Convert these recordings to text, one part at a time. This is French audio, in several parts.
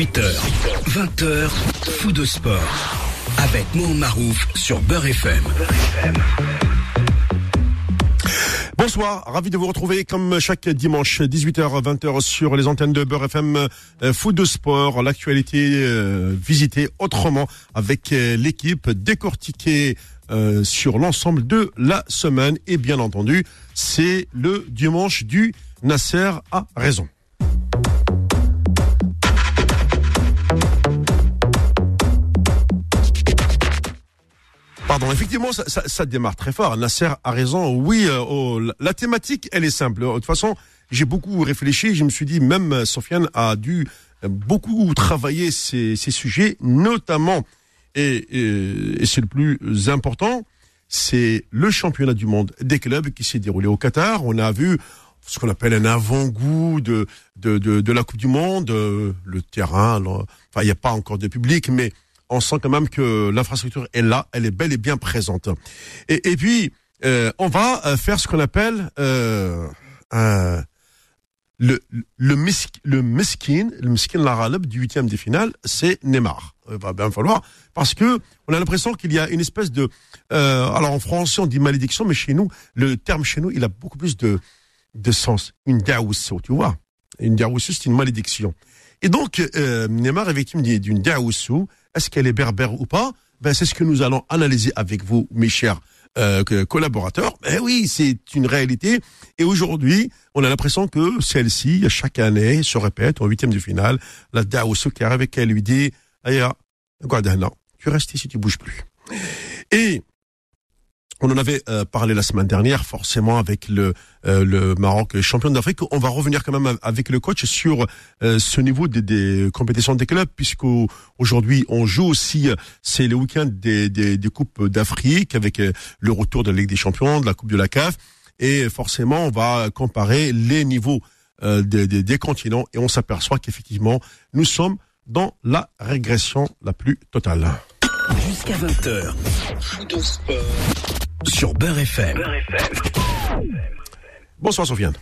18h, 20h, fou de sport. Avec Mohamed Marouf sur Beurre FM. Bonsoir, ravi de vous retrouver comme chaque dimanche 18h 20h sur les antennes de Beurre FM euh, Foot de sport, l'actualité euh, visitée autrement avec euh, l'équipe décortiquée sur l'ensemble de la semaine et bien entendu, c'est le dimanche du Nasser a raison. Pardon, effectivement, ça, ça, ça, démarre très fort. Nasser a raison. Oui, euh, oh, la thématique, elle est simple. De toute façon, j'ai beaucoup réfléchi. Je me suis dit, même Sofiane a dû beaucoup travailler ces, ces sujets, notamment, et, et, c'est le plus important, c'est le championnat du monde des clubs qui s'est déroulé au Qatar. On a vu ce qu'on appelle un avant-goût de, de, de, de, la Coupe du Monde, le terrain, enfin, il n'y a pas encore de public, mais on sent quand même que l'infrastructure est là, elle est bel et bien présente. Et, puis, euh, on va faire ce qu'on appelle euh, le le le miskin, le miskin du huitième des finales, c'est Neymar. Il va bien falloir parce que on a l'impression qu'il y a une espèce de euh, alors en français on dit malédiction, mais chez nous le terme chez nous il a beaucoup plus de de sens. Une daousso, tu vois. Une daousso c'est une malédiction. Et donc euh, Neymar est victime d'une daousso. Est-ce qu'elle est berbère ou pas? Ben c'est ce que nous allons analyser avec vous, mes chers euh, collaborateurs. Ben oui, c'est une réalité. Et aujourd'hui, on a l'impression que celle-ci, chaque année, se répète en huitième de finale. La Daousso qui arrive et qu'elle lui dit, Aya, tu restes ici, tu bouges plus. On en avait euh, parlé la semaine dernière, forcément avec le euh, le Maroc champion d'Afrique. On va revenir quand même avec le coach sur euh, ce niveau des, des, compétitions des clubs, puisque aujourd'hui on joue aussi, c'est le week-end des, des, des coupes d'Afrique avec le retour de la Ligue des Champions, de la Coupe de la CAF, et forcément on va comparer les niveaux des, des, des continents et on s'aperçoit qu'effectivement nous sommes dans la régression la plus totale. Jusqu'à 20h. Sur Beurre FM. Bonsoir Sofiane.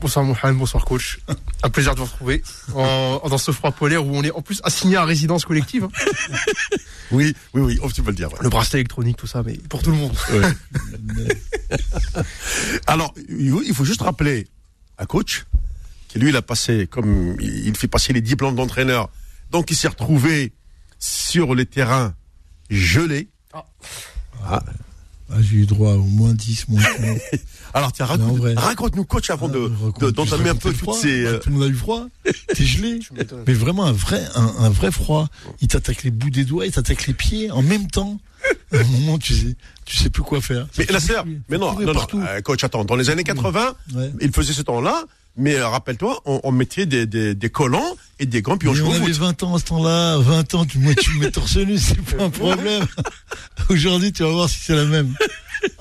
Bonsoir Mohamed, bonsoir coach. Un plaisir de vous retrouver en, dans ce froid polaire où on est en plus assigné à résidence collective. Hein. oui, oui, oui, tu peux le dire. Ouais. Le bracelet électronique, tout ça, mais pour tout le monde. Ouais. Alors, il faut juste rappeler à coach que lui, il a passé, comme il fait passer les diplômes d'entraîneur, donc il s'est retrouvé sur les terrains gelés. Oh. Ah. Ah, j'ai eu droit au moins 10, moins 15. Alors tiens, raconte, raconte-nous coach avant de d'entamer un peu toutes ces... Bah, tout le monde a eu froid, t'es gelé, mais vraiment un vrai, un, un vrai froid. Il t'attaque les bouts des doigts, il t'attaque les pieds en même temps. À un moment, tu sais, tu sais plus quoi faire. Mais la sœur, mais non, non, non, euh, coach, attends, dans les années 80, ouais. il faisait ce temps-là, mais euh, rappelle-toi, on, on, mettait des, des, des, collants et des gants, puis on jouait on avait 20 ans à ce temps-là, 20 ans, tu, moi, tu me mets torse nu, c'est pas un problème. Aujourd'hui, tu vas voir si c'est la même.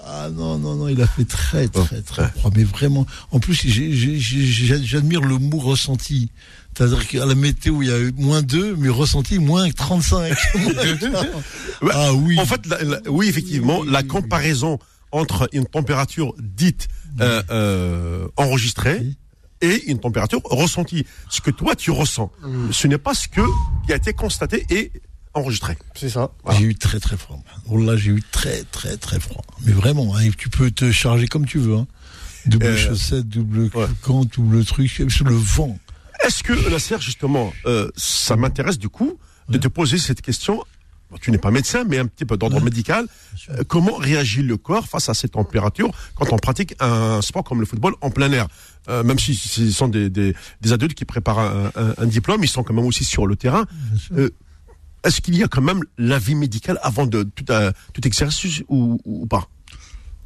Ah non, non, non, il a fait très, très, très froid. Mais vraiment, en plus, j'admire le mot ressenti. C'est-à-dire qu'à la météo, il y a eu moins 2, mais ressenti, moins 35. ah oui. En fait, la, la, oui, effectivement, la comparaison entre une température dite euh, euh, enregistrée et une température ressentie. Ce que toi, tu ressens, mmh. ce n'est pas ce que, qui a été constaté et enregistré. C'est ça. Voilà. J'ai eu très très froid. Oh là, j'ai eu très très très froid. Mais vraiment, hein, tu peux te charger comme tu veux. Hein. Double euh, chaussette, double ouais. double truc, sur le vent. Est-ce que la serre justement, euh, ça m'intéresse du coup de ouais. te poser cette question. Bon, tu n'es pas médecin, mais un petit peu d'ordre médical. Euh, comment réagit le corps face à ces températures quand on pratique un sport comme le football en plein air? Euh, Même si ce sont des, des, des, adultes qui préparent un, un, un, diplôme, ils sont quand même aussi sur le terrain. Est-ce qu'il y a quand même l'avis médical avant de tout, euh, tout exercice ou, ou, pas?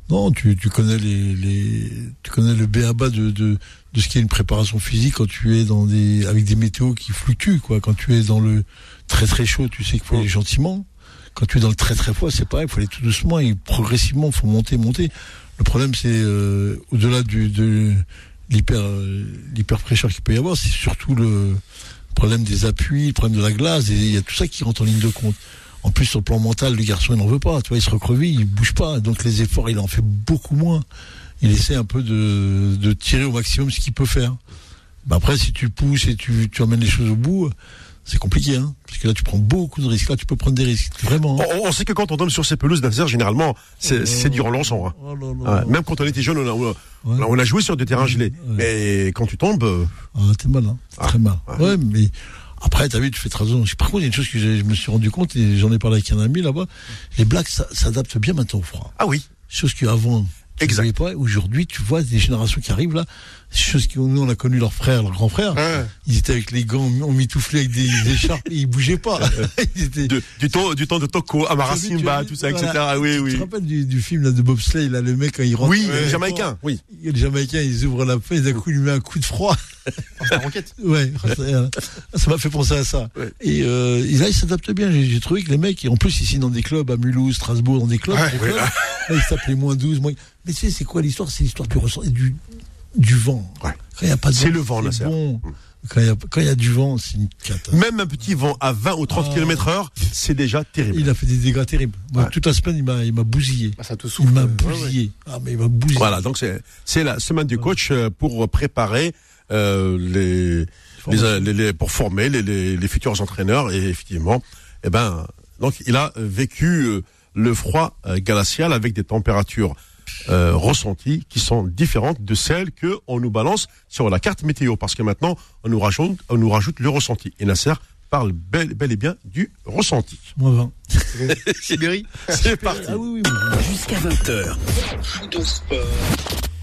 Non, tu, tu connais les, les, tu connais le béaba de, de, de ce qui est une préparation physique quand tu es dans des avec des météos qui fluctuent quoi. Quand tu es dans le très très chaud, tu sais qu'il faut aller gentiment. Quand tu es dans le très très froid, c'est pareil, il faut aller tout doucement et progressivement, il faut monter, monter. Le problème, c'est euh, au-delà du de l'hyper euh, l'hyper fraîcheur qu'il peut y avoir, c'est surtout le problème des appuis, le problème de la glace, et il y a tout ça qui rentre en ligne de compte. En plus, sur le plan mental, le garçon, il n'en veut pas. Tu vois, il se recreville, il bouge pas. Donc, les efforts, il en fait beaucoup moins. Il essaie un peu de, de tirer au maximum ce qu'il peut faire. Bah après, si tu pousses et tu, tu emmènes les choses au bout, c'est compliqué, hein. Parce que là, tu prends beaucoup de risques. Là, tu peux prendre des risques. Vraiment. hein. On, on sait que quand on tombe sur ces pelouses d'Inter, généralement, c'est c'est dur en lançant. hein. Oh. Ouais, même quand on était jeune, on a, on a- Ouais. on a joué sur des terrains gelés. Ouais. Mais quand tu tombes, euh, Ah, t'es mal, hein. Ah, Très mal. ouais. Ouais, mais après, t'as vu, tu fais très raison. Par contre, il y a une chose que je me suis rendu compte, et j'en ai parlé avec un ami là-bas, les Blacks s'adaptent bien maintenant au froid. ah oui, Chose qu'avant, tu ne voyais pas. Aujourd'hui, tu vois des générations qui arrivent là, chose que nous, on a connu leurs frères, leurs grands frères. Ouais. Ils étaient avec les gants, on mitouflé avec des, des écharpes, et ils bougeaient pas. Ils étaient- de- du, temps, du temps de Toko, Amara Tu tu Simba, tout ça, voilà. etc. Ah oui, Tu oui. te rappelles du, du film là, de bobsleigh, là, le mec, quand il rentre Oui, les Jamaïcains, oui. Et Le Jamaïcain, ils ouvrent la fenêtre, d'un coup, il lui met un coup de froid. Ah, la roquette. Ouais, ça euh, ça m'a fait penser à ça. Ouais. Et, euh, et là, ils s'adaptent bien. J'ai trouvé que les mecs, et en plus, ici, dans des clubs, à Mulhouse, Strasbourg, dans des clubs, Ouais, des ouais. clubs, là, ils s'appelaient moins 12, moins... Mais tu sais, c'est quoi l'histoire? C'est l'histoire du, du, du vent. Ouais. Quand il n'y a pas de C'est le vent, c'est Nasser. bon. Quand il y, a- quand il y a du vent, c'est une catastrophe. Même un petit vent à 20 ou 30 Ah. km heure, c'est déjà terrible. Il a fait des dégâts terribles. Moi, Ouais. Toute la semaine, il m'a, il m'a bousillé. Bah, ça te Il souffle. m'a ouais, ouais. bousillé. Ah, mais il m'a bousillé. Voilà, donc c'est c'est la semaine du coach euh, pour préparer euh, les, les, les- les- pour former les, les, les futurs entraîneurs et effectivement, eh ben donc il a vécu euh, le froid euh, glacial avec des températures euh, ressenties qui sont différentes de celles que on nous balance sur la carte météo parce que maintenant on nous rajoute on nous rajoute le ressenti et Nasser parle bel, bel et bien du ressenti. Moins 20. Sibérie. C'est parti. Ah oui, oui. oui. Jusqu'à 20h.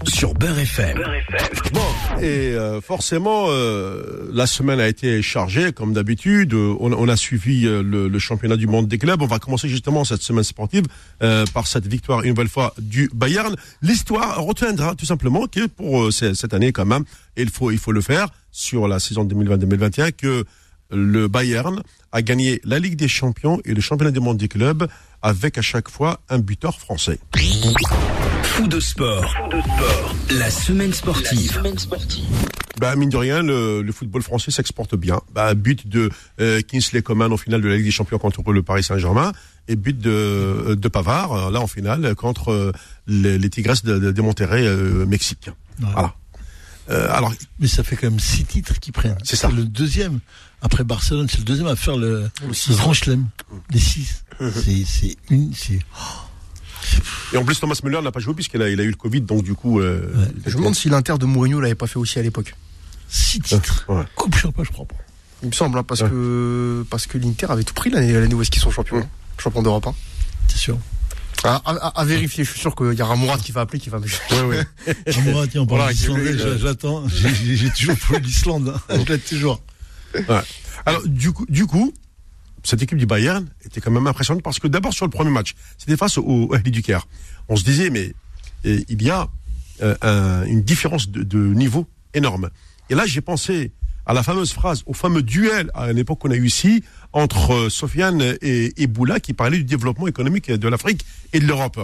Sur Beurre FM. Bon, et euh, forcément, euh, la semaine a été chargée, comme d'habitude. Euh, On, on a suivi euh, le, le championnat du monde des clubs. On va commencer justement cette semaine sportive euh, par cette victoire une nouvelle fois du Bayern. L'histoire retiendra tout simplement que pour euh, ce- cette année quand même, il faut il faut le faire sur la saison 2020-2021 que le Bayern a gagné la Ligue des Champions et le championnat du monde des clubs avec à chaque fois un buteur français. Fou de sport. La semaine sportive. Bah, mine de rien, le, le football français s'exporte bien. Bah, but de euh, Kingsley Coman en finale de la Ligue des Champions contre le Paris Saint-Germain et but de, de Pavard, euh, là en finale, contre euh, les, les Tigresses de, de, de Monterrey, euh, Mexique. Ouais. Voilà. Euh, alors, Mais ça fait quand même six titres qu'ils prennent. C'est ça. le deuxième. Après Barcelone, c'est le deuxième à faire le, le Grand Chelem. Les six. C'est, c'est une, c'est, et en plus, Thomas Müller n'a pas joué puisqu'il a, il a eu le Covid, donc du coup... Euh, Ouais. Je me demande si l'Inter de Mourinho l'avait pas fait aussi à l'époque. six titres. Ouais. Coupe champion, je crois pas. Il me semble, hein, parce Ouais. que parce que l'Inter avait tout pris l'année où est-ce qu'ils sont champions. Ouais. Champions d'Europe. Hein. C'est sûr. À, à- à vérifier, je suis sûr qu'il y aura Mourad qui va appeler, qui va me. Ouais, ouais. Amoura, tiens, on parle Voilà, d'Islandais, qui- je- j'attends. J'ai, toujours trouvé l'Islande. hein. Je l'ai toujours. Ouais. Alors du coup, du coup, cette équipe du Bayern était quand même impressionnante parce que d'abord sur le premier match, c'était face au, Ahli du Caire. On se disait mais il y a euh, un- une différence de, de niveau énorme. Et là j'ai pensé à la fameuse phrase, au fameux duel à l'époque qu'on a eu ici entre euh, Sofiane et, et Boula qui parlait du développement économique de l'Afrique et de l'Europe.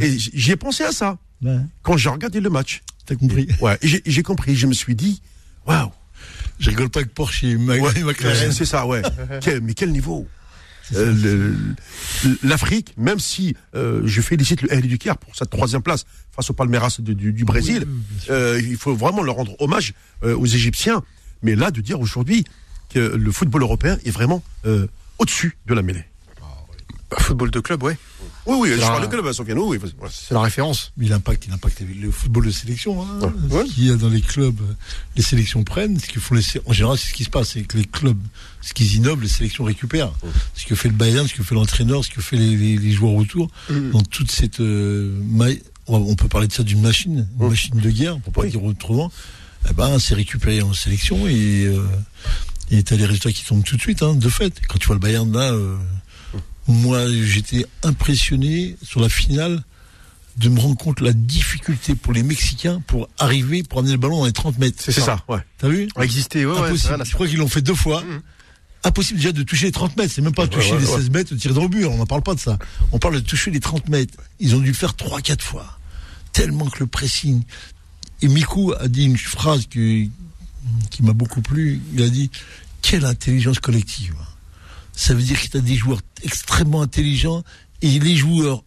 Et j'ai pensé à ça Ouais, quand j'ai regardé le match. t'as compris. Ouais, et j'ai j'ai compris. Je me suis dit, waouh. Je rigole pas avec Porsche Ma- Ouais, McLaren. c'est ça, ouais. Quel- mais quel niveau Euh, L'Afrique, même si euh, je félicite le RD du Caire pour cette troisième place face au Palmeiras de- du, du Brésil, Oui, euh, il faut vraiment leur rendre hommage euh, aux Égyptiens. Mais là, de dire aujourd'hui que le football européen est vraiment euh, au-dessus de la mêlée. Bah, football de club, ouais. Oui, oui, je parle de club, Sofiane. Oui. C'est la référence. Mais il impacte, il impacte le football de sélection. Hein, Ouais. Ce qu'il y a dans les clubs, les sélections prennent. Ce qu'ils font les, en général, c'est ce qui se passe, c'est que les clubs, ce qu'ils innovent, les sélections récupèrent. Ce que fait le Bayern, ce que fait l'entraîneur, ce que fait les, les- les joueurs autour. Mhm. Dans toute cette, euh, on peut parler de ça d'une machine, une machine de guerre, pour pas Oui. dire autrement. Eh ben, c'est récupéré en sélection et euh, et t'as les résultats qui tombent tout de suite, hein, de fait. Quand tu vois le Bayern là, euh, moi, j'étais impressionné sur la finale de me rendre compte la difficulté pour les Mexicains pour arriver, pour amener le ballon dans les 30 mètres. C'est ça, ouais. T'as vu? Exister, ouais, ouais. Impossible. vrai, Je crois qu'ils l'ont fait deux fois. Mhm. Impossible déjà de toucher les 30 mètres. C'est même pas toucher ouais, les ouais. 16 mètres, de tirer dans le but. On n'en parle pas de ça. On parle de toucher les 30 mètres. Ils ont dû le faire 3-4 fois. Tellement que le pressing. Et Miku a dit une phrase qui, qui m'a beaucoup plu. Il a dit Quelle intelligence collective. Ça veut dire que tu as des joueurs extrêmement intelligents et les joueurs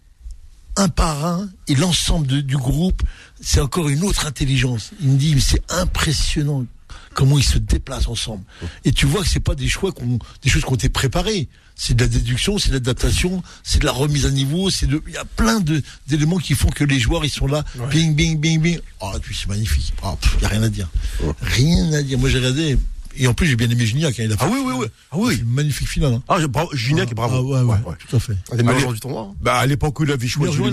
un par un et l'ensemble du groupe, c'est encore une autre intelligence. Il me dit, mais c'est impressionnant. comment ils se déplacent ensemble. Et tu vois que c'est pas des choix qu'on, des choses qui ont été préparées. C'est de la déduction, c'est de l'adaptation, c'est de la remise à niveau, c'est de, il y a plein de, d'éléments qui font que les joueurs, ils sont là, bing, bing, bing, bing. Oh, puis c'est magnifique. Ah, pff, y a rien à dire. Rien à dire. Moi, j'ai regardé, et en plus, j'ai bien aimé Gignac, hein, il a fait Ah oui, oui, oui. Ah oui. une magnifique finale, hein. Ah, Gignac et bravo. Ah ouais, ouais, Ouais. tout à fait. Un des meilleurs joueurs du tournoi. hein. Bah, à l'époque où il avait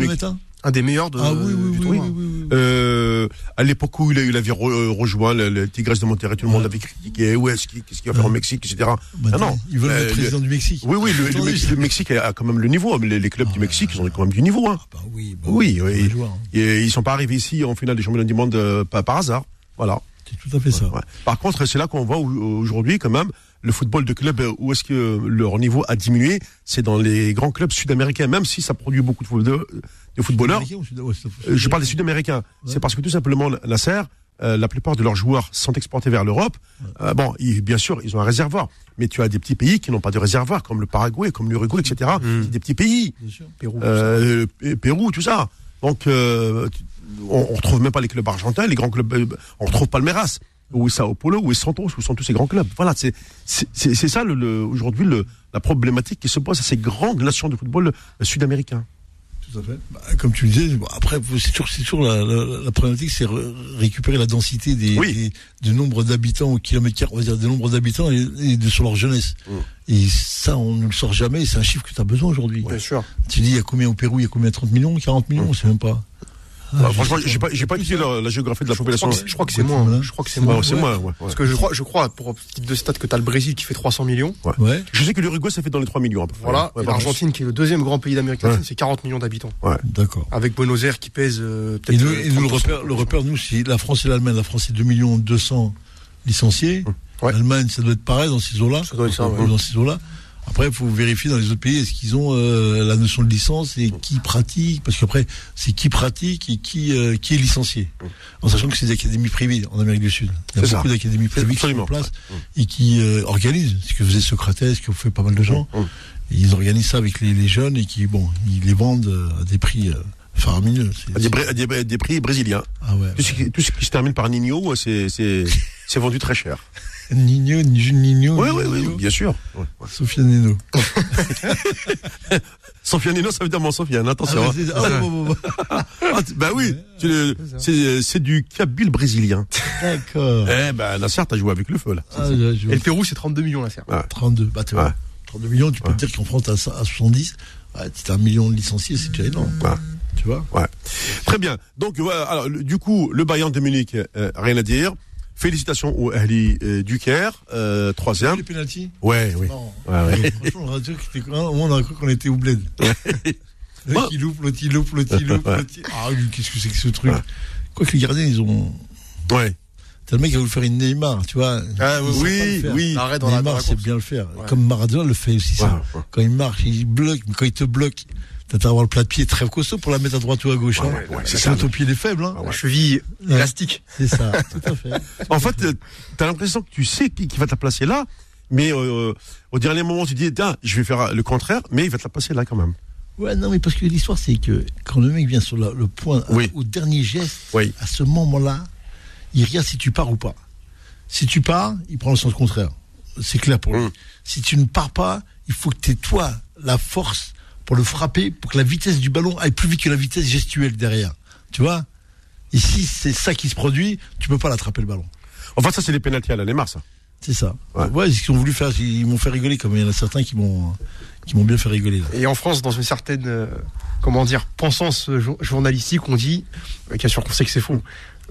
matin Un des meilleurs de, Ah oui, oui, du oui, tournoi. oui, oui, oui. Euh, à l'époque où il, avait re- rejoint le, le Tigres de Monterrey, tout le monde l'avait critiqué. Où est-ce qu'il, qu'est-ce qu'il va faire au Mexique, etc. Bah, ah non. Ils veulent Euh, le président du Mexique. Oui, oui, le, Mexique, a quand même le niveau. Les, les clubs du Mexique, ils ont quand même du niveau. Hein. Bah oui, bah Oui, oui. hein. Et ils sont pas arrivés ici en finale des championnats du monde euh, pas par hasard. Voilà. C'est tout à fait ça. Ouais. Par contre, c'est là qu'on voit au- aujourd'hui quand même le football de club euh, où est-ce que leur niveau a diminué, c'est dans les grands clubs sud-américains, même si ça produit beaucoup de, foot- de- de footballeurs. Américain ou sud- ouais, c'est- Euh, Je parle des Sud-Américains. C'est parce que tout simplement, Nasser, euh, la plupart de leurs joueurs sont exportés vers l'Europe. Euh, bon, ils- bien sûr, ils ont un réservoir, mais tu as des petits pays qui n'ont pas de réservoir, comme le Paraguay, comme l'Uruguay, etc. C'est des petits pays. Bien sûr. Pérou. Euh, Pérou, tout ça. Donc, euh, tu- on, on retrouve même pas les clubs argentins, les grands clubs. euh, on retrouve Palmeiras, ou Sao Paulo, ou Santos, où sont tous ces grands clubs. Voilà, c'est c'est ça le, le- aujourd'hui le- la problématique qui se pose à ces grandes nations de football euh, sud-américains. Tout à fait. Bah, comme tu le disais, bon, après, c'est toujours, la, la, la problématique, c'est re- récupérer la densité des, Oui. des- du nombre d'habitants au kilomètre carré, on va dire, du nombre d'habitants et, et de sur leur jeunesse. Mm. Et ça, on ne le sort jamais. C'est un chiffre que tu as besoin aujourd'hui. Bien sûr. Tu dis, il y a combien au Pérou Il y a combien 30 millions 40 millions On sait même pas. Ah, je franchement, j'ai pas, j'ai pas étudié la, la géographie de la population. je crois que c'est Ouais, moins. Je crois que c'est Ouais, moins. c'est ouais. moi, ouais, ouais. Parce que je crois, je crois, pour type de stats, que tu as le Brésil qui fait 300 millions. Ouais. Je sais que l'Uruguay, ça fait dans les 3 millions. à peu près. Voilà. Ouais, et l'Argentine, qui est le deuxième grand pays d'Amérique latine, Ouais. c'est 40 millions d'habitants. D'accord. Avec Buenos Aires qui pèse euh, Et peut-être. nous, euh, et nous, le 30% repère, le repère, nous, c'est la France et l'Allemagne. La France, c'est 2 millions 200 licenciés. Ouais. L'Allemagne, ça doit être pareil dans ces eaux-là. Ça doit être ça, ouais. Dans ces eaux-là. Après, il faut vérifier dans les autres pays, est-ce qu'ils ont euh, la notion de licence et qui pratique Parce qu'après, c'est qui pratique et qui, euh, qui est licencié. En sachant que c'est des académies privées en Amérique du Sud. Il y a beaucoup d'académies privées qui sont en place et qui euh, organisent ce que faisait Socrates, ce que fait pas mal de gens. Et ils organisent ça avec les, les jeunes et qui, bon, ils les vendent euh, à des prix euh, faramineux. C'est- À des, bra- à des- à des prix brésiliens. Ah ouais. Tout ce, qui, tout ce qui se termine par Nino, c'est, c'est, c'est vendu très cher. Nino, Nino, Oui, oui, Nino. oui, bien sûr. Ouais, Nino. Sofiane Nino, ça veut dire mon Sofiane, attention. Ah, hein. c'est- ah, bon, bon, bon. Ah, bah oui, tu le- c'est, c'est du kabyle brésilien. D'accord. Eh ben, Nasser, t'as joué avec le feu, là. Ah, Et le Pérou, c'est 32 millions, là, c'est. 32. Bah, tu vois, Ouais. 32 millions, tu peux Ouais. te dire qu'en France, à 70. Ouais, si t'as un million de licenciés, c'est déjà énorme. Ouais. Tu vois? Ouais. Très bien. Donc, voilà, alors, du coup, le Bayern de Munich, euh, rien à dire. Félicitations au Ahli euh, du Caire, euh, troisième. Les pénalties Ouais, oui. Non. Ouais, ouais. Franchement, on aurait cru qu'on était au bled. Loupe, l'autre il loupe, l'autre il loupe, l'autre il- Ah, lui, qu'est-ce que c'est que ce truc. Quoi que les gardiens, ils ont. Ouais. T'as le mec qui a voulu faire une Neymar, tu vois. Ah, oui, oui, dans Neymar, c'est bien le faire. Ouais. Comme Maradona le fait aussi, ça. Quand il marche, il bloque. Mais quand il te bloque, t'as à avoir le plat de pied très costaud pour la mettre à droite ou à gauche. Ouais, hein. ouais, ouais, c'est ça. ton pied est faible. Hein. La cheville Ouais. élastique. C'est ça, tout à fait. En fait, euh, t'as l'impression que tu sais qui, qui va te la placer là, mais euh, au dernier moment, tu dis, tiens, je vais faire le contraire, mais il va te la placer là quand même. Ouais, non, mais parce que l'histoire, c'est que quand le mec vient sur la- le point, à- au dernier geste, Oui. à ce moment-là, il regarde si tu pars ou pas. Si tu pars, il prend le sens contraire. C'est clair pour lui. Mm. Si tu ne pars pas, il faut que tu aies, toi, la force pour le frapper, pour que la vitesse du ballon aille plus vite que la vitesse gestuelle derrière. Tu vois? Ici, c'est ça qui se produit, tu peux pas l'attraper le ballon. Enfin, ça, c'est les pénalties à la Neymar, ça. C'est ça. Ouais. Ouais, c'est ce qu'ils ont voulu faire. Ils m'ont fait rigoler, comme il y en a certains qui m'ont qui m'ont bien fait rigoler. Là. Et en France, dans une certaine, euh, comment dire, pensance jour- journalistique, on dit, euh, bien sûr qu'on sait que c'est faux,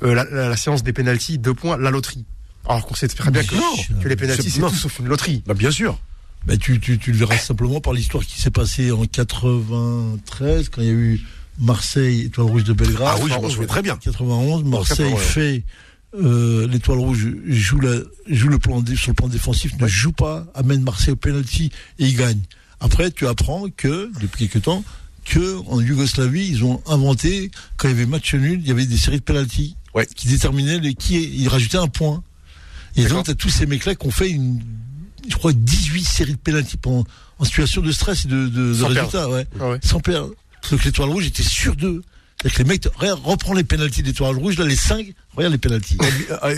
euh, la, la- la séance des pénalties, deux points, la loterie. Alors qu'on sait très bien que, Non. que les pénalties, C'est- tout sauf une loterie. Bah, bien sûr. Bah, tu, tu, tu le verras simplement par l'histoire qui s'est passée en 93, quand il y a eu Marseille, Étoile Rouge de Belgrade. Ah oui, je m'en souviens très bien. 91, Marseille 91. fait euh, l'Étoile Rouge joue, la, joue le plan sur le plan défensif, ne joue pas, amène Marseille au penalty et il gagne. Après, tu apprends que depuis quelques temps que en Yougoslavie, ils ont inventé quand il y avait match nul, il y avait des séries de penalty Ouais. qui déterminaient les qui ils rajoutaient un point. Et donc, t'as tous ces mecs-là qui ont fait une, je crois, 18 séries de penalty en, en situation de stress et de, de, de Sans résultat, ouais. Ah ouais. Sans perdre. Donc l'étoile rouge était sûr d'eux. C'est-à-dire que les mecs, regarde, reprends les pénalties des tourages rouges, là, les 5, regarde les pénalties.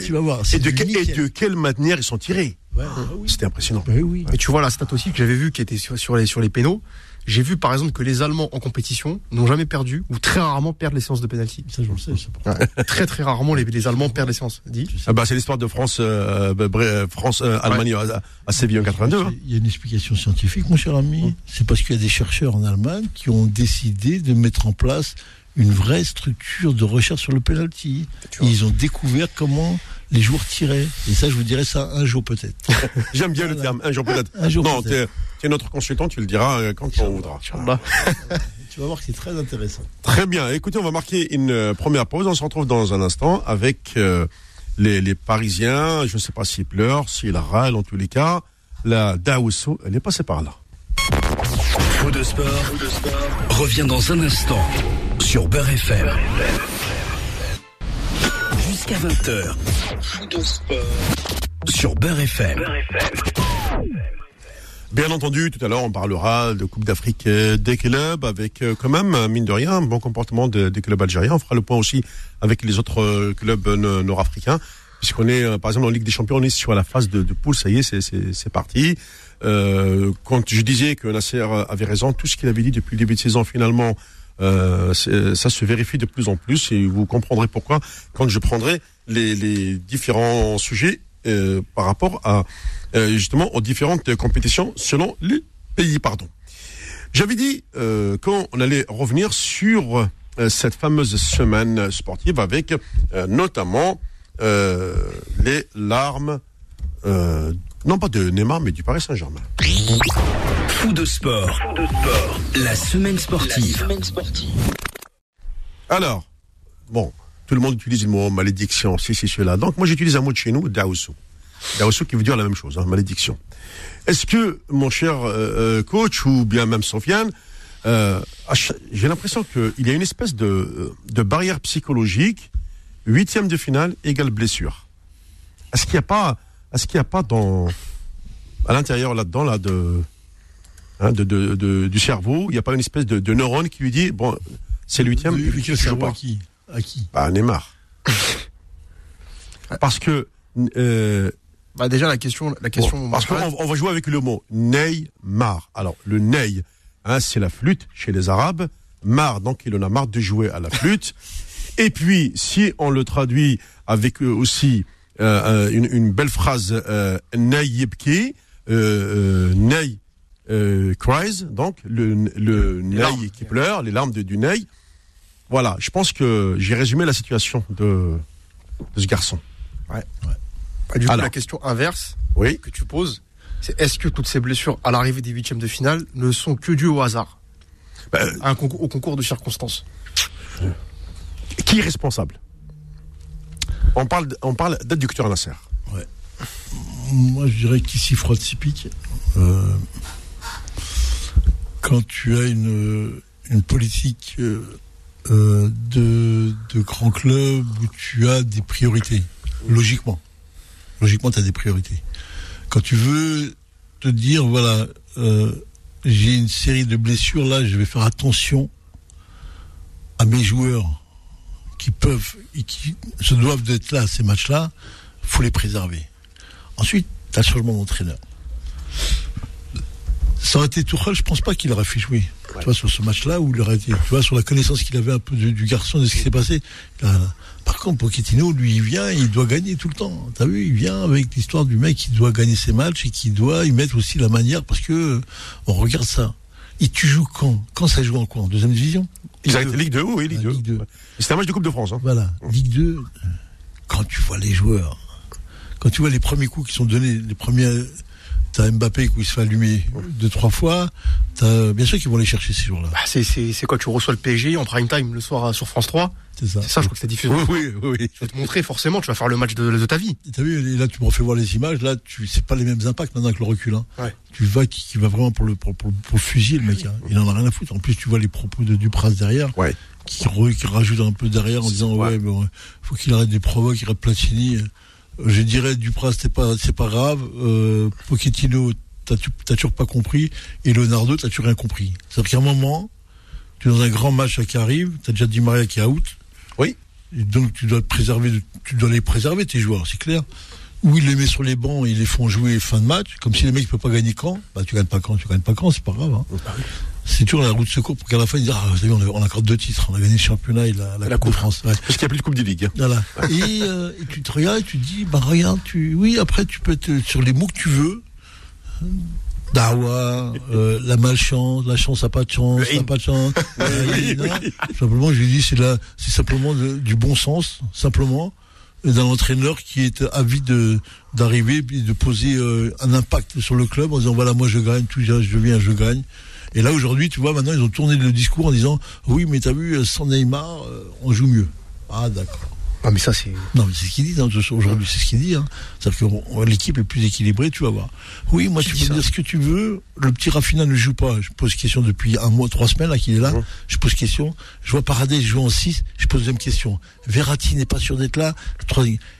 tu vas voir. Et c'est de, du que- et nickel. de quelle manière ils sont tirés Ouais, ah oui. C'était impressionnant. Bah oui. Et tu vois la stat aussi que j'avais vu qui était sur, sur les, sur les pénaux. J'ai vu par exemple que les Allemands en compétition n'ont jamais perdu ou très rarement perdent les séances de pénalty. Ça, je le sais. ça. très très rarement les, les Allemands perdent les séances. Dis. Ah bah, c'est l'histoire de France, euh, bah, euh, France, euh, Allemagne à, à Séville en 82. hein. Il y a une explication scientifique, mon cher ami. C'est parce qu'il y a des chercheurs en Allemagne qui ont décidé de mettre en place une vraie structure de recherche sur le penalty. Ils ont découvert comment les joueurs tiraient. Et ça, je vous dirai ça un jour peut-être. J'aime bien le terme, un jour peut-être. Un jour non, peut-être. T'es notre consultant, tu le diras euh, quand on voudra. Tu vas voir que c'est très intéressant. Très bien. Écoutez, on va marquer une euh, première pause. On se retrouve dans un instant avec euh, les, les Parisiens. Je ne sais pas s'ils pleurent, s'ils râlent, en tous les cas. La Daousso, elle est passée par là. Fou de sport, revient dans un instant sur Beurre FM. Jusqu'à 20h. Fou de sport sur Beurre FM. Bien entendu, tout à l'heure, on parlera de Coupe d'Afrique euh, des clubs avec euh, quand même, mine de rien, bon comportement de- des clubs algériens. On fera le point aussi avec les autres euh, clubs no- nord-africains. Puisqu'on est, par exemple, en Ligue des Champions, on est sur la phase de, poule, ça y est, c'est- parti. Euh, quand je disais que Nasser avait raison, tout ce qu'il avait dit depuis le début de saison, finalement, ça se vérifie de plus en plus et vous comprendrez pourquoi quand je prendrai les différents sujets euh, par rapport à euh, justement aux différentes compétitions selon les pays. Pardon. J'avais dit euh, qu'on allait revenir sur euh, cette fameuse semaine sportive avec euh, notamment euh, les larmes, euh, non pas de Neymar, mais du Paris Saint-Germain. Fou de sport, la semaine sportive. Alors, bon, tout le monde utilise le mot malédiction, si, cela. Donc, moi, j'utilise un mot de chez nous, daosu. Daosu qui veut dire la même chose, hein, malédiction. Est-ce que, mon cher euh, euh, coach, ou bien même Sofiane, euh, j'ai l'impression qu'il y a une espèce de, de barrière psychologique, huitième de finale égale blessure. Est-ce qu'il n'y a pas, est-ce qu'il n'y a pas dans, à l'intérieur là-dedans, là, de, hein, de, de, de- du cerveau, il n'y a pas une espèce de, de neurone qui lui dit, bon, c'est le huitième, Mais tu quel joues cerveau pas. à qui? À qui? Bah, Neymar. Parce que, euh, Bah déjà la question, la question. bon, parce qu'on on va jouer avec le mot Neymar. Alors, le Ney, hein, c'est la flûte chez les Arabes. Mar, donc il en a marre de jouer à la flûte. Et puis, si on le traduit avec euh, aussi euh, une, une belle phrase, euh, Ney euh, Ney cries, donc le, le Ney qui pleure, les larmes de, du Ney. Voilà, je pense que j'ai résumé la situation de, de ce garçon. Bah, du coup, Alors. la question inverse Oui. que tu poses, c'est est-ce que toutes ces blessures à l'arrivée des huitièmes de finale ne sont que dues au hasard, à un concours, au concours de circonstances Qui est responsable? On parle, on parle d'adducteur Nasser. Moi, je dirais qu'ici, froide s'y pique. Euh, quand tu as une, une politique euh, euh, de, de grand club où tu as des priorités, logiquement. Logiquement, tu as des priorités. Quand tu veux te dire, voilà, euh, j'ai une série de blessures, là, je vais faire attention à mes joueurs qui peuvent et qui se doivent d'être là ces matchs-là, faut les préserver. Ensuite, tu as le changement d'entraîneur. Ça aurait été Tourelle, je pense pas qu'il aurait fait jouer. Tu vois, sur ce match-là, où il aurait été, tu vois, sur la connaissance qu'il avait un peu du, du garçon, de ce qui s'est passé. Là, par contre, Pochettino, lui, il vient, il doit gagner tout le temps. T'as vu, il vient avec l'histoire du mec qui doit gagner ses matchs et qui doit y mettre aussi la manière, parce que, on regarde ça. Et tu joues quand? Quand ça joue en quoi? En deuxième division? Ils été Ligue 2, oui, Ligue Ah, 2. Ligue 2. C'était un match de Coupe de France. Hein. Voilà, Ligue 2, euh, quand tu vois les joueurs, quand tu vois les premiers coups qui sont donnés, les premiers, t'as Mbappé qui se fait allumer deux, trois fois, t'as, bien sûr qu'ils vont les chercher ces jours-là. bah, c'est, c'est, c'est quoi Tu reçois le PSG en prime time le soir sur France 3 C'est ça. C'est ça, je crois que c'est diffusé. Oui, oui, oui. Je vais te montrer forcément, tu vas faire le match de, de ta vie. Et T'as vu, là, tu me refais voir les images, là, tu, c'est pas les mêmes impacts maintenant avec le recul, hein. Ouais. Tu vas qui, qui va vraiment pour le, pour, pour, pour le fusil, le mec, hein. Il en a rien à foutre. En plus, tu vois les propos de Dupras derrière. Ouais. qui, re- qui rajoute un peu derrière en disant Ouais. ouais, bon, faut qu'il arrête des provoques, il arrête Platini. Je dirais Dupras c'est pas c'est pas grave. Euh, Pochettino t'as t'as toujours pas compris et Leonardo t'as toujours rien compris. C'est-à-dire qu'à un moment tu es dans un grand match là, qui arrive, tu as déjà dit Maria qui est out. Oui. Et donc tu dois préserver, tu dois les préserver tes joueurs, c'est clair. Ou ils les mettent sur les bancs et ils les font jouer fin de match, comme si les mecs ne peuvent pas gagner quand, bah tu gagnes pas quand, tu gagnes pas quand, c'est pas grave. Hein. C'est toujours la route de secours pour qu'à la fin ils disent ah vous savez on a, on a encore deux titres, on a gagné le championnat et la, la, La coupe de. France. Ouais. Parce qu'il n'y a plus de Coupe des Ligues. hein. Voilà. Et, euh, et tu te regardes et tu te dis, bah regarde, tu, oui, après tu peux être sur les mots que tu veux. Dawa, euh, la malchance, la chance a pas de chance, Le ça a haine. pas de chance. Euh, Oui, non. oui. Simplement, je lui dis, c'est là, c'est simplement de- du bon sens, simplement, d'un entraîneur qui est avide de d'arriver et de poser euh, un impact sur le club en disant voilà, moi je gagne, tout, je viens, je gagne. Et là aujourd'hui, tu vois, maintenant ils ont tourné le discours en disant oui, mais t'as vu, sans Neymar, euh, on joue mieux. Ah d'accord. Ah, mais ça, c'est. Non, mais c'est ce qu'il dit hein, aujourd'hui, c'est ce qu'il dit. Hein. C'est-à-dire que on- l'équipe est plus équilibrée, tu vas voir. Oui, moi, tu peux ça me dire ce que tu veux. Le petit Raffina ne joue pas. Je pose question depuis un mois, trois semaines là qu'il est là. Mhm. Je pose question. Je vois Paradis jouer en 6 Je pose deuxième question. Verratti n'est pas sûr d'être là.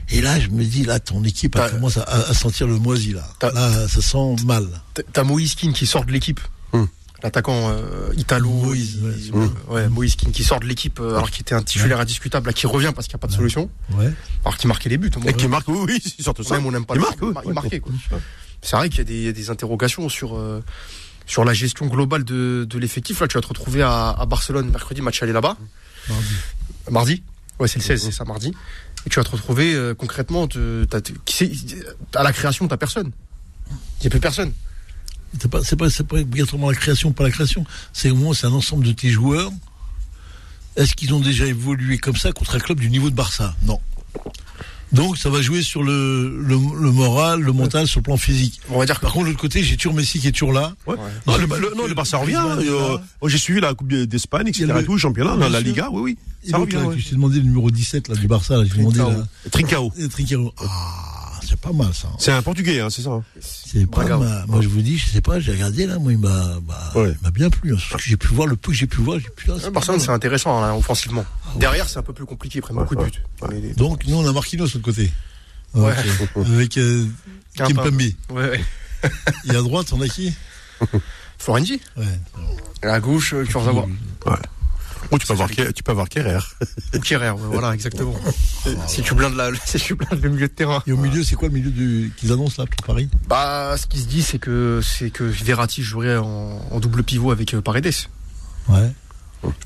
Et là, je me dis là, ton équipe elle commence à, à sentir le moisi là. Là, ça sent mal. T'as- Moïse Keane qui sort de l'équipe. Hum. L'attaquant euh, italo. Moïse, ouais. il- ouais, Moïse qui sort de l'équipe euh, alors qu'il était un titulaire indiscutable, là, qui revient parce qu'il n'y a pas de solution. Alors qu'il marquait les buts. Et qui marque, oui, c'est surtout ça. Même on n'aime pas Il le marque, il marquait, quoi. C'est vrai qu'il y a des, il y a des interrogations sur, euh, sur la gestion globale de, de l'effectif. Là, tu vas te retrouver à, à Barcelone mercredi, match aller là-bas. Mardi. Mardi Ouais, c'est le 16, c'est ça, mardi. Et tu vas te retrouver concrètement, te- à la création, t'as personne. Il n'y a plus personne. C'est pas, c'est pas, obligatoirement la création, pas la création. C'est au moins, c'est un ensemble de tes joueurs. Est-ce qu'ils ont déjà évolué comme ça contre un club du niveau de Barça? Non. Donc, ça va jouer sur le, le, le moral, le mental, sur le plan physique. On va dire que Par contre, de l'autre côté, j'ai toujours Messi qui est toujours là. Ouais. Non, le, le- non, le Barça revient. Euh, oh, J'ai suivi la Coupe d'Espagne, etc. Et tout, championnat, la. Liga, oui, oui. Et Ça donc, revient, là, ouais. je t'ai demandé le numéro 17 là, du Barça, là, j'ai demandé Trincao. là. Trincao. Et Trincao. Ah, c'est pas mal ça. C'est un Portugais, hein, c'est ça. hein. C'est pas mal. Moi, je vous dis, je sais pas, j'ai regardé là, moi, il m'a, bah, Ouais. il m'a bien plu. hein. Ce que j'ai pu voir, le peu que j'ai pu voir, j'ai pu. ah, c'est Ouais, Barcelone, intéressant hein, offensivement. Derrière, c'est un peu plus compliqué, ils prennent beaucoup de buts. Donc, nous, on a Marquinhos de l'autre côté. Ouais. Avec euh, Quimpa. Kimpembe. Ouais, ouais. Et à droite, on a qui? Florenzi. Ouais. Et à gauche, euh, Kurzawa. Ou tu peux avoir, tu peux avoir Kerrer. Ou Kerrer, voilà, exactement. si tu blindes la, si tu blindes le milieu de terrain. Et au milieu, c'est quoi le milieu du... qu'ils annoncent là pour Paris? Bah, ce qui se dit, c'est que, c'est que Verratti jouerait en, en double pivot avec euh, Paredes. Ouais.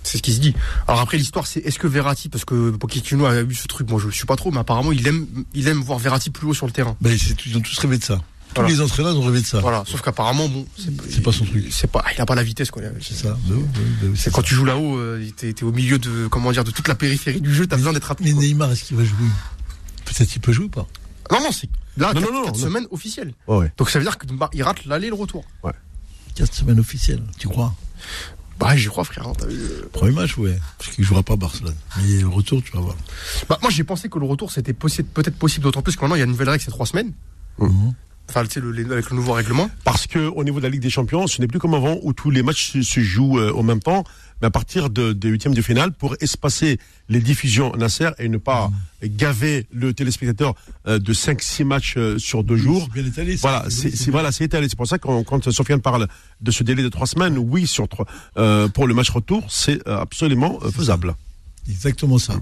C'est ce qui se dit. Alors après, l'histoire, c'est est-ce que Verratti, parce que Pochettino a eu ce truc, moi je ne suis pas trop, mais apparemment, il aime, il aime voir Verratti plus haut sur le terrain. Ben, c'est- ils ont tous rêvé de ça. Tous Voilà. les entraîneurs ont rêvé de ça. Voilà. Sauf qu'apparemment, bon, C'est pas son truc. C'est pas, il a pas la vitesse, quoi. C'est ça. Oui, oui, oui, C'est quand ça. tu joues là-haut, euh, t'es, t'es au milieu de, comment dire, de toute la périphérie du jeu, t'as besoin d'être rapide. Mais. Neymar, est-ce qu'il va jouer? Peut-être qu'il peut jouer ou pas? Non, non, c'est là, Non, quatre, non, non, quatre non. semaines officielles. Ouais, ouais. Donc ça veut dire qu'il rate l'aller et le retour. 4 semaines officielles, tu crois? Bah, j'y crois, frère. hein, euh. Premier match, ouais. Parce qu'il jouera pas à Barcelone. Mais le retour, tu vas voir. Bah, moi, j'ai pensé que le retour, c'était peut-être possible, d'autant plus que maintenant, il y a une nouvelle règle, c'est trois semaines. Mhm. Enfin, tu sais, le- avec le nouveau règlement. Parce que au niveau de la Ligue des Champions, ce n'est plus comme avant où tous les matchs se, se jouent euh, au même temps, mais à partir de, des huitièmes de finale pour espacer les diffusions Nasser et ne pas gaver le téléspectateur euh, de 5-6 matchs euh, sur deux jours. C'est bien étalé. ça. Voilà, c'est c'est- voilà, c'est étalé. C'est pour ça que quand, Sofiane parle de ce délai de trois semaines, oui, sur trois, euh, pour le match retour, c'est absolument euh, faisable. Exactement ça.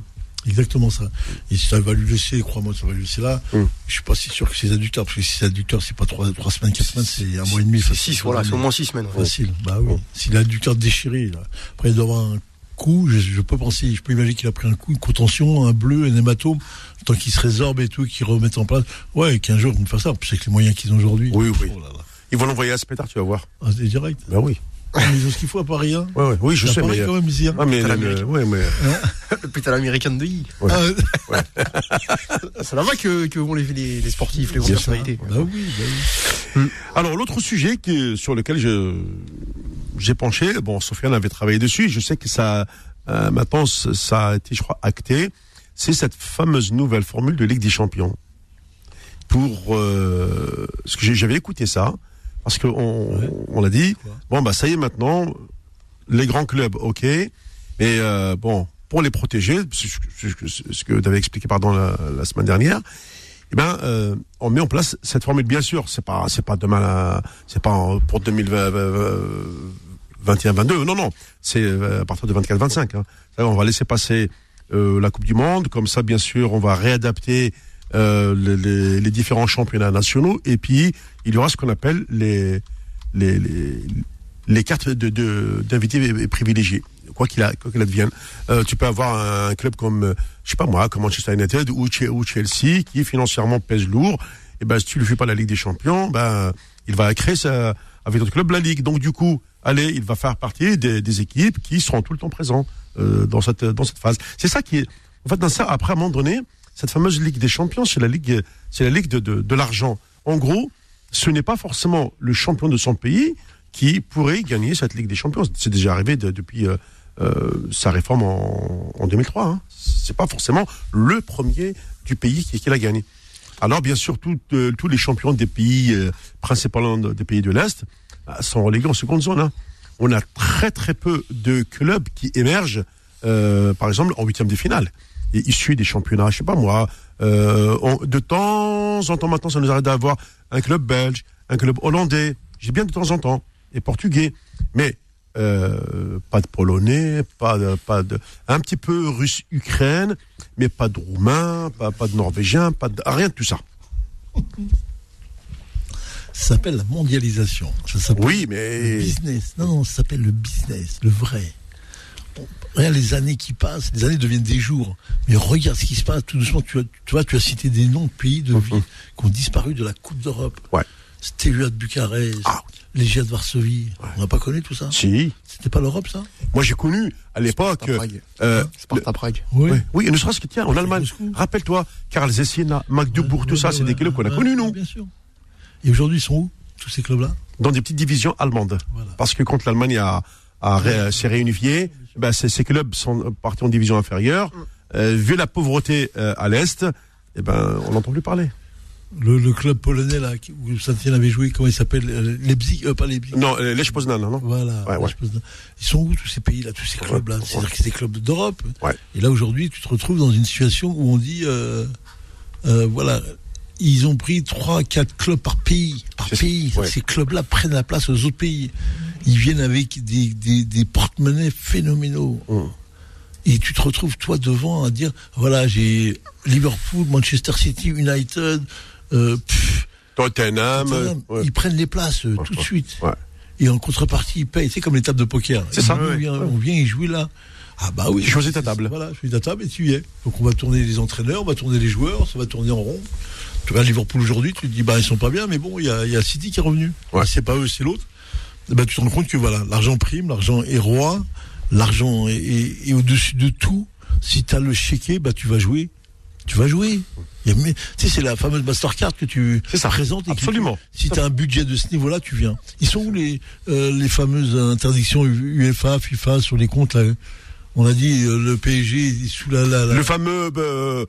Exactement ça. Et ça va lui laisser, crois-moi, ça va lui laisser là. Mm. Je suis pas si sûr que ses adducteurs, parce que si ses adducteurs, c'est pas trois, trois semaines, quatre semaines, c'est un mois et demi. C'est facile. six, voilà, c'est au moins six semaines. Facile. Bah oui. S'il a l'adducteur déchiré, là. Après, il doit avoir un coup, je, je peux penser, je peux imaginer qu'il a pris un coup, une contention, un bleu, un hématome, temps qu'il se résorbe et tout, qu'il remette en place. Ouais, 15 jours, une faire ça. C'est avec les moyens qu'ils ont aujourd'hui. Oui, oui. Oh là là. Ils vont l'envoyer à Spétard, tu vas voir. Ah, c'est direct. Ben oui. Ils ont ce qu'il faut à Paris, hein. Ouais, ouais. Oui, je À sais, Paris, mais. quand même, ici, hein. Ah, mais, Putain, le- ouais, mais Le l'américaine de I. Ouais. Ah, C'est là-bas que, que vont les, les, les sportifs, les grosses personnalités. bah oui, bah oui. Alors l'autre sujet qui, sur lequel je j'ai penché, bon Sofiane avait travaillé dessus, je sais que ça euh, maintenant ça a été je crois acté, c'est cette fameuse nouvelle formule de Ligue des Champions. Pour euh, ce que j'avais écouté ça parce que on, Ouais. on l'a dit, bon bah ça y est maintenant les grands clubs, OK, mais euh, bon pour les protéger, c'est ce que- tu avais expliqué pardon la, la semaine dernière, eh ben, euh, on met en place cette formule. Bien sûr, c'est pas, c'est pas demain, c'est pas pour 2020, 21-22. Non, non, c'est euh, à partir de 24-25. Hein. Ça, On va laisser passer euh, la Coupe du Monde. Comme ça, bien sûr, on va réadapter euh, les, les- les différents championnats nationaux. Et puis, il y aura ce qu'on appelle les, les, les, cartes de, de, d'invités privilégiés. Quoi qu'il qu'il advienne. Euh, tu peux avoir un club comme, euh, je sais pas moi, comme Manchester United ou, Che- ou Chelsea, qui financièrement pèse lourd. Et ben, si tu lui fais pas la Ligue des Champions, ben, il va créer sa, avec notre club la Ligue. Donc, du coup, allez, il va faire partie des, des équipes qui seront tout le temps présents euh, dans cette dans cette phase. C'est ça qui est, en fait, dans ça, après à un moment donné, cette fameuse Ligue des Champions, c'est la ligue, c'est la ligue de, de, l'argent. En gros, ce n'est pas forcément le champion de son pays qui pourrait gagner cette Ligue des Champions. C'est déjà arrivé de- depuis euh, euh, sa réforme en, en 2003. Hein. C'est pas forcément le premier du pays qui, qui la gagne. Alors bien sûr, tout, euh, tous les champions des pays, principalement des pays de l'Est, bah, sont relégués en seconde zone. hein. On a très très peu de clubs qui émergent, euh, par exemple, en huitième de finale, et issus des championnats, je sais pas moi. Euh, on- de temps en temps maintenant, ça nous arrive d'avoir un club belge, un club hollandais, j'ai bien de temps en temps, et portugais, mais euh, pas de polonais, pas de, pas de, un petit peu russe-ukraine, mais pas de roumain, pas, pas de norvégien, pas de, rien de tout ça. Ça s'appelle la mondialisation. Ça s'appelle Oui, le mais business. Non, non, ça s'appelle le business, le vrai. Regarde les années qui passent, les années deviennent des jours. Mais regarde ce qui se passe tout doucement. Tu, as, tu vois, tu as cité des noms de pays de vie qui ont disparu de la Coupe d'Europe. Ouais. Stéphane de Bucarest, Ah. Légia de Varsovie. On n'a pas connu tout ça si. C'était pas l'Europe, ça? Moi, j'ai connu à l'époque. Sparta Prague. euh, Sparta Prague. Oui. Oui, et ne serait-ce que tiens, en Allemagne. Rappelle-toi, Karl Zessina, Magdebourg, tout ça, c'est des clubs qu'on a connus, nous, Bien sûr. Et aujourd'hui, ils sont où, tous ces clubs-là? Dans des petites divisions allemandes. Voilà. Parce que quand l'Allemagne a, s'est réunifiée, ben, ces, ces clubs sont partis en division inférieure. Euh, vu la pauvreté euh, à l'Est, eh ben, on n'entend plus parler. le, le club polonais, là, où Saint-Etienne avait joué, comment il s'appelle euh, Leipzig euh, Pas Leipzig. Non, Lech Poznan, non Voilà. Ouais, Ils sont où tous ces pays-là, tous ces clubs-là? C'est-à-dire que c'est des clubs d'Europe. Ouais. Et là aujourd'hui, tu te retrouves dans une situation où on dit, euh, euh, voilà, ils ont pris trois, quatre clubs par pays, par ça, pays. ouais. Ces clubs-là prennent la place aux autres pays. Ils viennent avec des, des, des porte-monnaies phénoménaux. Hum. Et tu te retrouves toi devant à dire, voilà, j'ai Liverpool, Manchester City, United. Euh, pff, Tottenham. euh, Tottenham, ouais. Ils prennent les places euh, tout de suite. Ouais. Et en contrepartie, ils payent. C'est comme les tables de poker. C'est ça. On Ouais, vient, ouais. on vient y jouer là. Ah bah oui. Tu choisis ta table. Voilà, je choisis ta table et tu y es. Donc on va tourner les entraîneurs, on va tourner les joueurs, ça va tourner en rond. Tu regardes Liverpool aujourd'hui, tu te dis bah ils sont pas bien, mais bon, il y a, il y a City qui est revenu. Ouais. C'est pas eux, c'est l'autre. Eh ben, tu te rends compte que voilà, l'argent prime, l'argent est roi, l'argent est, est- est au-dessus de tout. Si tu as le chéquier, bah tu vas jouer. Tu vas jouer. Il y a- mais- tu sais, c'est la fameuse Mastercard que tu ça. présentes. et Absolument. si tu as un budget de ce niveau-là, tu viens. Ils sont où les, euh, les fameuses interdictions UEFA, FIFA sur les comptes là? On a dit euh, le PSG sous la. la, la- Le fameux, euh,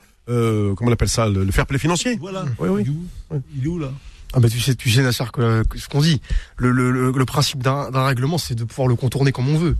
comment on appelle ça, le, le fair play financier? Voilà. Oui, oui. Il est où, Il est où là? Ah bah tu sais, tu sais Nasser, que, que ce qu'on dit. Le, le, le, le principe d'un règlement, c'est de pouvoir le contourner comme on veut.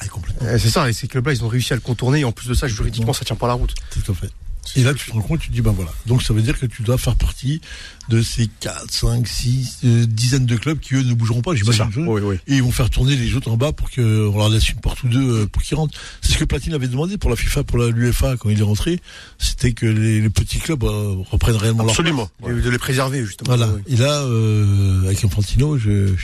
ah. Euh, c'est ça, et ces clubs-là, ils ont réussi à le contourner, et en plus de ça, juridiquement, ça tient pas la route. Tout à fait. Et là, tu te rends compte, tu te dis, ben voilà. Donc, ça veut dire que tu dois faire partie de ces 4, 5, 6 euh, dizaines de clubs qui, eux, ne bougeront pas, j'imagine. Oui, oui. Et ils vont faire tourner les autres en bas pour qu'on leur laisse une porte ou deux euh, pour qu'ils rentrent. C'est ce que Platine avait demandé pour la FIFA, pour la- l'UEFA quand il est rentré. C'était que les, les petits clubs euh, reprennent réellement leur Absolument. De, de les préserver, justement. Voilà. Ouais. Et là, euh, avec Infantino, je. je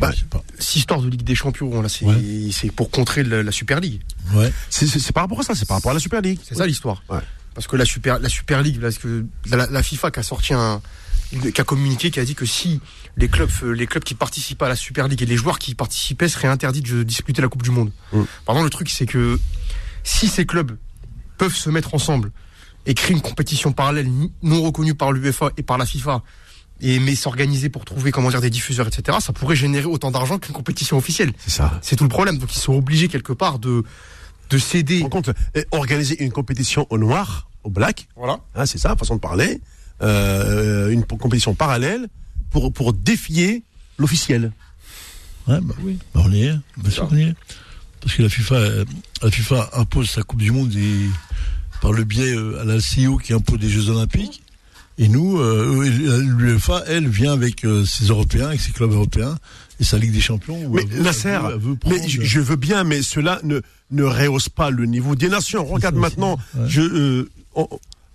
Bah, sais pas. Cette histoire de Ligue des Champions, là, c'est Ouais. c'est pour contrer la, la Super League. Ouais. C'est c'est- c'est par rapport à ça, c'est par rapport à la Super League. C'est ça l'histoire. Ouais. Parce que la Super, la Super League, parce que la, la FIFA qui a sorti un, qui a communiqué, qui a dit que si les clubs, euh, les clubs qui participent à la Super League et les joueurs qui y participaient seraient interdits de disputer la Coupe du Monde. Mm. Pardon, le truc c'est que si ces clubs peuvent se mettre ensemble et créer une compétition parallèle non reconnue par l'UEFA et par la FIFA, et mais s'organiser pour trouver comment dire des diffuseurs, etc., ça pourrait générer autant d'argent qu'une compétition officielle. C'est ça. C'est tout le problème. Donc ils sont obligés quelque part de de céder. Rends compte, et organiser une compétition au noir, au black, Voilà. hein, c'est ça, façon de parler, euh, une compétition parallèle pour, pour défier l'officiel. Ouais, bah oui. Bah, on y est. Bien sûr qu'on y est. Parce que la FIFA, la FIFA impose sa Coupe du Monde et par le biais euh, à la CIO qui impose les Jeux Olympiques. Et nous, euh, l'UEFA, elle, vient avec euh, ses Européens, avec ses clubs européens et sa Ligue des Champions. Mais elle veut- Nasser, elle veut- elle veut mais prendre- je, veux bien, mais cela ne, ne rehausse pas le niveau des nations. Regarde maintenant, c'est- ouais. je, euh, on-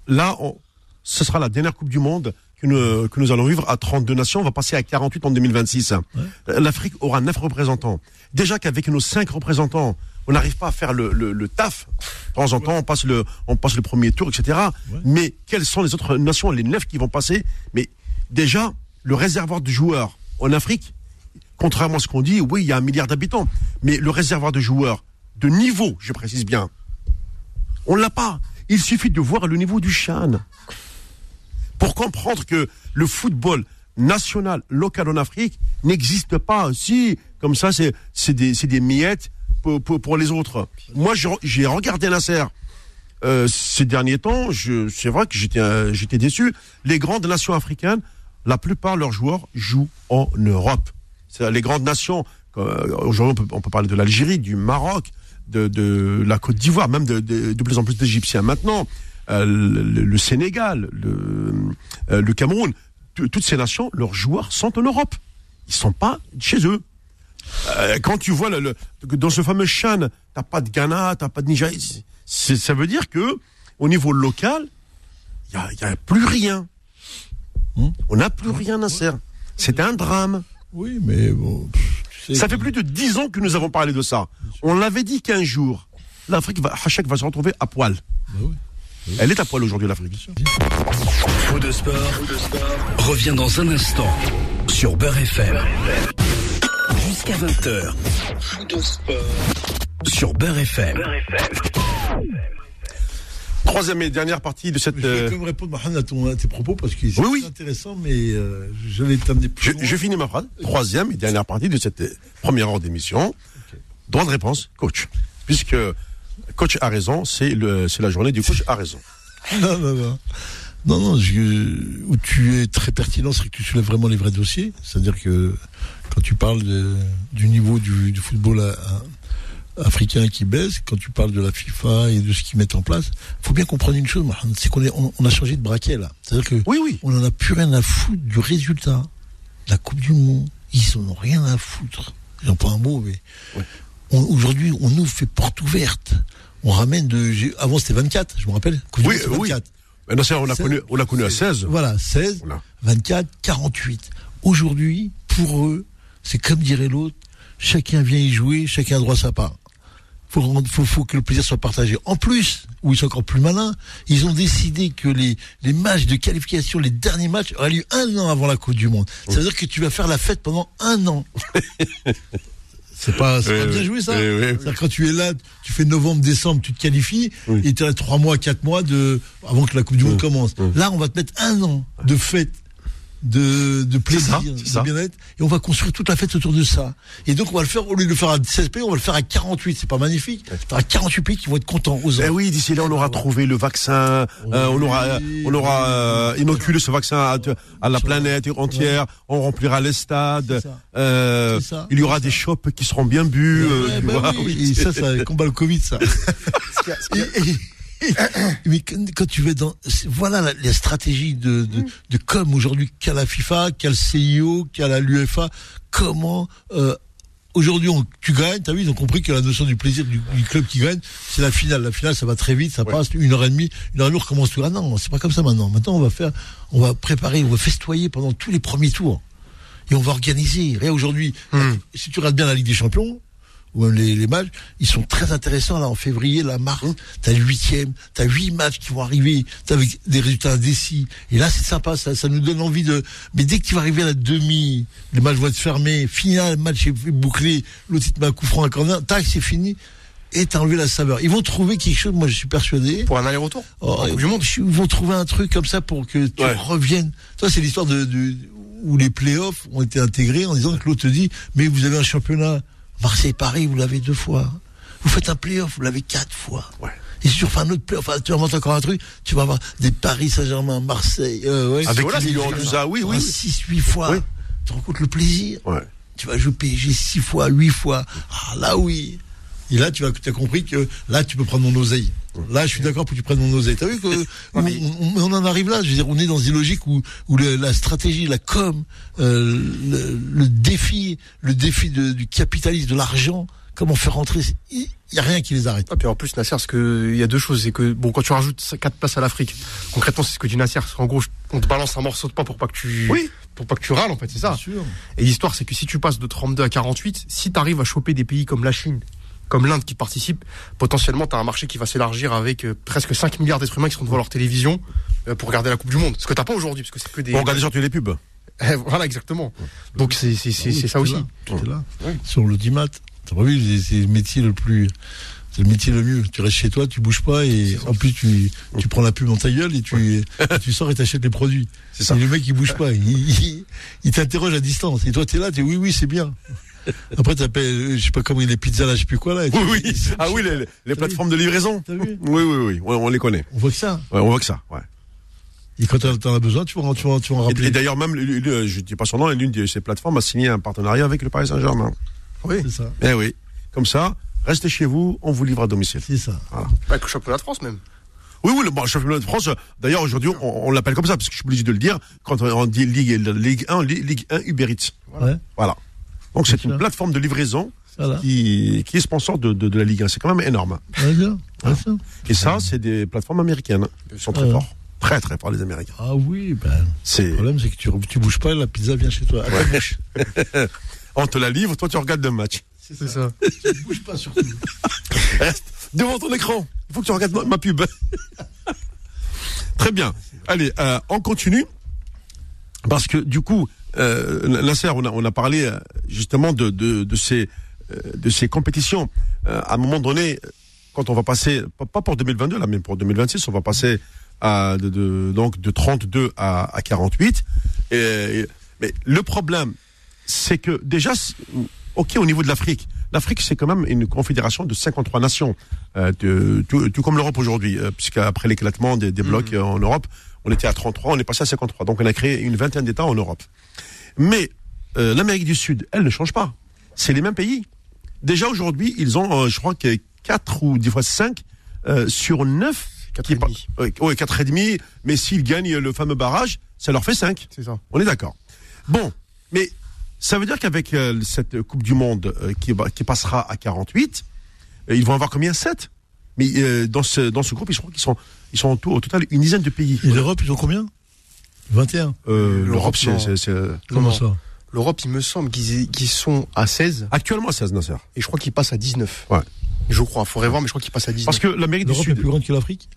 là, on- ce sera la dernière Coupe du Monde que nous, que nous allons vivre à 32 nations. On va passer à 48 en 2026. Euh, L'Afrique aura 9 représentants. Déjà qu'avec nos 5 représentants, on n'arrive pas à faire le, le, le taf. De temps en temps, on passe le, on passe le premier tour, etc. Ouais. Mais quelles sont les autres nations, les 9 qui vont passer? Mais déjà, le réservoir de joueurs en Afrique, contrairement à ce qu'on dit, oui, il y a un milliard d'habitants, mais le réservoir de joueurs de niveau, je précise bien, on l'a pas. Il suffit de voir le niveau du Chan pour comprendre que le football national, local en Afrique, n'existe pas. Si, comme ça, c'est des, miettes pour, les autres. Moi, j'ai regardé Nasser euh, ces derniers temps. C'est vrai que j'étais euh, j'étais déçu. Les grandes nations africaines, la plupart de leurs joueurs jouent en Europe. Les grandes nations. euh, Aujourd'hui, on peut, on peut parler de l'Algérie, du Maroc, de, de la Côte d'Ivoire, même de, de, de plus en plus d'Égyptiens maintenant. Euh, le, le Sénégal, le, euh, le Cameroun, toutes ces nations, leurs joueurs sont en Europe. Ils sont pas chez eux. Euh, quand tu vois le, dans ce fameux Chan, t'as pas de Ghana, t'as pas de Nigeria, ça veut dire que au niveau local, il y a, y a plus rien. Hmm. On n'a plus rien à faire. C'est un drame. Oui, mais bon. pff, tu sais Ça que- fait plus de dix ans que nous avons parlé de ça. On l'avait dit qu'un jour, l'Afrique va, Hachek va se retrouver à poil. Bah oui. Elle est à poil aujourd'hui, l'Afrique. Faux de sport, revient dans un instant sur Beurre FM. Jusqu'à 20h. Faux de sport sur Beurre FM. Troisième et dernière partie de cette. Je vais euh, quand même répondre Mohamed, à, ton, à tes propos parce que c'est Oui, oui. intéressant, mais euh, je vais t'amener je, plus loin. je finis ma phrase. Troisième et dernière partie de cette euh, première heure d'émission. Droit de réponse, coach. Puisque coach a raison, c'est le, c'est la journée du coach a raison. Non, non, non. Non, non, je- où tu es très pertinent, c'est que tu soulèves vraiment les vrais dossiers. C'est-à-dire que quand tu parles de- du niveau du, du football à- à- africain qui baisse, quand tu parles de la FIFA et de ce qu'ils mettent en place, faut bien comprendre une chose, Mohamed, c'est qu'on on, on a changé de braquet là. C'est-à-dire que Oui, oui. on en a plus rien à foutre du résultat. La Coupe du Monde, ils en ont rien à foutre. J'en pas un mot, mais Ouais. aujourd'hui, on nous fait porte ouverte. On ramène de. Avant, c'était 24, je me rappelle. Coupe du Oui, Monde, oui. 24. Maintenant, ça, on a C'est- connu, on l'a connu à 16. Voilà, 16, Voilà. 24, 48. Aujourd'hui, pour eux, c'est comme dirait l'autre, chacun vient y jouer, chacun a droit à sa part. Faut, faut, faut que le plaisir soit partagé. En plus, où ils sont encore plus malins, ils ont décidé que les, les matchs de qualification, les derniers matchs, auraient lieu un an avant la Coupe du Monde. Ça veut dire que tu vas faire la fête pendant un an. C'est pas, Oui, pas oui. bien joué ça. Oui, quand tu es là, tu fais novembre, décembre, tu te qualifies, et tu as trois mois, quatre mois de, avant que la Coupe du Monde commence. Là, on va te mettre un an de fête, de, de plaisir, ça, de bien-être, et on va construire toute la fête autour de ça. Et donc, on va le faire, au lieu de le faire à 16 pays, on va le faire à 48. C'est pas magnifique? T'auras 48 pays qui vont être contents aux Eh oui, d'ici là, on aura trouvé le vaccin, euh, on aura, Oui, on aura euh, inoculé ce vaccin à, à la planète entière. On remplira les stades. Euh, il y aura des shops qui seront bien bu. euh, Ouais, bah oui, et ça, ça combat le Covid, ça. Et- et- mais quand, tu vas dans, voilà la, la stratégie de, de, de com aujourd'hui qu'a la FIFA, qu'a le CIO, qu'a la l'UEFA. Comment euh, aujourd'hui on, tu gagnes, t'as vu, ils ont compris que la notion du plaisir du, du club qui gagne, c'est la finale. La finale, ça va très vite, ça Ouais. passe une heure et demie, une heure et demie, on recommence tout. Ah non, c'est pas comme ça maintenant. Maintenant, on va faire, on va préparer, on va festoyer pendant tous les premiers tours et on va organiser. Rien aujourd'hui, si tu regardes bien la Ligue des Champions, ou même les, les matchs, ils sont très intéressants là en février, la mars, t'as le huitième, t'as huit matchs qui vont arriver, t'as avec des résultats indécis. Et là c'est sympa, ça, ça nous donne envie de. Mais dès que tu vas arriver à la demi, les matchs vont être fermés, final, le match est bouclé, l'autre il te met un coup franc à corner, tac, c'est fini. Et t'as enlevé la saveur. Ils vont trouver quelque chose, moi je suis persuadé. Pour un aller-retour Oh. Ils vont trouver un truc comme ça pour que tu Ouais. reviennes. Ça, c'est l'histoire de, de- où les playoffs ont été intégrés en disant que l'autre te dit, mais vous avez un championnat Marseille-Paris, vous l'avez deux fois. Vous faites un playoff, vous l'avez quatre fois. Ouais. Et si tu refais un autre playoff, enfin, tu inventes encore un truc, tu vas avoir des Paris Saint-Germain, Marseille, euh, ouais. Avec Voilà, ça, oui, oui. 6, 8 fois. Oui. Tu compte le plaisir. Ouais. Tu vas jouer PSG 6 fois, 8 fois. Ah, là oui. Et là, tu as, tu as compris que là, tu peux prendre mon oseille. Là, je suis d'accord pour que tu prennes mon oseille. T'as vu que on, on- on en arrive là. Je veux dire, on est dans une logique où, où le- la stratégie, la com, euh, le, le défi, le défi de- du capitalisme, de l'argent, comment faire rentrer, il y a rien qui les arrête. Ah, puis en plus, Nasser, ce que, il y a deux choses. C'est que, bon, quand tu rajoutes 4 places à l'Afrique, concrètement, c'est ce que dit Nasser. En gros, on te balance un morceau de pain pour pas que tu, Oui. pour pas que tu râles, en fait, c'est ça. Bien sûr. Et l'histoire, c'est que si tu passes de 32 à 48, si tu arrives à choper des pays comme la Chine, comme l'Inde qui participent, potentiellement, tu as un marché qui va s'élargir avec euh, presque 5 milliards d'êtres humains qui seront devant leur télévision euh, pour regarder la Coupe du Monde. Ce que t'as pas aujourd'hui, parce que c'est que des. On regarde surtout les pubs. Eh, voilà, exactement. Donc c'est ça aussi. là, Tout est là. Ouais. Sur l'audimat. T'as pas vu, c'est- le métier le plus, c'est le métier le mieux. Tu restes chez toi, tu bouges pas et en plus tu, tu prends la pub dans ta gueule et tu, et tu sors et t'achètes les produits. C'est ça. Et le mec il bouge pas, il, il, il t'interroge à distance. Et toi t'es là, tu dis oui oui c'est bien. Après t'appelles, euh, je sais pas comment il est pizzas là, je sais plus quoi là. tu- Oui, oui. Ah oui, les, les plateformes de livraison. Vu? Oui, oui, oui. On, on les connaît. On voit que ça. Ouais, on voit que ça. Ouais. Et quand t'en t'en as besoin, tu vas, tu vas, tu vas en Et, rappeler. et d'ailleurs, même, je dis pas son nom, l'une de ces plateformes a signé un partenariat avec le Paris Saint-Germain. Oui. C'est ça. Eh oui. Comme ça, restez chez vous, on vous livre à domicile. C'est ça. Avec le championnat de France même. Oui, oui, le bon, championnat de France, d'ailleurs, aujourd'hui, on, on l'appelle comme ça, parce que je suis obligé de le dire, quand on dit Ligue, Ligue 1, Ligue, Ligue 1 Uber Eats. Ouais. Voilà. Donc, c'est une plateforme de livraison Voilà. qui, qui est sponsor de, de, de la Ligue 1. C'est quand même énorme. Bien. Et ça, c'est des plateformes américaines. Ils sont très Ouais. forts. Très, très forts, les Américains. Ah oui, ben. C'est, Le problème, c'est que tu, tu bouges pas, la pizza vient chez toi. À ta bouche. on te la livre, toi, tu regardes le match. C'est ça. tu bouges pas surtout. Reste devant ton écran. Il faut que tu regardes ma, ma pub. Très bien. Allez, euh, on continue. Parce que du coup, euh, Nasser, on a, on a parlé euh, justement de, de, de ces, euh, de ces compétitions. Euh, à un moment donné, quand on va passer, pas- pour 2022, là, mais pour 2026, on va passer à de, de- donc de 32 à, à 48. Et, et- mais le problème, c'est que déjà, ok, au niveau de l'Afrique, l'Afrique c'est quand même une confédération de 53 nations, euh, de- tout, tout comme l'Europe aujourd'hui, euh, puisqu'après l'éclatement des, des blocs en Europe, on était à 33, on est passé à 53, donc on a créé une vingtaine d'États en Europe. Mais euh, l'Amérique du Sud, elle ne change pas. C'est les mêmes pays. Déjà aujourd'hui, ils ont, euh, je crois que 4 ou des fois 5 sur 9 Quatre et pas- demi. ouais, ouais, quatre et demi, mais s'ils gagnent le fameux barrage, ça leur fait 5. C'est ça. On est d'accord. Bon, mais ça veut dire qu'avec euh, cette Coupe du Monde euh, qui, va- qui passera à 48, euh, ils vont avoir combien? 7 Mais euh, dans, ce, dans ce groupe, je crois qu'ils sont, ils sont au, tout- au total une dizaine de pays. Et l'Europe, ils ont combien? 21. Euh, L'Europe, L'Europe, c'est... non. c'est- c'est- Comment non. ça? L'Europe, il me semble qu'ils qu'ils sont à 16 Actuellement, 16, Nasser. et je crois qu'ils passent à 19. Ouais. Je crois, faudrait voir, mais je crois qu'ils passent à 19. Parce que l'Amérique du L'Europe est Sud... plus grande que l'Afrique?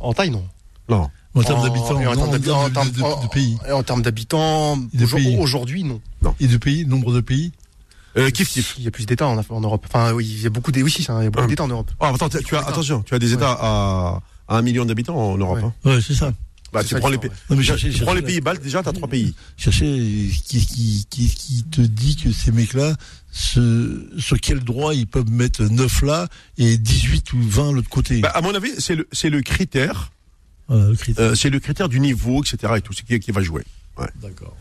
En taille, non. Non. En termes d'habitants, en non, termes d'habitants, en de, pays. En termes d'habitants, aujourd'hui, non. Et de pays, nombre de pays? Euh, kiff, kiff. Il y a plus d'États en, en Europe. Enfin, oui, il y a beaucoup d'États. Oui, si, ça, il y a beaucoup Hum. d'États en Europe. Oh, attends, tu tu as, attention, tu as des États à, à un million d'habitants en Europe. Ouais. hein. Ouais, c'est ça. Bah, tu ça prends les, ouais. Non, mais tu cherchez, prends les pays baltes, déjà, tu as trois pays. Cherchez qui, qui, qui, qui te dit que ces mecs-là, ce, sur quel droit ils peuvent mettre 9 là et 18 ou 20 de l'autre côté? Bah, à mon avis, c'est le, c'est le critère, Voilà, le critère. euh, c'est le critère du niveau, etc. et tout, ce qui, qui va jouer. D'accord.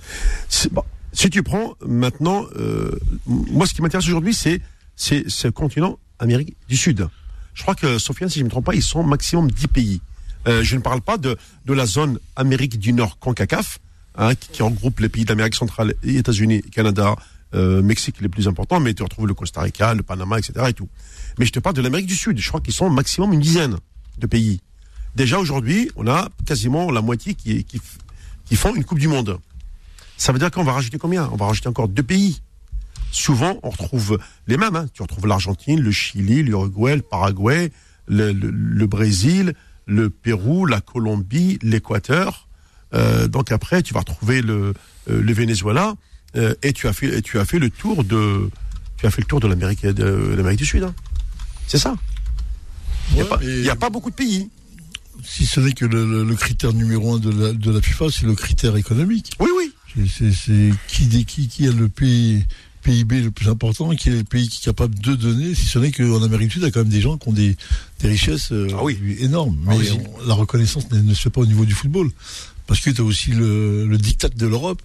C'est- bon, si tu prends maintenant, euh, moi, ce qui m'intéresse aujourd'hui, c'est, ce continent Amérique du Sud. Je crois que, Sofiane, si je ne me trompe pas, ils sont maximum 10 pays. Euh, je ne parle pas de, la zone Amérique du Nord, CONCACAF, hein, qui, regroupe les pays d'Amérique centrale, États-Unis, Canada, euh, Mexique les plus importants, mais tu retrouves le Costa Rica, le Panama, etc. et tout. Mais je te parle de l'Amérique du Sud. Je crois qu'ils sont maximum une dizaine de pays. Déjà aujourd'hui, on a quasiment la moitié qui font une Coupe du Monde. Ça veut dire qu'on va rajouter combien? On va rajouter encore deux pays. Souvent, on retrouve les mêmes. hein. Tu retrouves l'Argentine, le Chili, l'Uruguay, le Paraguay, le, le- le Brésil, le Pérou, la Colombie, l'Équateur. Euh, donc après, tu vas retrouver le, euh, le Venezuela euh, et tu as fait tu as fait le tour de tu as fait le tour de l'Amérique de l'Amérique du Sud. hein. C'est ça. Il n'y a, Ouais, pas- mais- il y a pas beaucoup de pays. Si ce n'est que le, le- le critère numéro un de la, de la FIFA, c'est le critère économique. Oui, oui. C'est- qui, des- qui, qui a le pays, PIB le plus important, qui est le pays qui est capable de donner, si ce n'est qu'en Amérique du Sud, il y a quand même des gens qui ont des, des richesses euh, Ah oui. énormes. Ah Mais oui. on- la reconnaissance ne, ne se fait pas au niveau du football. Parce que tu as aussi le, le diktat de l'Europe,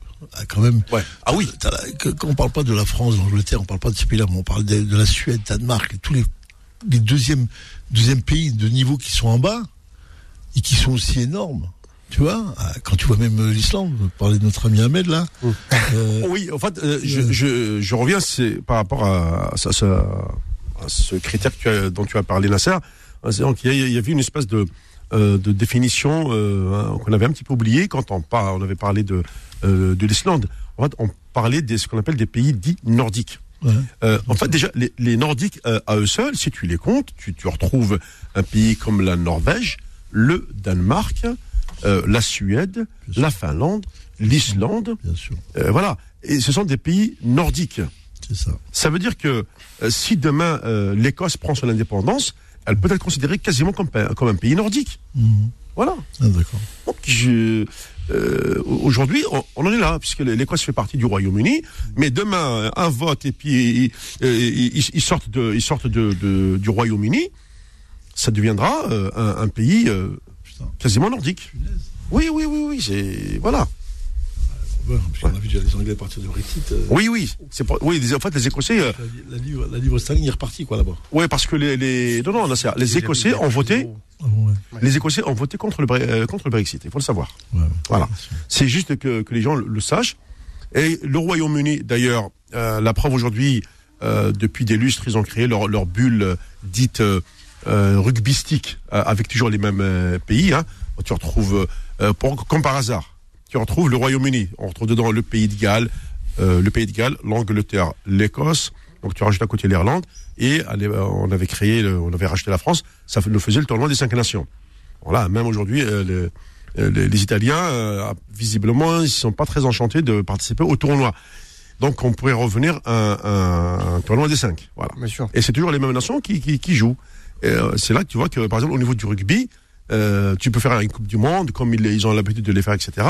quand même. Ouais. Ah oui. La- quand on parle pas de la France, de l'Angleterre, on parle pas de ces pays-là, mais on parle de, de la Suède, Danemark, tous les les deuxièmes, deuxième pays de niveau qui sont en bas et qui sont aussi énormes. Tu vois, ah, quand tu vois même euh, l'Islande, parler de notre ami Ahmed là. euh, Oui, en fait, euh, je, je, je reviens c'est par rapport à, ça- à ce critère que tu as- dont tu as parlé, Nasser. Euh, Donc, il y, a- il y avait une espèce de, euh, de définition euh, hein, qu'on avait un petit peu oublié quand on, avait parlé de, euh, de l'Islande. En fait, on parlait de ce qu'on appelle des pays dits nordiques. ouais. Euh, en fait, déjà, les, les Nordiques euh, à eux seuls, si tu les comptes, tu, tu retrouves un pays comme la Norvège, le Danemark, euh, la Suède, la Finlande, l'Islande, Bien sûr, euh, voilà. Et ce sont des pays nordiques. c'est ça. Ça veut dire que euh, si demain l'Écosse prend son indépendance, elle peut être considérée quasiment comme, un pays nordique. Mhm. Voilà. Ah, d'accord. Donc, je- euh, aujourd'hui, on, on en est là, puisque l'Écosse fait partie du Royaume-Uni. Mais demain, un vote et puis ils, sortent, de, ils sortent de, de- du Royaume-Uni, ça deviendra un, un pays. Quasiment nordique. Oui, oui, oui, oui, c'est voilà. Ouais, puis on a vu déjà les Anglais partir du Brexit. euh, Oui, oui, c'est pour- oui. En fait, les Écossais, euh, La, la livre, la livre sterling est repartie quoi là-bas. ouais, parce que les, les non, non, non, c'est- les Écossais ont voté. Ah. Les Écossais ont voté contre le, Bre- euh, contre le Brexit, il faut le savoir. Voilà. C'est juste que, que les gens le, le sachent. Et le Royaume-Uni, d'ailleurs, euh, la preuve aujourd'hui, euh, depuis des lustres, ils ont créé leur, leur bulle dite rugbystique, euh, avec toujours les mêmes euh, pays. Hein. Tu retrouves, euh, comme par hasard, tu retrouves le Royaume-Uni. On retrouve dedans le pays de Galles, euh, le pays de Galles, l'Angleterre, l'Écosse. Donc tu rajoutes à côté l'Irlande. Et euh, on avait créé, on avait racheté la France. Ça nous faisait le tournoi des cinq nations. Voilà, même aujourd'hui, euh, le- euh, les, les Italiens, euh, visiblement, ils sont pas très enchantés de participer au tournoi. Donc, on pourrait revenir à un, tournoi des cinq. Voilà. Bien sûr. Et c'est toujours les mêmes nations qui, qui, qui jouent. Euh, c'est là que tu vois que, par exemple, au niveau du rugby, euh, tu peux faire une Coupe du Monde, comme ils, ont l'habitude de les faire, etc.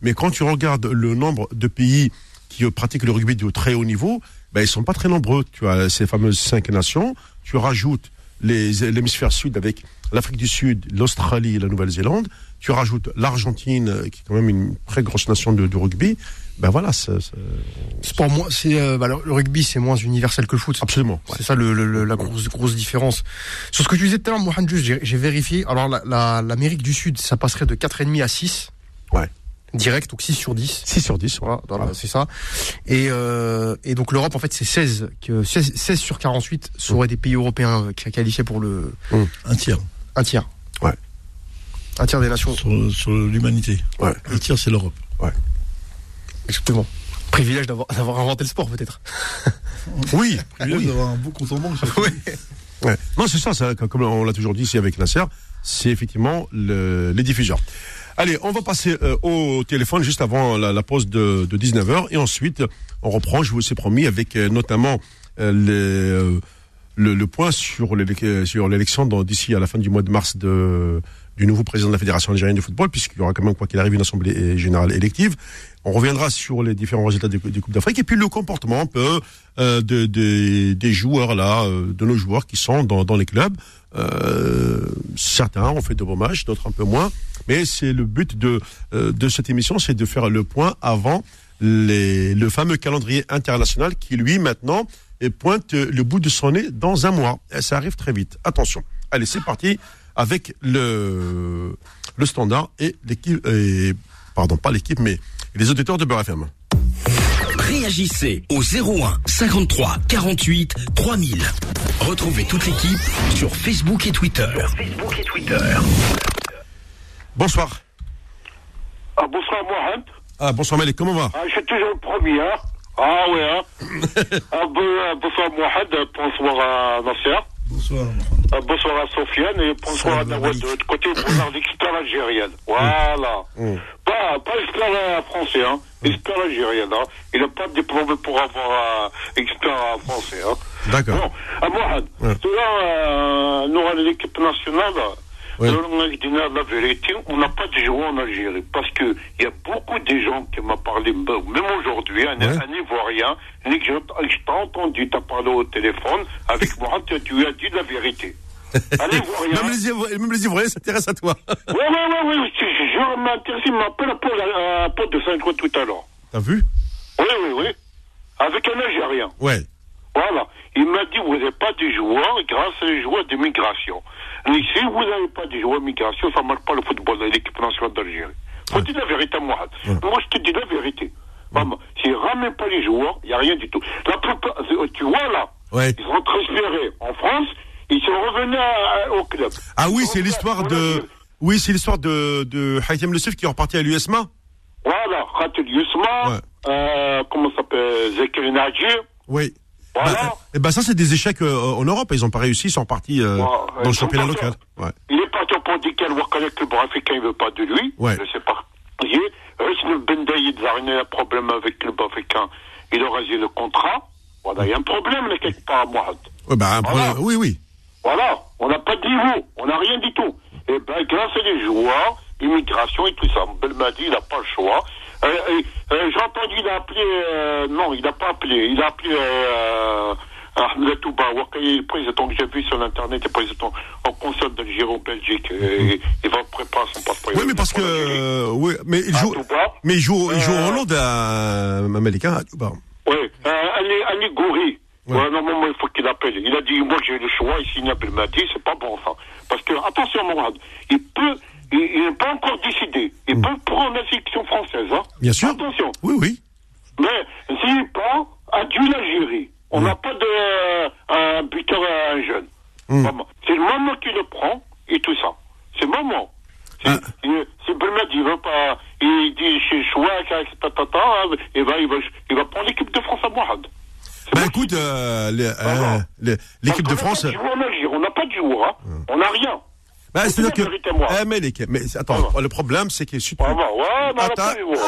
Mais quand tu regardes le nombre de pays qui euh, pratiquent le rugby de très haut niveau, ben, ils sont pas très nombreux. Tu as ces fameuses cinq nations. Tu rajoutes l'hémisphère sud avec l'Afrique du Sud, l'Australie et la Nouvelle-Zélande. Tu rajoutes l'Argentine, qui est quand même une très grosse nation de rugby. Ben voilà, c'est, c'est- Sport moins, c'est euh, bah, le rugby, c'est moins universel que le foot. absolument. C'est ça le, le- la grosse grosse différence. Sur ce que tu disais tout à l'heure, Mohamed, juste, j'ai j'ai vérifié. Alors la- la- l'Amérique du Sud, ça passerait de 4,5 à 6. Ouais. Direct, donc 6 sur 10. 6 sur 10. Voilà, voilà, c'est ça. Et, euh, et donc l'Europe, en fait, c'est 16, que 16, 16 sur 48 seraient des pays européens euh, qui qualifiés pour le Un tiers un tiers. Ouais. Un tiers des nations. sur, sur l'humanité. Ouais. Un tiers c'est l'Europe. Exactement. Privilège d'avoir inventé le sport, peut-être. Oui, Privilège oui. d'avoir un beau compte en banque. Ouais. Non, c'est ça, ça, comme on l'a toujours dit ici avec Nasser, c'est effectivement le- les diffuseurs. Allez, on va passer euh, au téléphone juste avant la, la pause de, de 19h et ensuite on reprend, je vous ai promis, avec euh, notamment euh, les, euh, le, le point sur l'élec- sur l'élection d'ici à la fin du mois de mars de, du nouveau président de la Fédération algérienne de football, puisqu'il y aura quand même, quoi qu'il arrive, une assemblée générale élective. On reviendra sur les différents résultats des, Coupes d'Afrique et puis le comportement un peu euh, de, de- des joueurs là, euh, de nos joueurs qui sont dans, les clubs. Euh, certains ont fait de beaux matchs, d'autres un peu moins. Mais c'est le but de, de cette émission, c'est de faire le point avant les, le fameux calendrier international qui, lui, maintenant, pointe le bout de son nez dans un mois. Ça arrive très vite. Attention. Allez, c'est parti avec le, le standard et l'équipe, pardon, pas l'équipe, mais les auditeurs de Beurre FM. Réagissez au 01 53 48 3000. Retrouvez toute l'équipe sur Facebook et Twitter. Facebook et Twitter. Bonsoir. Ah, bonsoir Mohamed. Ah, bonsoir Malik, comment va? Ah, je suis toujours le premier. Hein. Ah oui. Hein. ah, euh, bonsoir Mohamed. Bonsoir à Nasser. Bonsoir. Euh, bonsoir à Sofiane et bonsoir à Nawad de l'autre côté pour l'expert algérienne. Voilà. Pas, pas expert euh, français, hein. Expert algérien. Hein. Il n'a pas de diplôme pour avoir euh, expert euh, français. Hein. D'accord. Bon, à Mohamed, Ouais. là, euh, l'équipe nationale, Dit la vérité, on n'a pas de joueurs en Algérie. Parce que il y a beaucoup de gens qui m'ont parlé, bah, même aujourd'hui, un, un Ivoirien, je je t'ai entendu, t'as parlé au téléphone, avec moi, tu tu as dit la vérité. Même les, Ivo- même les Ivoiriens s'intéressent à toi. Oui, oui, oui, oui, je, je, m'intéresse, il m'appelle pour la- un pote de Saint-Gros tout à l'heure. T'as vu? Oui, oui, oui. Avec un Algérien. Ouais. Voilà. Il m'a dit, vous n'avez pas de joueurs grâce les joueurs d'immigration. Mais si vous n'avez pas de joueurs d'immigration, ça ne marche pas le football, l'équipe nationale d'Algérie. Faut dire la vérité, moi. Moi, je te dis la vérité. Maman, s'ils ne ramènent pas les joueurs, il n'y a rien du tout. La plupart, tu vois là, Ouais. ils sont transférés en France, ils sont revenus à- au club. Ah oui, c'est l'histoire de. Oui, c'est l'histoire de, de Haitham Youssef qui est reparti à l'USMA. Voilà, Khatil Ouais. euh, comment ça s'appelle, Zekri Nadji, Oui. Voilà. Bah, eh ben ça, c'est des échecs euh, en Europe. Ils n'ont pas réussi, ils sont repartis euh, Ouais, dans le championnat local. partis. Ouais. Il est parti au Pondical, voir que le club africain ne veut pas de lui. Ouais. Je sais pas. Hussein Bendaïd, il a un problème avec le club africain. Il a rasé le contrat. Voilà, il y a un problème là quelque part à Mourad. Ouais, bah, un Voilà. Oui, oui. Voilà, on n'a pas de niveau, on n'a rien du tout. Et ben, grâce à les joueurs, immigration et tout ça, Belmadi, il n'a pas le choix. Euh, euh, euh, J'ai entendu, il a appelé, non, il n'a pas appelé, il a appelé euh, Ahmed Touba, le président que j'ai vu sur l'internet, le président en conseil d'Algérie en Belgique. Il va préparer son passeport. Oui, mais parce que. oui, mais il joue. Mais il joue, il joue en Hollande à Américain. à Touba. Oui, Ali, Gouri. Ouais. Ouais, normalement, il faut qu'il appelle. Il a dit, moi, j'ai le choix, il signe Abdel Mahdi, c'est pas bon, ça. Parce que, attention, Mourad, il peut, il n'est pas encore décidé. Il peut prendre la sélection française, hein. Mm. Bien sûr. Attention. Oui, oui. Mais, s'il prend, adieu l'Algérie. On Mm. n'a pas de, euh, un buteur à un jeune. Mm. C'est le moment qu'il le prend, et tout ça. C'est le moment. C'est Ah. il- veut pas, il dit chez Chouak, tatata, il va, il va, il va prendre l'équipe de France à Mourad. C'est Bah écoute, euh, euh, l'équipe de France. qu'on n'a pas de Algérie, On n'a pas de joueurs, hein. On n'a rien. C'est c'est-à-dire que. Eh, mais, les- mais attends, le problème, c'est que si tu. Vraiment, ouais, Attends,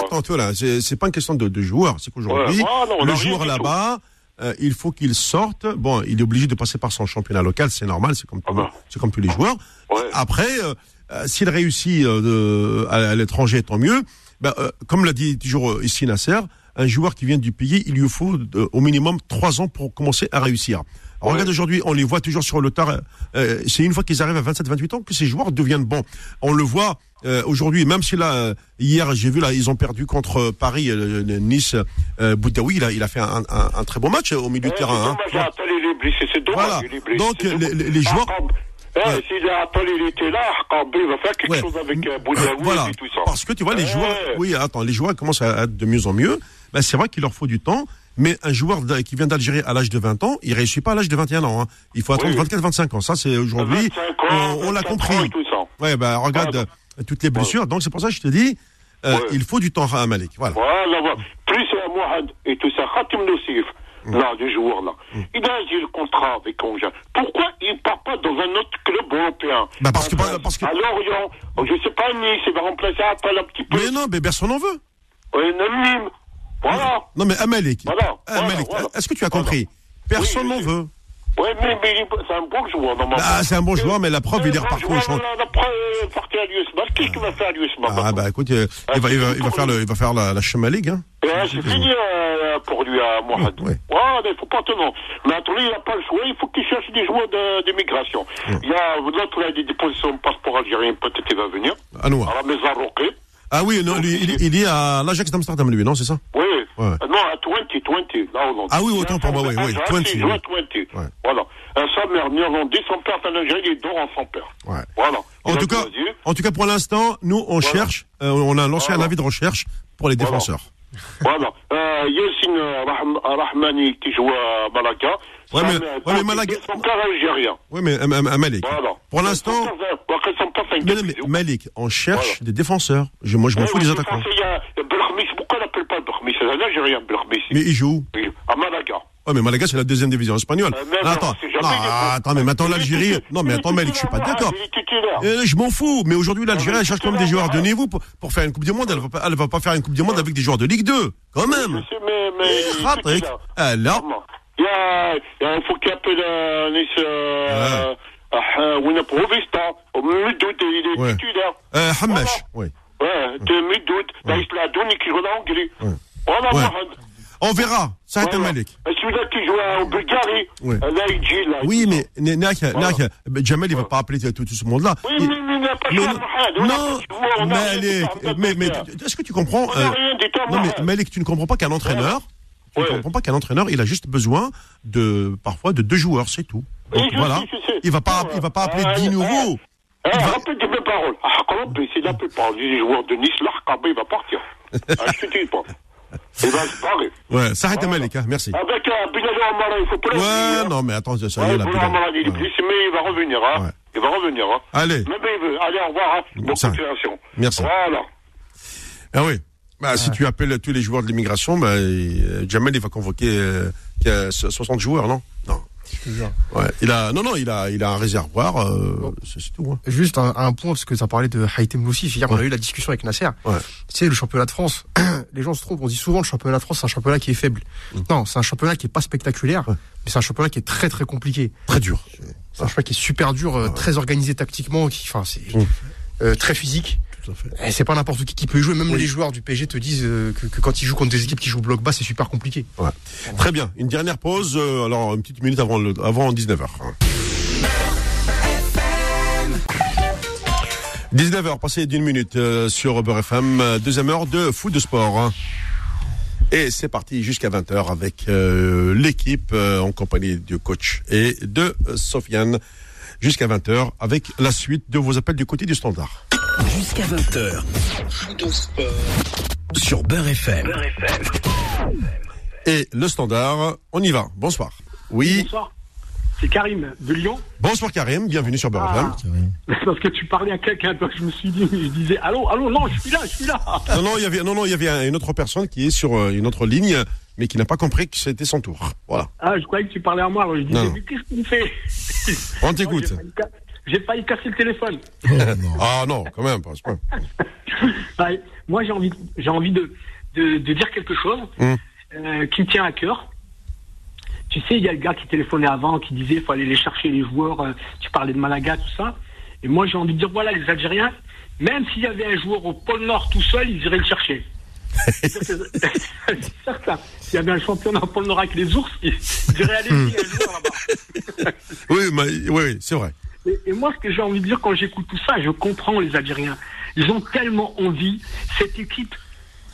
attends, tu vois, là, c'est pas une question de, de joueur. C'est qu'aujourd'hui, Ouais, voilà, on a le joueur là-bas, euh, il faut qu'il sorte. Bon, il est obligé de passer par son championnat local, c'est normal, c'est comme, Ah bah. c'est comme tous les joueurs. Ouais. Après, euh, euh, s'il réussit euh, de- à, à l'étranger, tant mieux. Euh, comme l'a dit toujours ici Nasser, un joueur qui vient du pays, il lui faut euh, au minimum trois ans pour commencer à réussir. Ouais. Regarde aujourd'hui, on les voit toujours sur le tard. euh, c'est une fois qu'ils arrivent à 27-28 ans que ces joueurs deviennent bons. On le voit euh, aujourd'hui, même si là, euh, hier, j'ai vu là, ils ont perdu contre euh, Paris, euh, Nice, euh, Boudaoui, il a, il a fait un, un- un très bon match euh, au milieu de Ouais, terrain. hein. Dommage, Attal, il est blessé, c'est dommage, Voilà. Donc, les- les- les joueurs- eh, Ouais. Si Attal, il était là, il va faire quelque Ouais. chose avec euh, Euh, Boudaoui voilà. et tout ça. Parce que tu vois, les Ouais. joueurs, oui, attends, les joueurs commencent à être de mieux en mieux. Ben, c'est vrai qu'il leur faut du temps, mais un joueur qui vient d'Algérie à l'âge de 20 ans, il réussit pas à l'âge de 21 ans. hein. Il faut attendre Oui. 24-25 ans. Ça, c'est aujourd'hui, 25 ans, on, on l'a 24 compris. Ouais, ben, regarde Voilà. euh, toutes les blessures. Donc, c'est pour ça que je te dis, euh, Ouais. il faut du temps à Malik. Voilà. Voilà. Plus Mohamed et tout ça, Khatim Noussif, Mm. là, du joueur là, il a eu le contrat avec Angers. Pourquoi il ne part pas dans un autre club européen? Bah, parce que- Enfin, parce que- À Lorient, je sais pas, Nice, il va remplacer Attal un petit peu. Mais non, mais personne n'en veut. Ouais, Nîmes. Voilà. Non, mais Amalek. Voilà, Amalek, voilà, voilà. est-ce que tu as compris Personne Oui, n'en veut. Ouais, mais, mais c'est un bon joueur, normalement. Ah, c'est un bon joueur, mais la preuve, il est reparti au champ. euh, parti à l'USMA. Qu'est-ce qu'il va faire à l'USMA Ah, bah, écoute, euh, il va, il faire le, il va faire la, la Chema League, hein. c'est fini euh, pour lui, à Mohamed. Ouais. Il faut pas tenir. Maintenant, il n'a pas le choix, il faut qu'il cherche des joueurs de- d'immigration. Il y a, l'autre, il a des dépositions de passeport algérien, peut-être qu'il va venir. À la maison Roquet. Ah oui, non, lui, il, il est à l'Ajax d'Amsterdam, lui, non, c'est ça Oui. Ouais. Euh, Non, à 20, 20, là, au Ah oui, autant pour moi, oui, oui, 20, 20. oui. 20. Ouais. Voilà. Un sa mère néerlandais, son père est en Algérie, il dort en son père. Ouais. Voilà. En Il tout cas, en tout cas, pour l'instant, nous, on cherche, euh, on a lancé un Voilà. avis de recherche pour les Voilà. défenseurs. Voilà. Euh, Yassine euh, Rahm- Rahmani qui joue à Malaga. Ouais, mais- ouais, mais est algérien. Oui, mais euh, euh, Malik, Voilà. pour l'instant, mais Gabriel. Malik, on cherche des défenseurs. Je, moi, je m'en Ouais, fous ouais, des attaquants. Il y a Belkhmis. Pourquoi on l'appelle pas Belkhmis C'est un Algérien, Belkhmis. Mais il joue. Oui, À Malaga. Ouais, mais Malaga, c'est la deuxième division espagnole. Euh, Non, attends, jamais non, attends, mais maintenant l'Algérie. Non, mais attends, Malik, je suis pas d'accord. Euh, je m'en fous, mais aujourd'hui l'Algérie mais elle cherche quand même des joueurs de niveau pour, pour faire une Coupe du Monde. Elle va pas, elle va pas faire une Coupe du Monde avec des joueurs de Ligue 2, quand même. Mais, mais il est Patrick, titulaire. euh, là, Vraiment. Il y a, il y a- il faut qu'il appelle euh, oui. Mohamed. On verra. Un Voilà. Malik. Et celui-là qui joue en Bulgarie, Ouais. là, il dit, là. Oui, mais Jamal, il va pas appeler tout, tout ce monde-là. Oui, Il- mais, mais il n'a pas de mais choix, non, mais, est-ce que tu comprends On euh, n'a rien dit, toi, Non, mais. Malik, tu ne comprends pas qu'un entraîneur, tu ne Ouais. comprends pas qu'un entraîneur, il a juste besoin de parfois de deux joueurs, c'est tout. Oui, Donc, je voilà. sais, je sais. Il va pas, il va pas appeler Ouais, 10 ouais. nouveaux. Il va- rappelle tes mes paroles. Ah, comment on peut essayer d'appeler par les joueurs de Nice, l'Arcaba, il va partir. ah, je te dis pas. Il va se barrer. Ouais, ça arrête. Malik, hein, merci. Avec un Binali Amara, il faut pas Ouais, hein. non, mais attends, ça y est, là. Putain. Amara, il est blessé, mais il va revenir, hein. Il va revenir, hein. Allez, Même il veut. Allez, au revoir, hein. Bonne continuation. Merci. Voilà. ah oui. Bah, si tu appelles tous les joueurs de l'immigration, bah, euh, Jamel, il va convoquer euh, qu'il y a 60 joueurs, non? Non. Ouais, il a, non, non, il a, il a un réservoir, euh, c'est c'est tout. Hein. Juste un, un point, parce que ça parlait de Haïtem Loussif. Hier, on a eu la discussion avec Nasser. Ouais. Tu sais, le championnat de France, les gens se trompent. On dit souvent le championnat de France, c'est un championnat qui est faible. Non, c'est un championnat qui est pas spectaculaire, Mm. Mais c'est un championnat qui est très très compliqué. Très dur. C'est un championnat qui est super dur, euh, très organisé tactiquement, qui, enfin, c'est Mm. euh, très physique. Tout à fait. Et c'est pas n'importe qui qui peut y jouer. Même Oui. les joueurs du PSG te disent euh, que, que quand ils jouent contre des équipes qui jouent bloc bas, c'est super compliqué. Très bien. Une dernière pause, euh, alors une petite minute avant, le, avant 19h. 19h, passé d'une minute euh, sur Uber FM, deuxième heure de foot de sport. hein. Et c'est parti jusqu'à 20h avec euh, l'équipe euh, en compagnie du coach et de Sofiane. Jusqu'à 20h avec la suite de vos appels du côté du standard. Jusqu'à 20h. Foot au sport. Sur Beurre FM. Et le standard, on y va. Bonsoir. Oui. Bonsoir. C'est Karim de Lyon. Bonsoir Karim, bienvenue sur Beurre FM. Ah. Parce que tu parlais à quelqu'un, donc je me suis dit, je disais, allô, allô, non, je suis là, je suis là. Non, non, il y avait, non, non, il y avait un- une autre personne qui est sur euh, une autre ligne, mais qui n'a pas compris que c'était son tour. Voilà. Ah, je croyais que tu parlais à moi, alors je disais, Non. mais qu'est-ce qu'il me fait? On t'écoute. j'ai failli casser le téléphone. Oh, non. Ah non, quand même, pas. Ouais, moi, j'ai envie, j'ai envie de, de, de dire quelque chose Hum. euh, qui me tient à cœur. Tu sais, il y a le gars qui téléphonait avant, qui disait, il faut aller les chercher les joueurs. euh, tu parlais de Malaga, tout ça. Et moi, j'ai envie de dire, voilà, les Algériens, même s'il y avait un joueur au pôle Nord tout seul, ils iraient le chercher. C'est certain. S'il y avait un championnat au pôle Nord avec les ours, ils diraient, allez, il y a un joueur là-bas. Oui, mais, oui, oui, c'est vrai. Et, et moi, ce que j'ai envie de dire quand j'écoute tout ça, je comprends les Algériens. Ils ont tellement envie. Cette équipe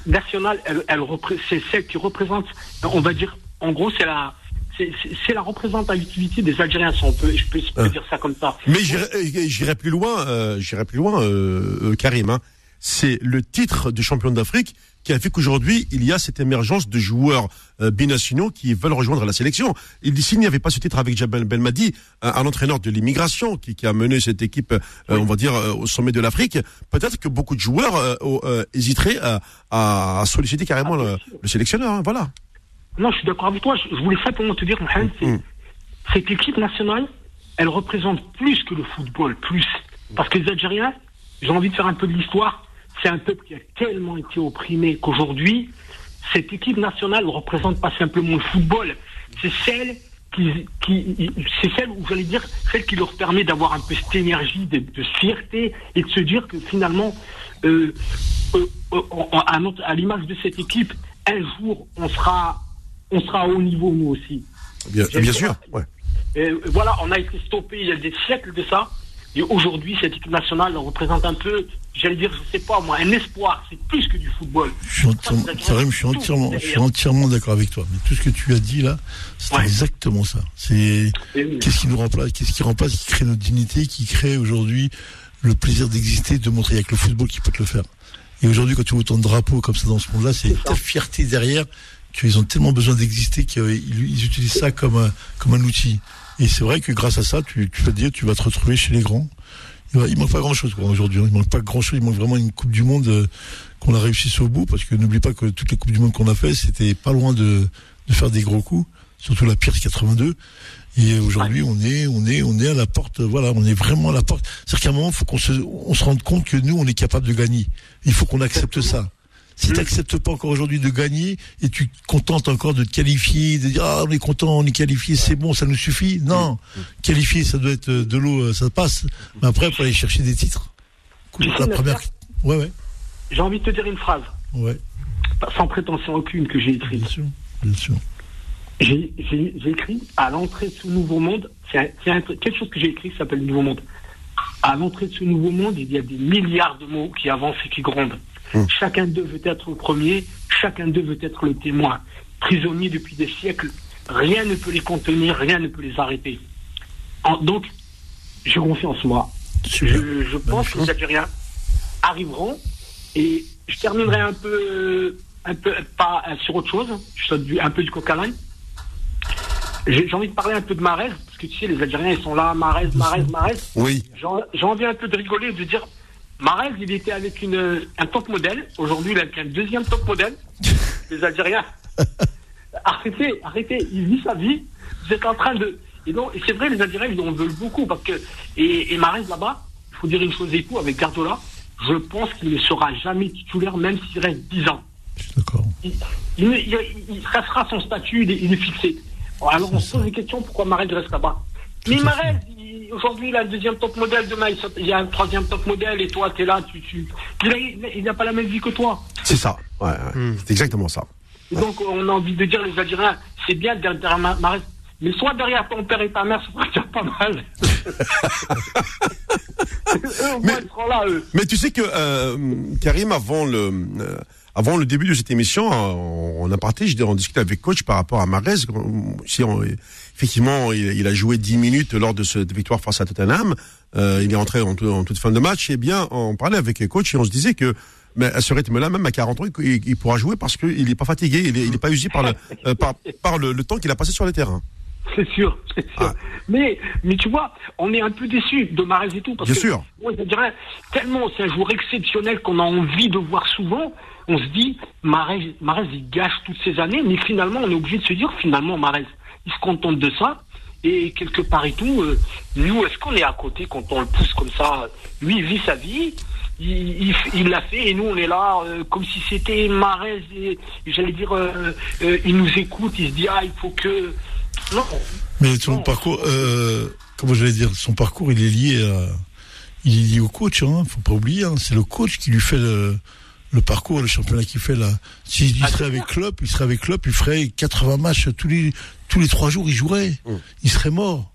nationale, elle, elle c'est celle qui représente, on va dire, en gros, c'est la, c'est- la représentativité des Algériens, si on peut, je peux, je peux Euh. dire ça comme ça. Mais j'irai euh, j'irai plus loin, euh, j'irai plus loin, euh, euh, Karim. hein. C'est le titre de champion d'Afrique qui a fait qu'aujourd'hui il y a cette émergence de joueurs euh, binationaux qui veulent rejoindre la sélection. Il dit s'il n'y avait pas ce titre avec Jabal Belmadi, un, un entraîneur de l'immigration qui, qui a mené cette équipe, euh, on va dire, euh, au sommet de l'Afrique, peut-être que beaucoup de joueurs hésiteraient à, à solliciter carrément le, le sélectionneur. hein, voilà. Non, je suis d'accord avec toi. Je, je voulais simplement te dire, Mohamed, c'est- Mm. cette équipe nationale, elle représente plus que le football, plus. Parce que les Algériens, j'ai envie de faire un peu de l'histoire, c'est un peuple qui a tellement été opprimé qu'aujourd'hui, cette équipe nationale ne représente pas simplement le football, c'est celle qui, qui c'est celle où j'allais dire celle qui leur permet d'avoir un peu cette énergie de, de fierté et de se dire que finalement euh, euh, euh, à, l'image de cette équipe un jour on sera on sera à haut niveau nous aussi Bien, sûr. Ouais. voilà, on a été stoppé il y a des siècles de ça. Et aujourd'hui, cette équipe nationale représente un peu, j'allais dire, je sais pas moi, un espoir. C'est plus que du football. Je suis entièrement, Karim, je suis entièrement, d'accord avec toi. Mais tout ce que tu as dit là, c'est Ouais. exactement ça. C'est qu'est-ce qui nous remplace, qu'est-ce qui remplace, qui crée notre dignité, qui crée aujourd'hui le plaisir d'exister, de montrer avec le football qui peut te le faire. Et aujourd'hui, quand tu vois autant de drapeaux comme ça dans ce monde-là, c'est ta fierté derrière qu'ils ont tellement besoin d'exister qu'ils ils utilisent ça comme un, comme un outil. Et c'est vrai que grâce à ça, tu, vas te dire, tu vas te retrouver chez les grands. Il, il manque pas grand chose aujourd'hui. Il manque pas grand chose. Il manque vraiment une Coupe du Monde euh, qu'on a réussi au bout parce que n'oublie pas que toutes les Coupes du Monde qu'on a fait, c'était pas loin de, faire des gros coups. Surtout la pire 82. Et aujourd'hui, on est, on est, on est à la porte. Voilà, on est vraiment à la porte. C'est-à-dire qu'à un moment, faut qu'on se, on se rende compte que nous, on est capable de gagner. Il faut qu'on accepte ça. Si tu n'acceptes pas encore aujourd'hui de gagner et tu te contentes encore de te qualifier, de dire ah on est content, on est qualifié, c'est bon, ça nous suffit. Non, qualifier ça doit être de l'eau, ça passe. Mais après il faut aller chercher des titres. La première, ouais ouais J'ai envie de te dire une phrase, ouais, sans prétention aucune, que j'ai écrite. bien sûr, bien sûr. J'ai écrit à l'entrée de ce nouveau monde, c'est quelque chose que j'ai écrit qui s'appelle Nouveau Monde. À l'entrée de ce nouveau monde, il y a des milliards de mots qui avancent et qui grondent. Chacun d'eux veut être le premier, chacun d'eux veut être le témoin. prisonniers depuis des siècles. Rien ne peut les contenir, rien ne peut les arrêter. En- donc, j'ai confiance, moi. Je, je pense que les Algériens arriveront et je terminerai un peu, un peu pas euh, sur autre chose. Je saute un peu du coq. J'ai envie de parler un peu de Marez, parce que tu sais, les Algériens, ils sont là, Marez, Marez, Marez. Oui. J'ai j'ai envie un peu de rigoler, de dire, Marez, il était avec une, un top modèle. Aujourd'hui, il avec un deuxième top modèle. Les Algériens. arrêtez, arrêtez. Il vit sa vie. Vous êtes en train de. Et donc, c'est vrai, les Algériens, ils en veulent beaucoup. Parce que, et, et Marez, là-bas, il faut dire une chose et tout, avec Guardiola, je pense qu'il ne sera jamais titulaire, même s'il reste 10 ans. Je suis d'accord. Il, il, il, il restera son statut, il est, il est fixé. Alors, on se pose des questions pourquoi Marez reste là-bas? Mais Marez, aujourd'hui, il a un deuxième top modèle, demain, il, y a un troisième top modèle, et toi, tu es là, tu. tu il n'a pas la même vie que toi. C'est ça. Ouais, ouais. C'est exactement ça. Donc, on a envie de dire, les Algériens, c'est bien derrière Ma- Marez, mais soit derrière ton père et ta mère, ça déjà pas mal. eux, au moins, ils seront là, eux. Mais tu sais que euh, Karim, avant le euh, avant le début de cette émission, euh, on a parté, je on discutait avec coach par rapport à Marez. Si on- effectivement, il, il a joué 10 minutes lors de cette victoire face à Tottenham. Euh, il est entré en, tout- en toute fin de match. Et bien, on parlait avec coach et on se disait que mais à ce rythme-là, même à 40 ans, il, pourra jouer parce qu'il n'est pas fatigué, il n'est pas usé par le euh, par, par le, le temps qu'il a passé sur les terrains. C'est sûr, c'est sûr. Ah. Mais, mais tu vois, on est un peu déçus de Marez et tout. Parce Bien que, sûr. Moi, je dirais, tellement c'est un joueur exceptionnel qu'on a envie de voir souvent. On se dit, Marez, Marez, il gâche toutes ces années, mais finalement, on est obligé de se dire, finalement, Marez, il se contente de ça. Et quelque part et tout, euh, nous, est-ce qu'on est à côté quand on le pousse comme ça Lui, il vit sa vie, il l'a fait, et nous, on est là euh, comme si c'était Marez, et, et j'allais dire, euh, il nous écoute, il se dit, ah, il faut que... Non, Mais son Non. parcours, comment j'allais dire, son parcours, il est lié à, il est lié au coach, hein. Faut pas oublier, hein. C'est le coach qui lui fait le, le parcours, le championnat qu'il fait là. S'il Ah, serait avec. Klopp, il serait avec Klopp, il ferait 80 matchs tous les, tous les trois jours, il jouerait. Mm. Il serait mort.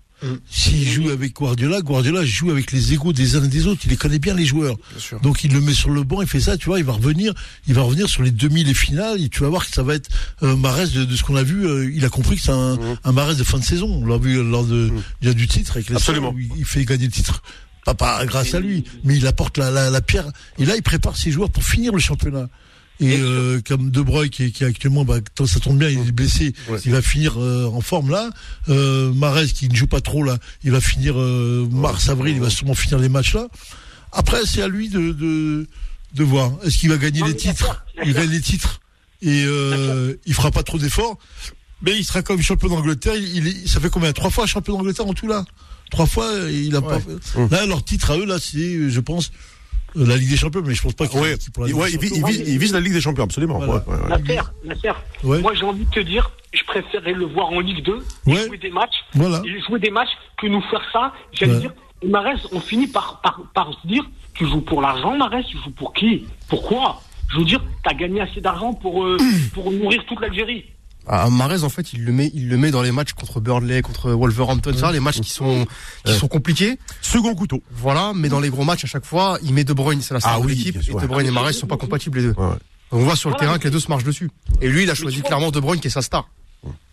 S'il joue avec Guardiola, Guardiola joue avec les égaux des uns et des autres. Il les connaît bien les joueurs. Donc il le met sur le banc, il fait ça, tu vois, il va revenir, il va revenir sur les demi les finales, et tu vas voir que ça va être euh, Marès de, de ce qu'on a vu. euh, il a compris que c'est un, un Marès de fin de saison. On l'a vu lors de déjà du titre avec les Absolument. il, il fait gagner le titre. Pas, pas grâce à lui, mais il apporte la, la, la pierre. Et là, il prépare ses joueurs pour finir le championnat. Et euh, comme De Bruyne qui, actuellement, bah, tant ça tombe bien, il est blessé, Ouais. il va finir euh, en forme là. Euh, Marez qui ne joue pas trop là, il va finir euh, mars avril, il va sûrement finir les matchs là. Après, c'est à lui de de, de voir. Est-ce qu'il va gagner Non, les titres? Il gagne les titres et euh, il fera pas trop d'efforts, mais il sera comme champion d'Angleterre. Il, ça fait combien? Trois fois champion d'Angleterre en tout là? Trois fois, il a pas. fait- Là, leur titre à eux là, c'est, je pense, euh, la Ligue des Champions, mais je pense pas qu'il Ouais, qu'il pourra il, la ouais, Ligue il, des vi- il Champions. vise, il vise la Ligue des Champions, absolument. Voilà. Ouais, ouais, ouais. Nasser, Nasser, Ouais. moi j'ai envie de te dire, je préférerais le voir en Ligue 2, Ouais. jouer des matchs, Voilà. jouer des matchs que nous faire ça. J'allais Ouais. dire, Marès, on finit par, par, par se dire, tu joues pour l'argent, Marès, tu joues pour qui? Pourquoi Je veux dire, tu as gagné assez d'argent pour, euh, pour nourrir toute l'Algérie. Ah, Marez, en fait, il le met, il le met dans les matchs contre Burnley, contre Wolverhampton, ça, les matchs qui sont, qui sont compliqués. Second couteau. Voilà, mais dans les gros matchs, à chaque fois, il met De Bruyne, c'est la star Ah de oui, l'équipe, et. De Bruyne et Marez sont pas compatibles les deux. On voit sur le Voilà, terrain que les deux se marchent dessus. Et lui, il a choisi clairement De Bruyne qui est sa star.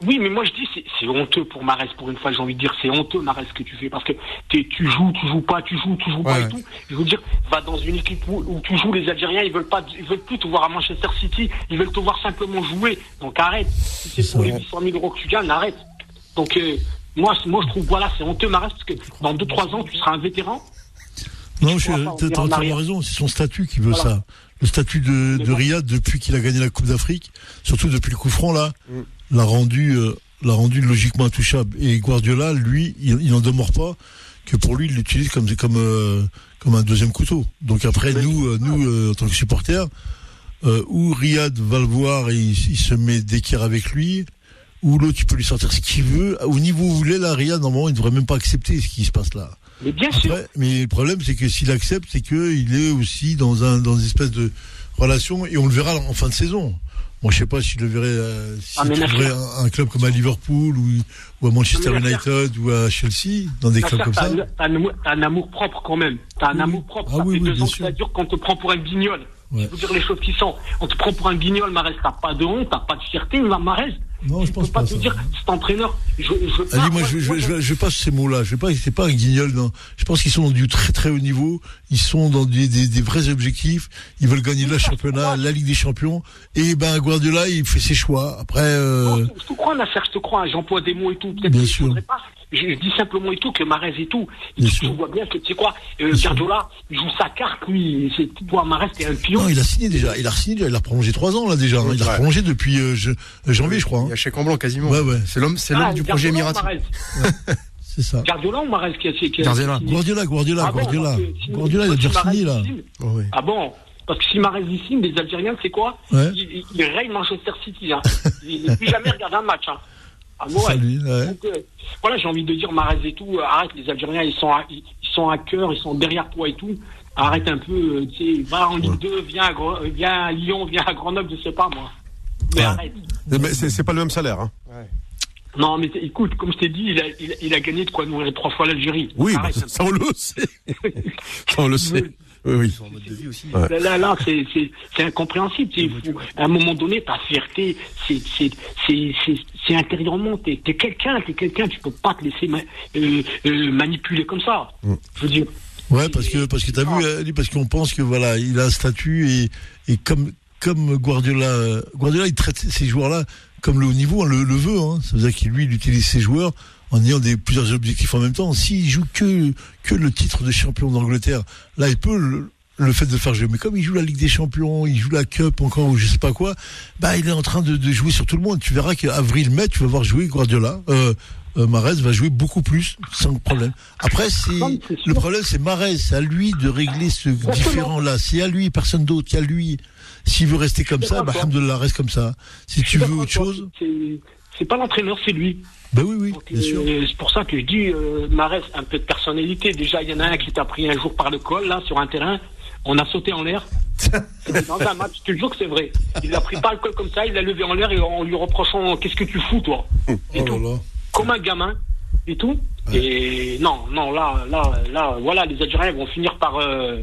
Oui, mais moi je dis c'est honteux pour Marès pour une fois. J'ai envie de dire c'est honteux Marès ce que tu fais parce que t'es- tu joues, tu joues pas, tu joues, tu joues pas Ouais, et tout. Je veux dire, va dans une équipe où, où tu joues. Les Algériens, ils veulent pas, ils veulent plus te voir à Manchester City. Ils veulent te voir simplement jouer. Donc arrête. Si c'est pour les 800 000 euros que tu gagnes, arrête. Donc euh, moi, moi je trouve voilà, c'est honteux Marès parce que dans 2-3 ans, tu seras un vétéran. Non, je revenir en t'as arrière. raison, c'est son statut qui veut Voilà. ça. Le statut de, de. Riyad depuis qu'il a gagné la Coupe d'Afrique, surtout depuis le coup franc là, Mm. l'a rendu, euh, l'a rendu logiquement intouchable. Et Guardiola, lui, il, n'en demeure pas que pour lui, il l'utilise comme comme euh, comme un deuxième couteau. Donc après, nous, euh, nous en tant que supporters, ou Riyad va le voir et il, il se met d'équerre avec lui, ou l'autre, tu peux lui sortir ce qu'il veut. Au niveau où il est là, Riyad, normalement, il ne devrait même pas accepter ce qui se passe là. Mais bien sûr. Mais le problème, c'est que s'il accepte, c'est qu'il est aussi dans un dans une espèce de relation et on le verra en fin de saison. Moi, je sais pas si je le verrai, euh, s'il Ah, un, un club comme à Liverpool ou, ou à Manchester Non, United ou à Chelsea, dans des clubs comme ça. t'as un un amour propre quand même. T'as un Oui, amour propre. Ah ça oui, fait oui, deux ans que ça dure qu'on te prend pour un guignol. Ouais. Il faut dire les choses qui sont. On te prend pour un guignol, Marès, t'as pas de honte, t'as pas de fierté, Marès. Non, je pense pas pas te ça. dire, cet entraîneur, je, je Ali, moi, je, je, je, je passe ces mots-là. Je pas, c'est pas un guignol, non. Je pense qu'ils sont dans du très très haut niveau. Ils sont dans des, des, des vrais objectifs. Ils veulent gagner le championnat, la Ligue des Champions. Et ben, Guardiola, il fait ses choix. Après, euh, Non, je te crois, Nasser, je te crois, j'emploie des mots et tout. Peut-être Bien sûr. pas. Je, dis simplement et tout que Marès et tout. Bien tu, vois bien que tu sais quoi, euh, il joue sa carte, lui. C'est toi, Marès, t'es un pion. non, il a signé déjà. Il a signé déjà. Il a prolongé trois ans là déjà. hein. Il a Ouais. prolongé depuis euh, je- euh, janvier, je crois. Il hein. y a chèque en blanc quasiment. Ouais, ouais. C'est l'homme, c'est l'homme Ah, du projet. Marès C'est ça. Guardiola ou Marès qui a a- Guardiola. Guardiola, Guardiola, Ah bon, Guardiola. Guardiola, il a déjà signé là. Oh, oui. Ah bon Parce que si Marès y signe, les Algériens, c'est quoi Ouais. ils, ils, ils règnent Manchester City. Hein. Ils n'ont plus jamais regardé un match. Hein. Ah ouais. lui, ouais. Donc, euh, voilà, j'ai envie de dire, Marès et tout, euh, arrête, les Algériens, ils sont, à, ils, sont à cœur, ils sont derrière toi et tout. Arrête un peu, euh, tu sais, va en Ligue 2, viens à, Gre- viens à Lyon, viens à Grenoble, je sais pas moi. Mais Ouais. arrête. Mais c'est c'est pas le même salaire. Hein. Non, mais écoute, comme je t'ai dit, il a, il, a, il a gagné de quoi nourrir trois fois l'Algérie. Oui, Arrête bah, ça on le sait. ça on le sait. Oui. Ouais. Là, là, c'est, incompréhensible. à un moment donné, ta fierté, c'est, intérieurement. T'es, t'es quelqu'un, t'es quelqu'un. Tu peux pas te laisser ma- euh, euh, manipuler comme ça. Mm. Je veux dire. Ouais, parce que parce que t'as vu, Ali, parce qu'on pense que voilà, il a un statut et et comme comme Guardiola, euh, Guardiola, il traite ces joueurs-là comme le haut niveau, hein, le, le veut. Hein. Ça veut dire qu'il lui, il utilise ses joueurs en ayant des plusieurs objectifs en même temps. S'il joue que que le titre de champion d'Angleterre, là, il peut le, le fait de faire jouer. Mais comme il joue la Ligue des Champions, il joue la Cup encore ou je sais pas quoi, bah il est en train de, de jouer sur tout le monde. Tu verras qu'avril-mai, tu vas voir jouer Guardiola. Euh, euh, Mahrez va jouer beaucoup plus sans problème. Après, c'est c'est le problème, c'est Mahrez. C'est à lui de régler ce différent-là. C'est à lui, personne d'autre. qu'à lui. S'il veut rester comme ça, bah, alhamdoulilah, reste comme ça. Si tu veux autre chose, C'est, c'est pas l'entraîneur, c'est lui. Bah oui, oui, Donc, bien sûr. c'est pour ça que je dis, euh, Marès, un peu de personnalité. Déjà, il y en a un qui t'a pris un jour par le col, là, sur un terrain. On a sauté en l'air. Dans un match, je te jure que c'est vrai. Il l'a pris par le col comme ça, il l'a levé en l'air et en lui reprochant Qu'est-ce que tu fous, toi Et Oh tout. là là. Comme un gamin et tout. Et non, non, là, là, là, voilà, les Algériens vont finir par. euh,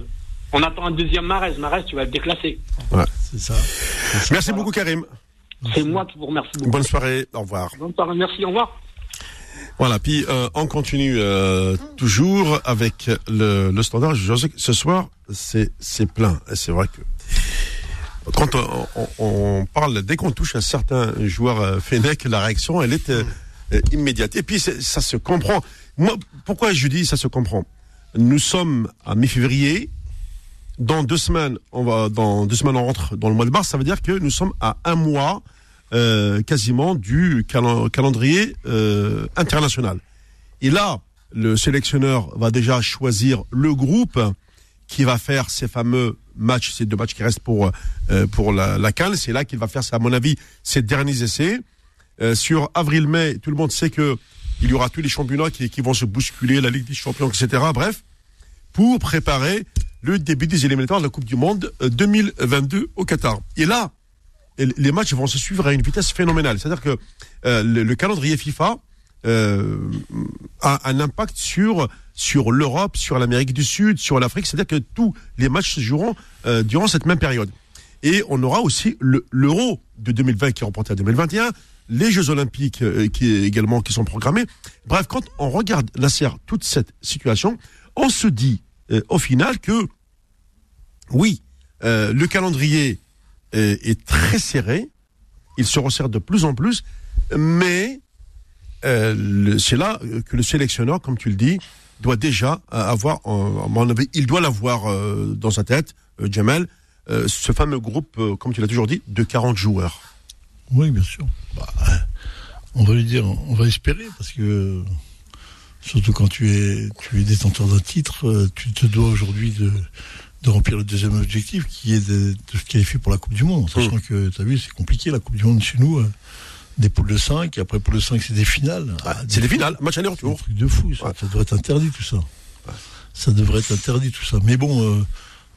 on attend un deuxième Marès. Marès, tu vas être déclassé. C'est ça. Merci beaucoup Karim. C'est moi qui vous remercie beaucoup. Bonne soirée. Au revoir. Bonne soirée, merci, au revoir. Voilà, puis euh, on continue euh, toujours avec le, le standard. Je sais que ce soir, c'est plein. Et C'est vrai que quand on, on- on parle, dès qu'on touche un certain joueur euh, Fennec, la réaction, elle est euh, immédiate. Et puis ça se comprend. Moi, pourquoi je dis ça se comprend? Nous sommes à mi-février. Dans deux semaines, on va dans deux semaines on rentre dans le mois de mars. Ça veut dire que nous sommes à un mois euh, quasiment du calen- calendrier euh, international. Et là, le sélectionneur va déjà choisir le groupe qui va faire ces fameux matchs, ces deux matchs qui restent pour euh, pour la, la. C'est là qu'il va faire, à mon avis, ses derniers essais. Euh, sur avril-mai, tout le monde sait que il y aura tous les championnats qui, qui vont se bousculer, la Ligue des Champions, etc. Bref, pour préparer le début des éliminatoires de la Coupe du Monde euh, 2022 au Qatar. Et là, les matchs vont se suivre à une vitesse phénoménale. C'est-à-dire que euh, le, le calendrier FIFA euh, a un impact sur sur l'Europe, sur l'Amérique du Sud, sur l'Afrique. C'est-à-dire que tous les matchs se joueront euh, durant cette même période. Et on aura aussi le- l'Euro de 2020 qui est remporté en 2021, les Jeux Olympiques euh, qui également qui sont programmés. Bref, quand on regarde Nasser toute cette situation, on se dit euh, au final que oui, euh, le calendrier euh, est très serré, il se resserre de plus en plus, mais c'est là que le sélectionneur, comme tu le dis, doit déjà avoir, mon avis, il doit l'avoir dans sa tête, Jamel, ce fameux groupe, comme tu l'as toujours dit, de 40 joueurs. Oui, bien sûr. Bah, on va lui dire, on va espérer, parce que surtout quand tu es, tu es détenteur d'un titre, euh, tu te dois aujourd'hui de, de remplir le deuxième objectif, qui est de, de se qualifier pour la Coupe du Monde. Sachant que, tu as vu, c'est compliqué la Coupe du Monde chez nous. euh, des poules de 5, et après poules de 5, c'est des finales. Ah, c'est des finales, match C'est un aller-retour. truc de fou, ça. Ouais. Ça devrait être interdit, tout ça. Ça devrait être interdit, tout ça. Mais bon, euh,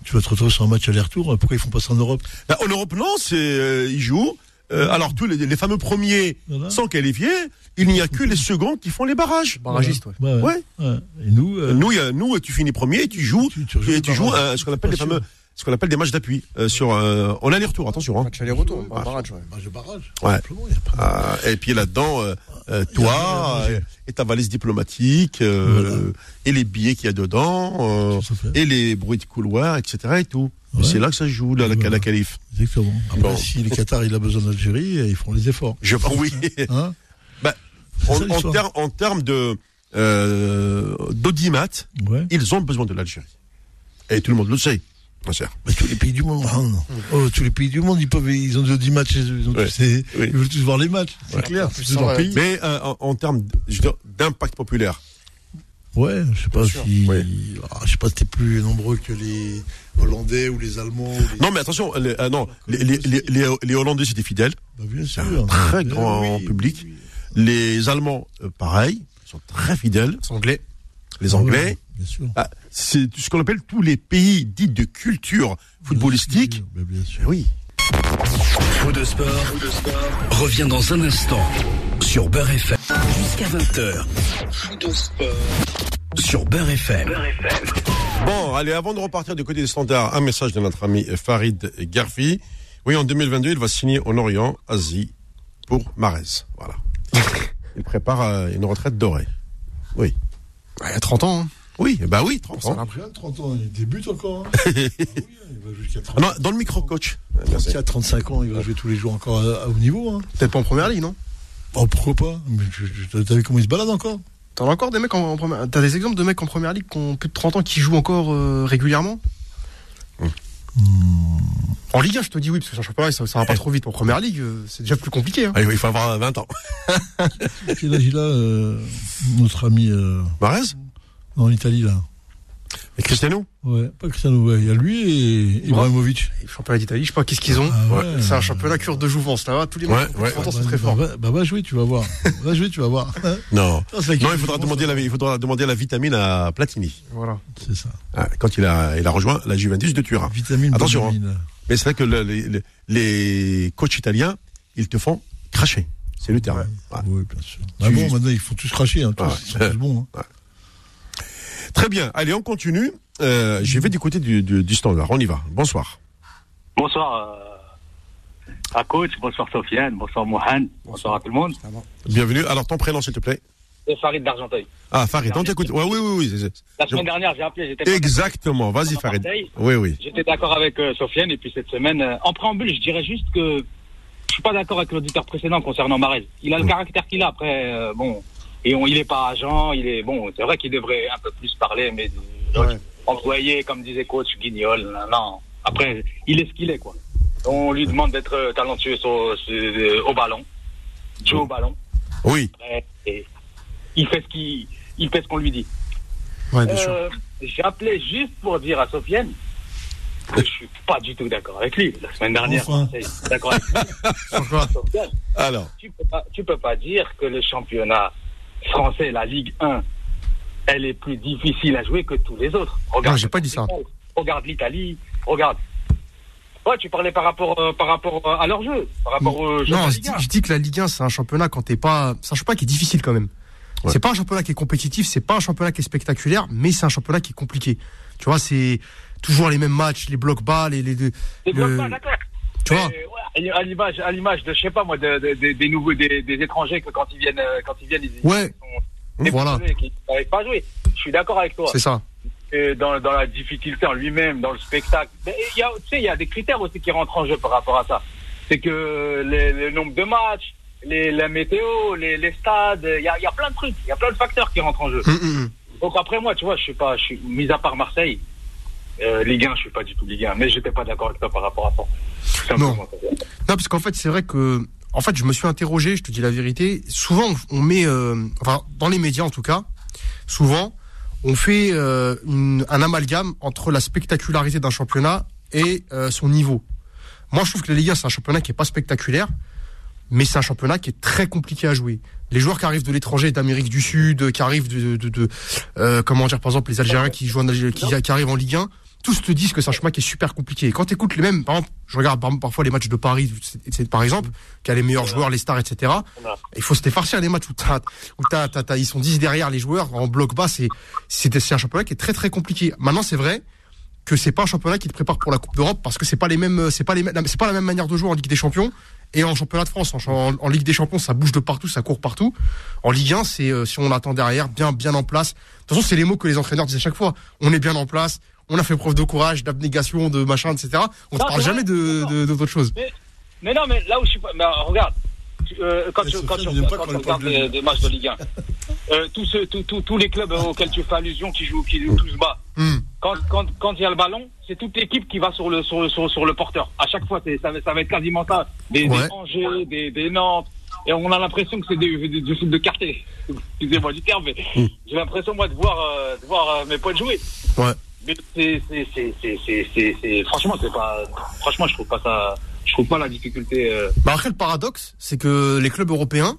tu vas te retrouver sur un match aller-retour. Pourquoi ils font pas ça en Europe? Bah, en Europe, non, c'est euh, ils jouent. Euh, alors tous les, les fameux premiers Voilà. sont qualifiés. Il n'y a que les seconds qui font les barrages. Barragiste, ouais. Ouais, ouais. Ouais. Ouais. Et nous, euh, Nous, a- nous, tu finis premier, tu joues, Tu- tu et tu joues barrage. euh, ce qu'on appelle les fameux ce qu'on appelle des matchs d'appui euh, sur. euh, on a les retours, attention. Hein. Match aller-retour, pas barrage, ouais. Match de barrage. Ouais. Pas de- Euh, et puis là-dedans, euh, toi euh, et ta valise diplomatique euh, Voilà. et les billets qu'il y a dedans et les bruits de couloir, etc. Et tout. Ouais. C'est là que ça se joue la, la, Voilà. la qualif. Exactement. Après, Bon. si le Qatar il a besoin d'Algérie, ils font les efforts. Je oui. Hein Bah, en, ça, en, l'histoire. ter- en termes de d'audimat, ouais. ils ont besoin de l'Algérie. Et tout le monde le sait. Mon cher. Mais tous les pays du monde, hein. oh, tous les pays du monde, ils peuvent, ils ont 10 matchs chez eux. Ils, ont Ouais. tous, Oui. ils veulent tous voir les matchs. C'est Ouais. clair. plus, leur pays. Mais euh, en, en termes d'impact populaire, Ouais, je sais pas si, Ouais. ah, je sais pas si t'es plus nombreux que les Hollandais ou les Allemands. ou les- non mais attention, les, euh, non, les, les, les, les- les Hollandais c'était fidèle, Bah, bien sûr. un très grand oui, public. oui. Les Allemands, euh, pareil, ils sont très fidèles. C'est anglais. Les Anglais, ouais, bien sûr. ah, c'est ce qu'on appelle tous les pays dits de culture footballistique. Bien sûr. Eh Oui. Faux de sport, revient dans un instant sur Beurre FM. Jusqu'à 20h. Faux de sport sur Beurre FM. Bon, allez, avant de repartir du côté des standards, un message de notre ami Farid Garfi. Oui, en 2022, il va signer en Orient, Asie, pour Marez. Voilà. Il prépare euh, une retraite dorée. Oui. Il y a 30 ans. hein. Oui, bah oui, 30 Ça ans. Après, à 30 ans, il débute encore. hein. Ah oui, il va jusqu'à 30 Ah non, dans le micro-coach. à 35 ans, il va jouer tous les jours encore à, à haut niveau. Hein. Peut-être pas en première ligue, non? Oh, pourquoi pas? T'as vu comment il se balade encore? T'en as encore des mecs en, en première T'as des exemples de mecs en première ligue qui ont plus de 30 ans qui jouent encore euh, régulièrement? En Ligue 1, je te dis oui, parce que championnat, ça, ça va pas trop vite. En première ligue, euh, c'est déjà plus compliqué. Hein. Ah, il faut avoir 20 ans. Quel âge il a, euh, notre ami euh, Marez en Italie, là Et Cristiano Ouais, pas Cristiano, ouais. Il y a lui et Ibrahimovic. Le championnat d'Italie, je sais pas qu'est-ce qu'ils ont. Ah ouais. C'est un championnat cure de jouvence, là. Tous les Ouais, de ouais, 30 ans Bah, sont très bah, forts. bah, bah, va jouer, tu vas voir. va jouer, tu vas voir. Non. C'est Non, il faudra demander la, il faudra demander la vitamine à Platini. Voilà. C'est ça. Ah, quand il a, il a rejoint la Juventus de Turin. Vitamine, Attention, vitamine. Mais c'est vrai que le- les, coachs italiens, ils te font cracher. C'est le terme. Ouais. Oui, bien sûr. Ah bon, maintenant, ils font tous cracher. Hein, tous, Ouais. Ils sont tous bons. Hein. Très bien. Allez, on continue. Euh, J'y vais du côté du, du, du standard. On y va. Bonsoir. Bonsoir euh, à coach, bonsoir Sofiane, bonsoir Mohan, bonsoir à tout le monde. Bienvenue. Alors, ton prénom, s'il te plaît. Farid d'Argenteuil. Ah, Farid, on t'écoute. Ouais, oui, oui, oui. La semaine dernière, j'ai appelé, j'étais Exactement. Vas-y, Farid. Oui, oui. J'étais d'accord avec euh, Sofiane et puis cette semaine, euh, en préambule, je dirais juste que je suis pas d'accord avec l'auditeur précédent concernant Marez. Il a le caractère qu'il a après, euh, bon, et on, il est pas agent, il est bon. C'est vrai qu'il devrait un peu plus parler, mais Ouais. employé, comme disait coach Guignol, non. Après, il est ce qu'il est quoi. On lui demande d'être talentueux sur- sur- au ballon, jouer au ballon. Oui. Après, et il fait ce qu'il il fait ce qu'on lui dit. Ouais, bien sûr. Euh, J'ai appelé juste pour dire à Sofiane que je suis pas du tout d'accord avec lui. La semaine dernière, Enfin. d'accord avec lui. Alors. tu peux pas, tu peux pas dire que le championnat français, la Ligue 1, elle est plus difficile à jouer que tous les autres. Regarde, Non, j'ai pas dit ça. Regarde l'Italie, regarde. Ouais, tu parlais par rapport, euh, par rapport euh, à leur jeu, par rapport au jeu de Non, la je Ligue dis, 1. je dis que la Ligue 1, c'est un championnat quand t'es pas. C'est un championnat qui est difficile quand même. Ouais. C'est pas un championnat qui est compétitif, c'est pas un championnat qui est spectaculaire, mais c'est un championnat qui est compliqué. Tu vois, c'est toujours les mêmes matchs, les blocs bas, les. les, les- C'est le- pas d'accord. tu vois ouais, à l'image, à l'image de, je sais pas moi, de- de- de- des nouveaux, des, des étrangers que quand ils viennent, euh, quand ils viennent, ils, Ouais. ils sont Voilà. n'arrivent pas à jouer. Je suis d'accord avec toi. C'est ça. Et dans, dans la difficulté en lui-même, dans le spectacle. Il y a, tu sais, il y a des critères aussi qui rentrent en jeu par rapport à ça. C'est que le nombre de matchs, les, la météo, les, les stades, il y a, il y a plein de trucs, il y a plein de facteurs qui rentrent en jeu. Hum, hum, hum. Donc après moi, tu vois, je suis pas, je suis mis à part Marseille, euh, Ligue 1, je suis pas du tout Ligue 1, mais j'étais pas d'accord avec toi par rapport à ça. Simplement. Non, parce qu'en fait, c'est vrai que. En fait, je me suis interrogé, je te dis la vérité. Souvent, on met. euh, enfin, dans les médias en tout cas, souvent, on fait euh, un amalgame entre la spectacularité d'un championnat et euh, son niveau. Moi, je trouve que la Ligue 1, c'est un championnat qui est pas spectaculaire, mais c'est un championnat qui est très compliqué à jouer. Les joueurs qui arrivent de l'étranger, d'Amérique du Sud, qui arrivent de, comment dire, par exemple, les Algériens qui jouent qui arrivent en Ligue 1, tous te disent que c'est un championnat qui est super compliqué. Quand tu écoutes les mêmes, par exemple, je regarde par, parfois les matchs de Paris, par exemple, qui a les meilleurs joueurs, les stars, etc. Il faut se défarcir les matchs où, t'as, où t'as, t'as- ils sont 10 derrière les joueurs en bloc bas. C'est, c'est, c'est un championnat qui est très très compliqué. Maintenant, c'est vrai que c'est pas un championnat qui te prépare pour la Coupe d'Europe parce que c'est pas les mêmes, c'est pas les, mêmes- c'est pas la même manière de jouer en Ligue des Champions et en championnat de France. En Ligue des Champions, ça bouge de partout, ça court partout. En Ligue 1, c'est euh, si on attend derrière, bien, bien en place. De toute façon, c'est les mots que les entraîneurs disent à chaque fois. On est bien en place. On a fait preuve de courage, d'abnégation, de machin, etc. On ne parle jamais de, de, d'autre chose. Mais non, mais là où je suis pas. Mais regarde, euh, quand, tu, quand, tu, tu regardes de des, matchs de Ligue 1, euh, tous, ceux, les clubs auxquels tu fais allusion qui jouent, qui jouent tous bas, Hmm. quand quand quand il y a le ballon, c'est toute l'équipe qui va sur le sur, le- sur, sur le porteur. À chaque fois, c'est- ça, va- ça va être quasiment ça. Des, Ouais. des Angers, des, des Nantes. Et on a l'impression que c'est des- des- du foot de quartier. Excusez-moi du terme, mais j'ai l'impression moi de voir euh, de voir euh, mes potes jouer. Ouais. C'est franchement c'est pas franchement je trouve pas ça je trouve pas la difficulté. euh, Bah après, le paradoxe, c'est que les clubs européens,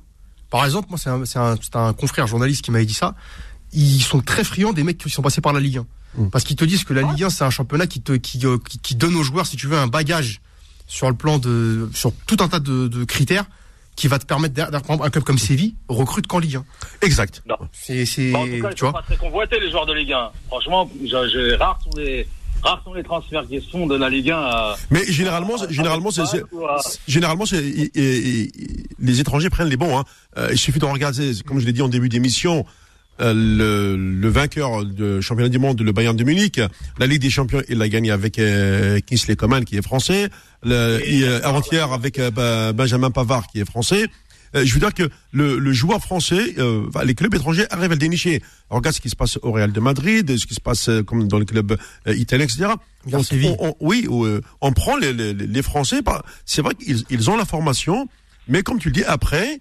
par exemple, moi, c'est un, c'est un, c'est un confrère journaliste qui m'avait dit ça, ils sont très friands des mecs qui sont passés par la Ligue 1. Mm. Parce qu'ils te disent que la Ligue 1, c'est un championnat qui, te, qui, euh, qui, qui donne aux joueurs, si tu veux, un bagage sur le plan de, sur tout un tas de, de critères qui va te permettre, exemple, un club comme Séville recrute qu'en Ligue 1. Exact. C'est, c'est, Bah, en tout cas, ils tu sont vois. pas très convoités les joueurs de Ligue 1. Franchement, je, je, rares sont les rares sont les transferts qui se font de la Ligue 1 à Mais généralement, c'est- généralement, c'est, c'est- à- généralement, c'est, et- et- et- les étrangers prennent les bons. Hein. Euh, il suffit de regarder, comme je l'ai dit en début d'émission, euh, le, le vainqueur de championnat du monde, le Bayern de Munich, la Ligue des Champions, il l'a gagné avec euh, Kingsley Coman, qui est français. Le, euh, avant-hier avec euh, Benjamin Pavard, qui est français. Euh, je veux dire que le, le joueur français, euh, les clubs étrangers arrivent à le dénicher. Alors, regarde ce qui se passe au Real de Madrid, ce qui se passe euh, comme dans les clubs euh, italiens, etc. On- on- on- oui, euh, on prend les, les, les Français. C'est vrai qu'ils ils ont la formation, mais comme tu le dis, après,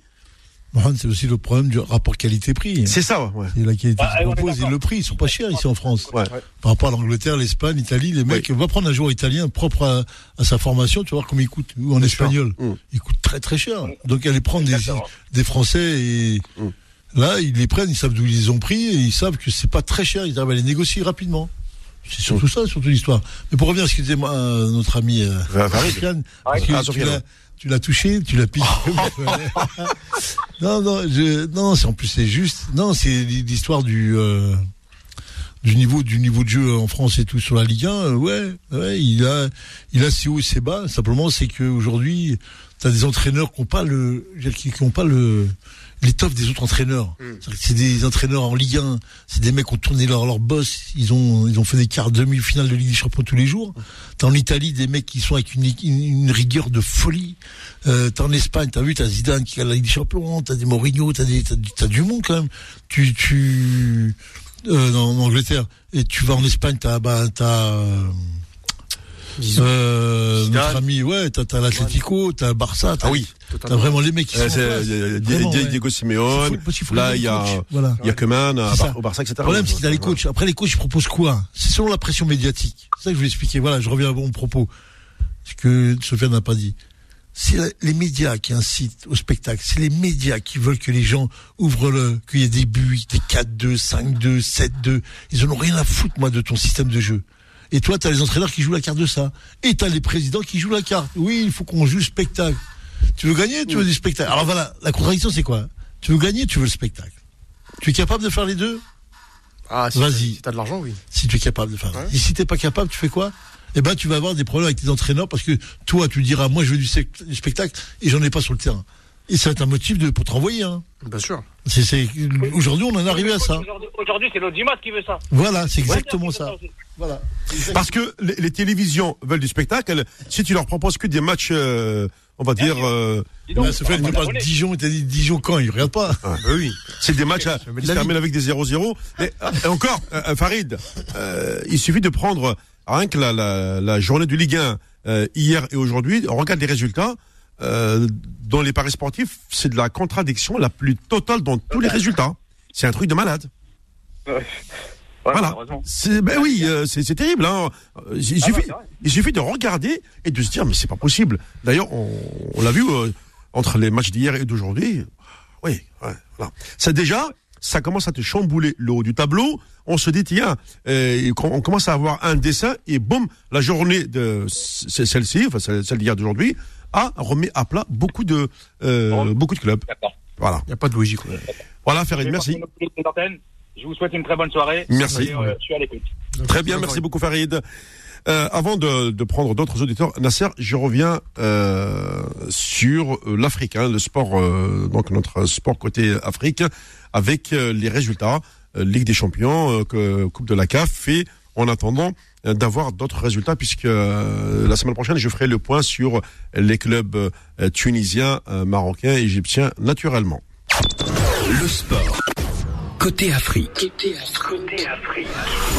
C'est aussi le problème du rapport qualité-prix. c'est ça. Ouais. C'est la qualité Ah, est proposent et le prix. Ils sont pas chers ici en France. Ouais. Par rapport à l'Angleterre, l'Espagne, l'Italie, les mecs, va prendre un joueur italien propre à, à sa formation, tu vas voir combien il coûte. Ou en espagnol. Mm. Il coûte très très cher. Donc aller prendre des, Français et Mm. là, ils les prennent, ils savent d'où ils les ont pris et ils savent que c'est pas très cher. Ils arrivent à les négocier rapidement. C'est surtout ça, surtout l'histoire. Mais pour revenir à ce que disait moi, euh, notre ami euh, Farid. Ah, tu l'as- touché, tu l'as piqué. non, non, je, non, c'est en plus c'est juste. Non, c'est l'histoire du euh, du niveau du niveau de jeu en France et tout sur la Ligue 1. euh, Ouais, ouais, il a il a ses hauts et ses bas. Simplement, c'est que aujourd'hui, t'as des entraîneurs qui n'ont pas le qui ont pas le l'étoffe des autres entraîneurs. Que C'est des entraîneurs en Ligue 1, c'est des mecs qui ont tourné leur, leur boss, ils ont, ils ont fait des quarts demi-finales de Ligue des Champions tous les jours. T'as en Italie des mecs qui sont avec une, une, une rigueur de folie. Euh, t'as en Espagne, t'as vu, t'as Zidane qui a la Ligue des Champions, t'as des Mourinho, t'as des, t'as, du- t'as du monde quand même. Tu, tu, euh, en en Angleterre, et tu vas en Espagne, t'as, bah, t'as, euh, notre ami, ouais, t'as, t'as l'Atlético, t'as Barça, t'as, Ah oui. t'as vraiment les mecs qui Euh, sont. Diego Simeone. Là, il y a, il y a Keman au Barça, etc. Le problème, c'est que t'as les coachs. Après, les coachs, ils proposent quoi C'est selon la pression médiatique. C'est ça que je vais expliquer. Voilà, je reviens à mon propos. Ce que Sofiane n'a pas dit. C'est les médias qui incitent au spectacle. C'est les médias qui veulent que les gens ouvrent le, qu'il y ait des buts, des 4-2, 5-2, 7-2. Ils en ont rien à foutre, moi, de ton système de jeu. Et toi, t'as les entraîneurs qui jouent la carte de ça. Et t'as les présidents qui jouent la carte. Oui, il faut qu'on joue le spectacle. Tu veux gagner, tu veux du spectacle. Alors voilà, la contradiction, c'est quoi? Tu veux gagner, tu veux le spectacle. Tu es capable de faire les deux? Ah, si Vas-y. t'as- Si t'as de l'argent, oui. si tu es capable de faire. Ouais. Et si t'es pas capable, tu fais quoi? Eh ben, tu vas avoir des problèmes avec tes entraîneurs parce que toi, tu diras, moi, je veux du spectacle et j'en ai pas sur le terrain. Et ça va être un motif de, pour te renvoyer. Hein. Bien sûr. C'est, c'est, aujourd'hui, on en est arrivé à ça. Aujourd'hui, c'est l'audimat qui veut ça. Voilà, c'est exactement ça. Voilà. Parce que les, les télévisions veulent du spectacle. Si tu leur proposes que des matchs, euh, on va dire, euh, donc, de abonner. Dijon, t'as dit Dijon quand Il regarde pas. oui, c'est des matchs qui se vie. terminent avec des 0-0. Et, et encore, euh, Farid, euh, il suffit de prendre rien que la, la, la journée du Ligue 1 euh, hier et aujourd'hui. On regarde les résultats. Euh, dans les paris sportifs, c'est de la contradiction la plus totale dans tous les résultats. C'est un truc de malade. Ouais, Voilà. C'est ben oui, euh, c'est c'est terrible. Hein. Il, Ah suffit, ouais, c'est il suffit de regarder et de se dire mais c'est pas possible. D'ailleurs, on, on l'a vu euh, entre les matchs d'hier et d'aujourd'hui. Oui, ouais, voilà. Ça déjà, ça commence à te chambouler le haut du tableau. On se dit tiens, on commence à avoir un dessin et boum, la journée de celle-ci, enfin celle d'hier d'aujourd'hui, a remis à plat beaucoup de euh, Bon. beaucoup de clubs. D'accord. Voilà. Il n'y a pas de logique. quoi. Voilà, Farid, merci. Je vous souhaite une très bonne soirée. Merci. Et, euh, je suis à l'écoute. Très bien, merci beaucoup Farid. Euh, avant de, de prendre d'autres auditeurs, Nasser, je reviens euh, sur euh, l'Afrique, hein, le sport, euh, donc notre sport côté Afrique, avec euh, les résultats, euh, Ligue des Champions, euh, que- Coupe de la CAF, et en attendant euh, d'avoir d'autres résultats, puisque euh, la semaine prochaine, je ferai le point sur les clubs euh, tunisiens, marocains, égyptiens, naturellement. Le sport. Côté Afrique.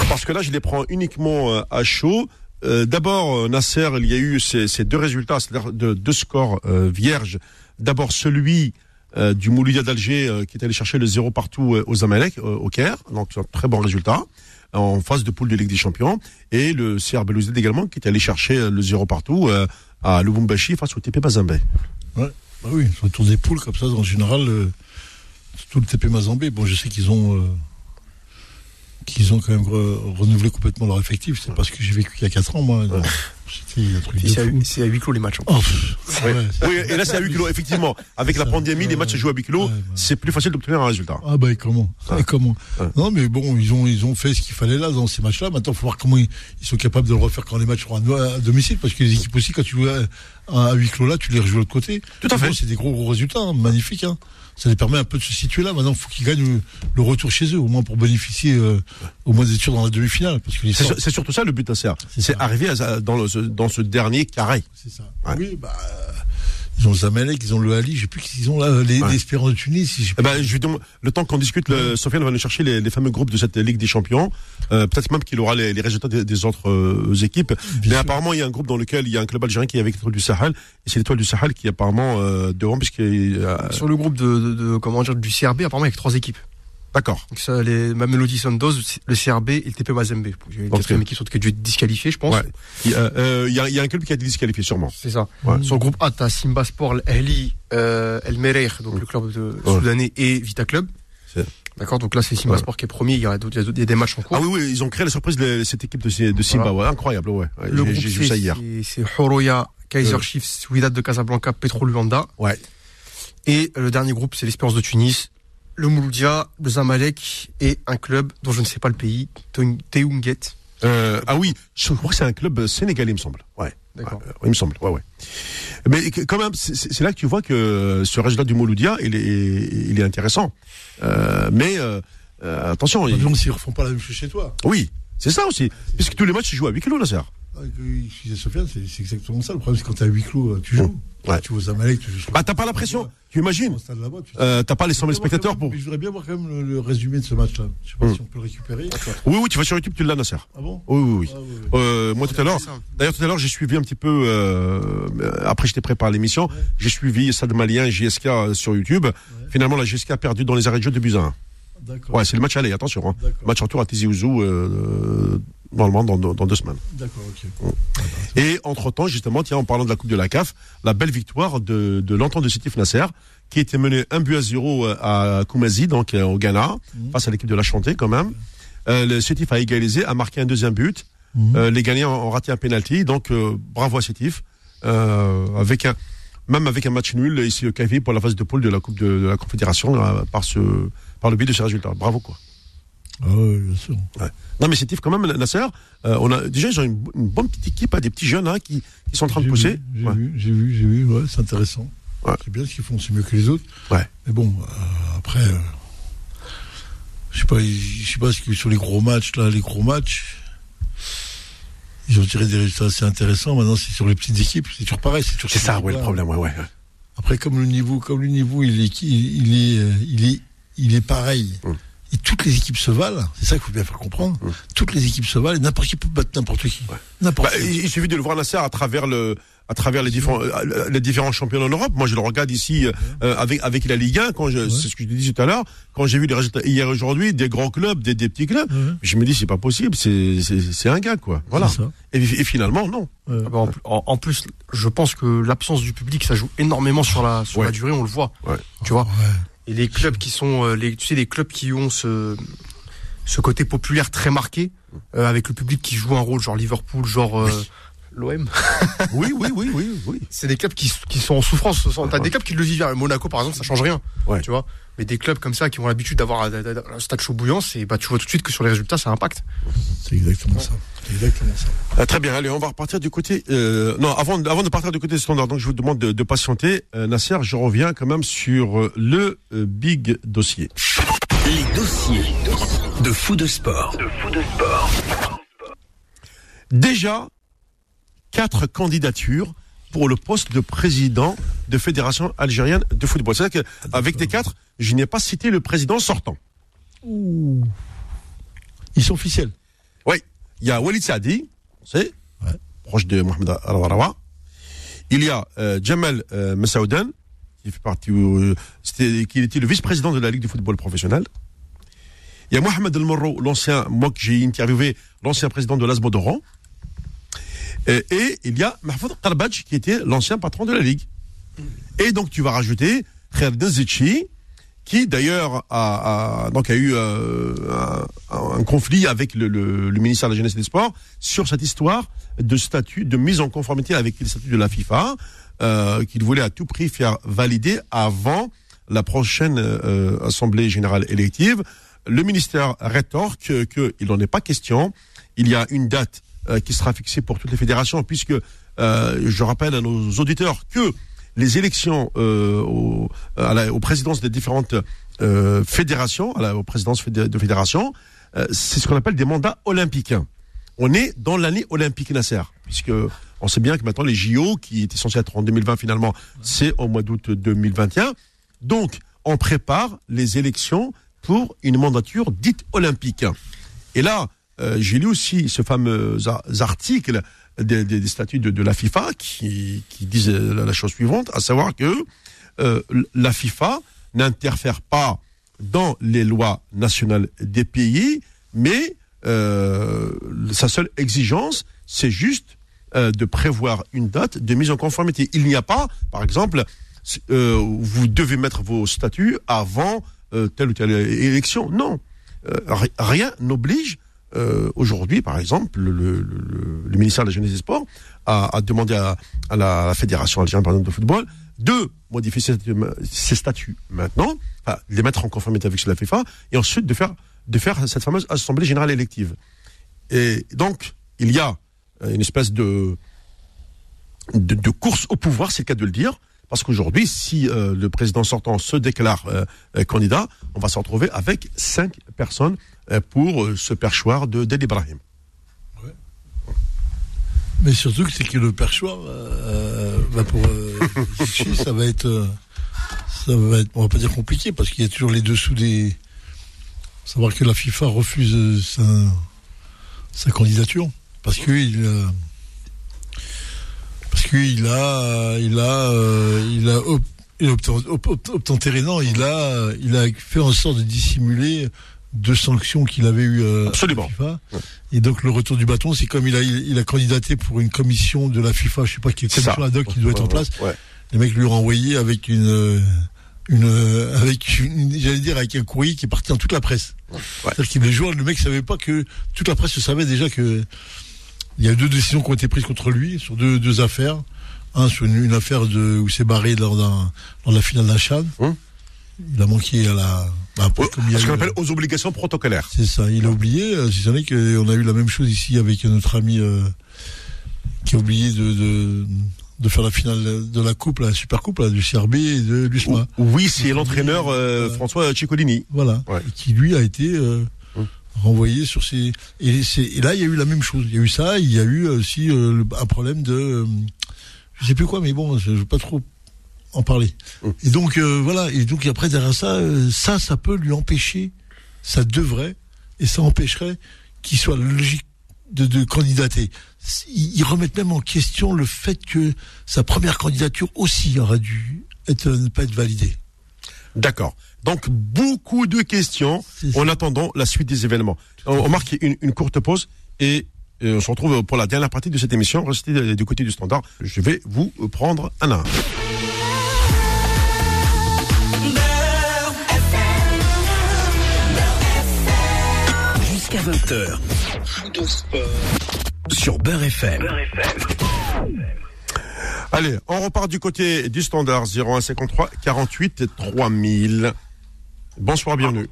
Parce que là, je les prends uniquement à chaud. D'abord, Nasser, il y a eu ces, ces deux résultats, c'est-à-dire de, deux scores vierges. D'abord, celui euh, du Mouloudia d'Alger euh, qui est allé chercher le zéro partout euh, aux Amalek, au Caire. Donc, c'est un très bon résultat en phase de poule de Ligue des Champions. Et le CR Belouizdad également qui est allé chercher euh, le zéro partout euh, à Lubumbashi face au TP Mazembe. Bah oui, sur le tour des poules, comme ça, en général, euh, tout le TP Mazambé, bon, je sais qu'ils ont, euh, qu'ils ont quand même re- renouvelé complètement leur effectif. C'est parce que j'ai vécu il y a 4 ans, moi. donc C'était un truc de C'est à, huis clos les matchs. Oh, ouais, Oui, et là, c'est à 8 kilos. Effectivement, avec la pandémie, les matchs se jouent à 8 kilos. ouais, ouais. C'est plus facile d'obtenir un résultat. Ah bah et comment. Et comment. Non mais bon, ils ont ils ont fait ce qu'il fallait là dans ces matchs-là. Maintenant, il faut voir comment ils, ils sont capables de le refaire quand les matchs seront à, à domicile, parce que les équipes aussi, quand tu joues à, à huis clos là, tu les rejoues de l'autre côté. Tout à fait. C'est des gros gros résultats, hein, magnifiques. Hein. Ça les permet un peu de se situer là. Maintenant, il faut qu'ils gagnent le, le retour chez eux, au moins pour bénéficier euh, au moins d'être sûr dans la demi-finale, parce que C'est surtout ça le but, Nasser. C'est C'est arriver à- dans, le- dans ce dernier carré. C'est ça. Ouais. Oui, bah. Ils ont le Zamalek, ils ont le Ali, je sais plus qu'ils ont là, les, Ouais. les Espérance de Tunis. Eh ben, je vais le temps qu'on discute, le, Sofiane va nous chercher les, les fameux groupes de cette Ligue des Champions. Euh, Peut-être même qu'il aura les, les résultats des, des autres euh, équipes. Mais sûr. apparemment, il y a un groupe dans lequel il y a un club algérien qui est avec l'étoile du Sahel. Et c'est l'étoile du Sahel qui est apparemment euh, devant, puisque... euh, Sur le groupe de, de, de- comment dire, du CRB, apparemment, avec trois équipes. D'accord. Donc ça, les Mamelody Sundowns, le CRB et le TP Mazembe. Il y a une Ok. quatrième équipe qui a dû être disqualifiée, je pense. Ouais. Il y, a, euh, il y a- il y a un club qui a été disqualifié, sûrement. C'est ça. Ouais. Sur le groupe A, t'as Simba Sport, l'Ahli, euh, El Mereir, donc le club de Ouais. soudanais, et Vita Club. D'accord, donc là c'est Simba. Sport qui est premier, il y a, d'autres- il y des matchs en cours. Ah oui, oui, ils ont créé la surprise de cette équipe de, Simba. Ouais, incroyable, ouais. Le j'ai- groupe J'ai vu ça hier. c'est- c'est Horoya, Kaiser Euh. Chiefs, Wydad de Casablanca, Petro Luanda. Ouais. Et le dernier groupe, c'est l'Espérance de Tunis, le Mouloudia, le Zamalek et un club dont je ne sais pas le pays, Teung- Teunguet. Euh, ah oui, je crois que c'est un club sénégalais, il me semble. Ouais. D'accord. Ouais, il me semble, ouais, ouais. Mais quand même, c'est là que tu vois que ce résultat du Mouloudia, il est, il est intéressant. Euh, mais euh, euh, attention, il- Attention s'ils refont pas la même chose chez toi. oui, c'est ça aussi. Puisque tous les matchs se jouent à 8 kilos, là, ça. Ah, que- Sofiane, c'est exactement ça. Le problème, c'est quand t'es à huis clos, tu joues. Ouais. Tu vas aux Amalek, tu joues Bah, t'as pas la pression. Tu imagines euh, T'as pas les 100 000 Je voudrais bien spectateurs pour. Je voudrais bien voir quand même le, le résumé de ce match-là. Je sais pas Hum. si on peut le récupérer. Oui, oui, tu vas sur YouTube, tu l'as, Nasser. Ah bon? Oui, oui, oui. Ah. Euh, moi tout à l'heure, d'ailleurs tout à l'heure j'ai suivi un petit peu. Euh, après j'étais préparé à l'émission, j'ai suivi Stade Malien JSK euh, sur YouTube. Finalement la JSK a perdu dans les arrêts de jeu de. D'accord. Ouais, c'est le match aller, attention. Hein. Match retour à Tizi Ouzou euh, normalement dans, dans, deux semaines. D'accord, ok. Et entre temps justement, tiens en parlant de la Coupe de la CAF, la belle victoire de, de l'entente de Sétif Nasser qui était mené un but à zéro euh, à Koumazi donc euh, au Ghana Mhm. face à l'équipe de la Chantée quand même. Euh, le Sétif a égalisé, a marqué un deuxième but. Mhm. Euh, les gagnants ont raté un penalty, donc bravo à Sétif. Avec un, même avec un match nul ici au KV pour la phase de poule de la Coupe de, de la Confédération euh, par ce, par le biais de ces résultats. Bravo quoi. Ah ouais, bien sûr. Non mais Sétif quand même Nasser, euh, on a déjà ils ont une, une bonne petite équipe, hein, des petits jeunes hein, qui, qui sont en train de pousser. J'ai Ouais. vu, j'ai vu, j'ai vu, ouais, c'est intéressant. C'est bien ce qu'ils font, c'est mieux que les autres. Ouais. Mais bon, euh, après, euh, je sais pas, je sais pas ce que sur les gros matchs là, les gros matchs, ils ont tiré des résultats assez intéressants. Maintenant, c'est sur les petites équipes, c'est toujours pareil, c'est ça, ouais, le problème, ouais, ouais. Après, comme le niveau, comme le niveau, il est, il, est, euh, il est, il est pareil. Hum. Et toutes les équipes se valent. C'est ça qu'il faut bien faire comprendre. Hum. Toutes les équipes se valent. Et n'importe qui peut battre n'importe qui. N'importe Bah, qui. il il suffit de le voir Nasser à travers le à travers les différents euh, les différents championnats en Europe. Moi, je le regarde ici euh, avec avec la Ligue 1 quand je c'est ce que je te disais tout à l'heure quand j'ai vu les résultats hier et aujourd'hui des grands clubs, des, des petits clubs, Ouais. je me dis c'est pas possible, c'est c'est c'est un gars quoi. Voilà. Et, et finalement non. Ouais. Ah bah, en, en- en plus, je pense que l'absence du public, ça joue énormément sur la sur Ouais. la durée, on le voit. Ouais. Tu vois? Ouais. Et les clubs qui sont, euh, les, tu sais, les clubs qui ont ce ce côté populaire très marqué, euh, avec le public qui joue un rôle, genre Liverpool, genre euh, L'OM. Oui, oui, oui, oui, oui. C'est des clubs qui, qui sont en souffrance. T'as des clubs qui le vivent. Monaco, par exemple, ça change rien. Ouais. Tu vois. Mais des clubs comme ça qui ont l'habitude d'avoir un stade chaud bouillant, c'est bah tu vois tout de suite que sur les résultats, ça impacte. C'est exactement ça. Exactement ça. Euh, très bien, allez, on va repartir du côté. Euh, non, avant, de- avant de partir du côté standard, donc je vous demande de, de patienter. Euh, Nasser, je reviens quand même sur le euh, big dossier. Les dossiers de fou de sport. Déjà, quatre candidatures pour le poste de président de Fédération algérienne de football. C'est-à-dire qu'avec les quatre, je n'ai pas cité le président sortant. Ils sont officiels. Oui, il y a Walid Saadi, c'est Ouais. proche de Mohamed Al-Warawa. Il y a euh, Jamal euh, Messaoudan, qui fait partie, euh, qui était le vice-président de la Ligue de football professionnel. Il y a Mohamed El Morro, l'ancien, moi que j'ai interviewé, l'ancien président de l'Asmo d'Oran. Et, il y a Mahfoud Karbadj, qui était l'ancien patron de la Ligue. Et donc tu vas rajouter Khaled Zitchi, qui d'ailleurs a, a- donc a eu euh, un, un conflit avec le, le- le ministère de la Jeunesse et des Sports sur cette histoire de statut, de mise en conformité avec le statut de la FIFA, euh, qu'il voulait à tout prix faire valider avant la prochaine euh, assemblée générale élective. Le ministère rétorque qu'il n'en est pas question. Il y a une date euh, qui sera fixée pour toutes les fédérations, puisque euh, je rappelle à nos auditeurs que les élections euh, au, à la- aux présidences des différentes euh, fédérations, à la, aux présidences de fédérations, euh, c'est ce qu'on appelle des mandats olympiques. On est dans l'année olympique Nasser, puisque on sait bien que maintenant les JO, qui étaient censés être en 2020 finalement, c'est au mois d'août 2021. Donc, on prépare les élections pour une mandature dite olympique. Et là, euh, j'ai lu aussi ce fameux article des, statuts de, la FIFA qui, disent la, la chose suivante, à savoir que euh, la FIFA n'interfère pas dans les lois nationales des pays, mais euh, sa seule exigence, c'est juste euh, de prévoir une date de mise en conformité. Il n'y a pas, par exemple, euh, vous devez mettre vos statuts avant euh, telle ou telle élection. Non, Euh, ri- rien n'oblige euh, aujourd'hui, par exemple, le, ministère de la Jeunesse et des Sports a, demandé à, la, Fédération algérienne de football de modifier ses, statuts maintenant, enfin, de les mettre en conformité avec la FIFA, et ensuite de faire, de faire cette fameuse Assemblée Générale élective. Et donc, il y a euh, une espèce de, de, course au pouvoir, c'est le cas de le dire, parce qu'aujourd'hui, si euh, le président sortant se déclare candidat, on va se retrouver avec cinq personnes pour euh, ce perchoir de Del Ibrahim. Mais surtout que c'est que le perchoir, euh, pour euh, ça va être, euh, ça va être, on va pas dire compliqué parce qu'il y a toujours les dessous des, savoir que la FIFA refuse euh, sa, sa candidature parce que il, euh, parce qu'il a, il a, euh, il a, il a obtempéré, non, il a, il a fait en sorte de dissimuler deux sanctions qu'il avait eues euh, à Absolument. la FIFA. Et donc le retour du bâton, c'est comme il a, il, il a candidaté pour une commission de la FIFA, je sais pas C'est ça. commission ad hoc qui doit être en place. Les mecs lui ont envoyé avec une, euh, une, euh, avec une, j'allais dire avec un courrier qui est parti dans toute la presse. C'est-à-dire qu'il les jours, le mec savait pas que toute la presse savait déjà que il y a deux décisions qui ont été prises contre lui sur deux, deux affaires. Un sur une, une affaire de où s'est barré lors d'un dans la finale d'un Chad. Hum. Il a manqué à la. Bah, après, a Ce qu'on appelle aux obligations protocolaires. c'est ça, il a oublié. euh, Si ce n'est qu'on a eu la même chose ici avec notre ami euh, qui a oublié de, de, de faire la finale de la coupe, la super coupe là, du CRB et de l'USMA. Oui, c'est l'entraîneur euh, Ouais. François Ciccolini. Voilà. Ouais. Qui lui a été euh, Hum. renvoyé sur ses. Et, et là, il y a eu la même chose. Il y a eu ça, il y a eu aussi euh, un problème de. euh, je sais plus quoi, mais bon, je ne veux pas trop en parler. Et donc, euh, voilà. Et donc, après, derrière ça, euh, ça, ça peut lui empêcher, ça devrait, et ça empêcherait qu'il soit logique de, de candidater. Ils, ils remettent même en question le fait que sa première candidature aussi aurait dû être, ne pas être validée. D'accord. Donc, beaucoup de questions en attendant la suite des événements. On, on marque une, une courte pause et euh, on se retrouve pour la dernière partie de cette émission. Restez du côté du standard. Je vais vous prendre un à un. Jusqu'à 20h. sur Beurre FM. Allez, on repart du côté du standard 0153 48 3000. Bonsoir, bienvenue.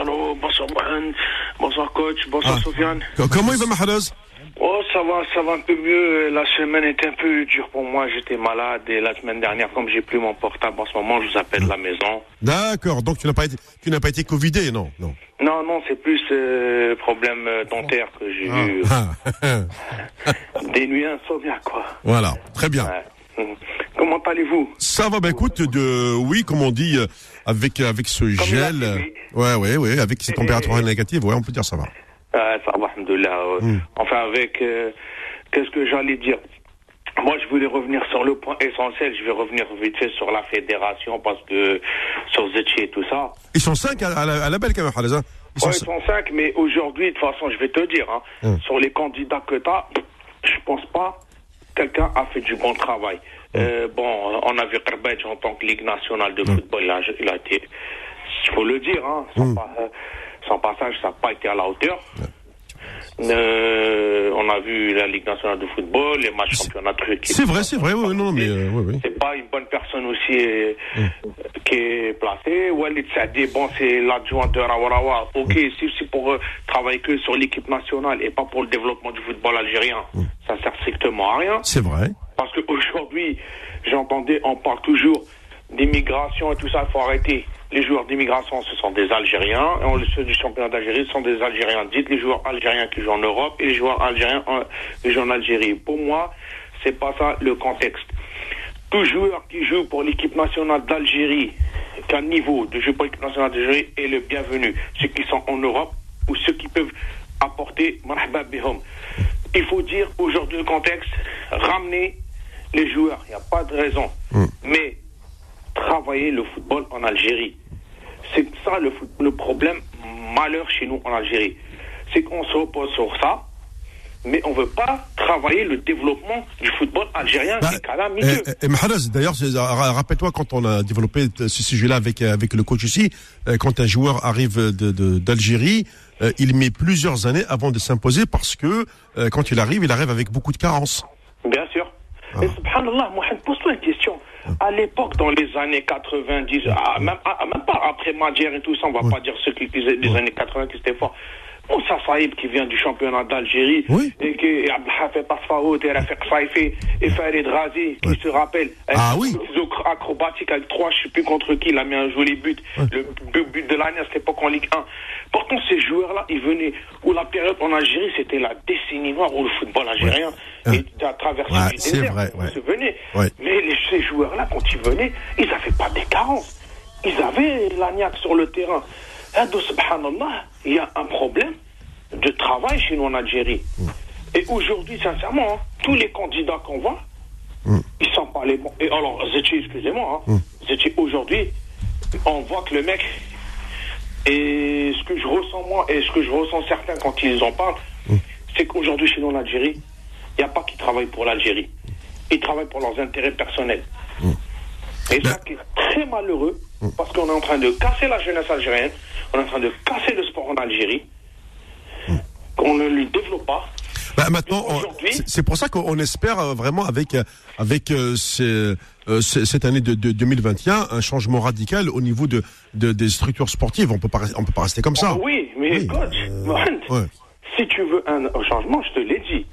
Allô, bonsoir Mohamed, bonsoir coach, bonsoir Ah. Sofiane. Co- Comment il va, Maharaz Oh, ça va, ça va un peu mieux. La semaine était un peu dure pour moi. J'étais malade et la semaine dernière, comme j'ai plus mon portable en ce moment, je vous appelle de la maison. D'accord, donc tu n'as pas été, tu n'as pas été covidé, non, non. Non, non, c'est plus euh, problème euh, dentaire que j'ai eu. Ah. Des nuits insomniaques, quoi. voilà, très bien. Ouais. Mhm. Comment allez-vous? Ça va, bah écoute, de, oui, comme on dit, euh, avec, avec ce a gel, euh, ouais, ouais, ouais, avec ces températures négatives, ouais, on peut dire ça va. Ah, Ça va, alhamdoulilah. euh, Mm. Enfin, avec... euh, Qu'est-ce que j'allais dire? Moi, je voulais revenir sur le point essentiel. Je vais revenir vite fait sur la fédération parce que sur Zetchi et tout ça. Ils sont cinq à, la, à la belle, quand même, Maharaz, hein. Ils sont ils cinq. sont cinq, mais aujourd'hui, de toute façon, je vais te dire, hein, Mm. sur les candidats que tu as, je pense pas quelqu'un a fait du bon travail. Euh, bon, on a vu Kerbedge en tant que Ligue nationale de football, il a, il a été, il faut le dire, hein, son, pa- son passage, ça n'a pas été à la hauteur. Euh, on a vu la Ligue nationale de football, les matchs championnat trucs. C'est vrai, c'est vrai, oui, non, mais, euh, oui, oui. C'est pas une bonne personne aussi euh, qui est placée. Walid Saadi, bon, c'est l'adjoint de Rawarawa. Ok, si c'est pour euh, travailler que sur l'équipe nationale et pas pour le développement du football algérien, ça sert strictement à rien. C'est vrai. Parce qu'aujourd'hui, j'entendais, on parle toujours d'immigration et tout ça, il faut arrêter. Les joueurs d'immigration, ce sont des Algériens. Et ceux du championnat d'Algérie, ce sont des Algériens. Dites les joueurs algériens qui jouent en Europe et les joueurs algériens euh, qui jouent en Algérie. Pour moi, c'est pas ça le contexte. Tout joueur qui joue pour l'équipe nationale d'Algérie, qu'un niveau de jeu pour l'équipe nationale d'Algérie est le bienvenu. Ceux qui sont en Europe ou ceux qui peuvent apporter marhaba. Il faut dire aujourd'hui le contexte, ramener les joueurs, il n'y a pas de raison. Mais travailler le football en Algérie. C'est ça le, problème malheur chez nous en Algérie. C'est qu'on se repose sur ça, mais on ne veut pas travailler le développement du football algérien Bah, calamiteux. Et, et d'ailleurs, ra- rappelle-toi quand on a développé ce sujet-là avec euh, avec le coach ici, euh, quand un joueur arrive de- de- d'Algérie, euh, il met plusieurs années avant de s'imposer parce que euh, quand il arrive, il arrive avec beaucoup de carences. Bien sûr. Et subhanallah, Mohamed, pose-toi une question. À l'époque, dans les années 90, ah, même, ah, même pas après Madjer et tout ça, on va pas dire ceux qui disaient des années 80 qui étaient forts. Moussa Saïb qui vient du championnat d'Algérie Oui. et qui et Abdelhafez Pasfaout et Rafik Saifi et Farid Razi qui se rappellent Ah oui. acrobatique avec trois, je sais plus contre qui, il a mis un joli but. Le but, de l'année à cette époque en Ligue 1. Pourtant, ces joueurs-là, ils venaient, où la période en Algérie, c'était la décennie noire où le football algérien Ouais. était à travers Ouais, du c'est désert. vrai, ouais. Ils venaient. Mais les, ces joueurs-là, quand ils venaient, ils n'avaient pas des carences. Ils avaient l'agnac sur le terrain. Il y a un problème de travail chez nous en Algérie. Mm. Et aujourd'hui, sincèrement, hein, tous les candidats qu'on voit, Mm. ils sont pas les bons. Et alors, excusez-moi, hein, Zetchi, aujourd'hui, on voit que le mec, et ce que je ressens moi, et ce que je ressens certains quand ils en parlent, c'est qu'aujourd'hui, chez nous en Algérie, il n'y a pas qui travaillent pour l'Algérie. Ils travaillent pour leurs intérêts personnels. Et ça qui est très malheureux, parce qu'on est en train de casser la jeunesse algérienne, on est en train de casser le sport en Algérie, qu'on ne lui développe pas. Bah, maintenant, on- Aujourd'hui- c'est- pour ça qu'on espère euh, vraiment avec euh, avec euh, ces, euh, cette année de, de 2021 un changement radical au niveau de, de- des structures sportives. On peut pas on peut pas rester comme ça. Ah Oui, mais Oui, coach, euh, ouais. si tu veux un, un changement, je te l'ai dit,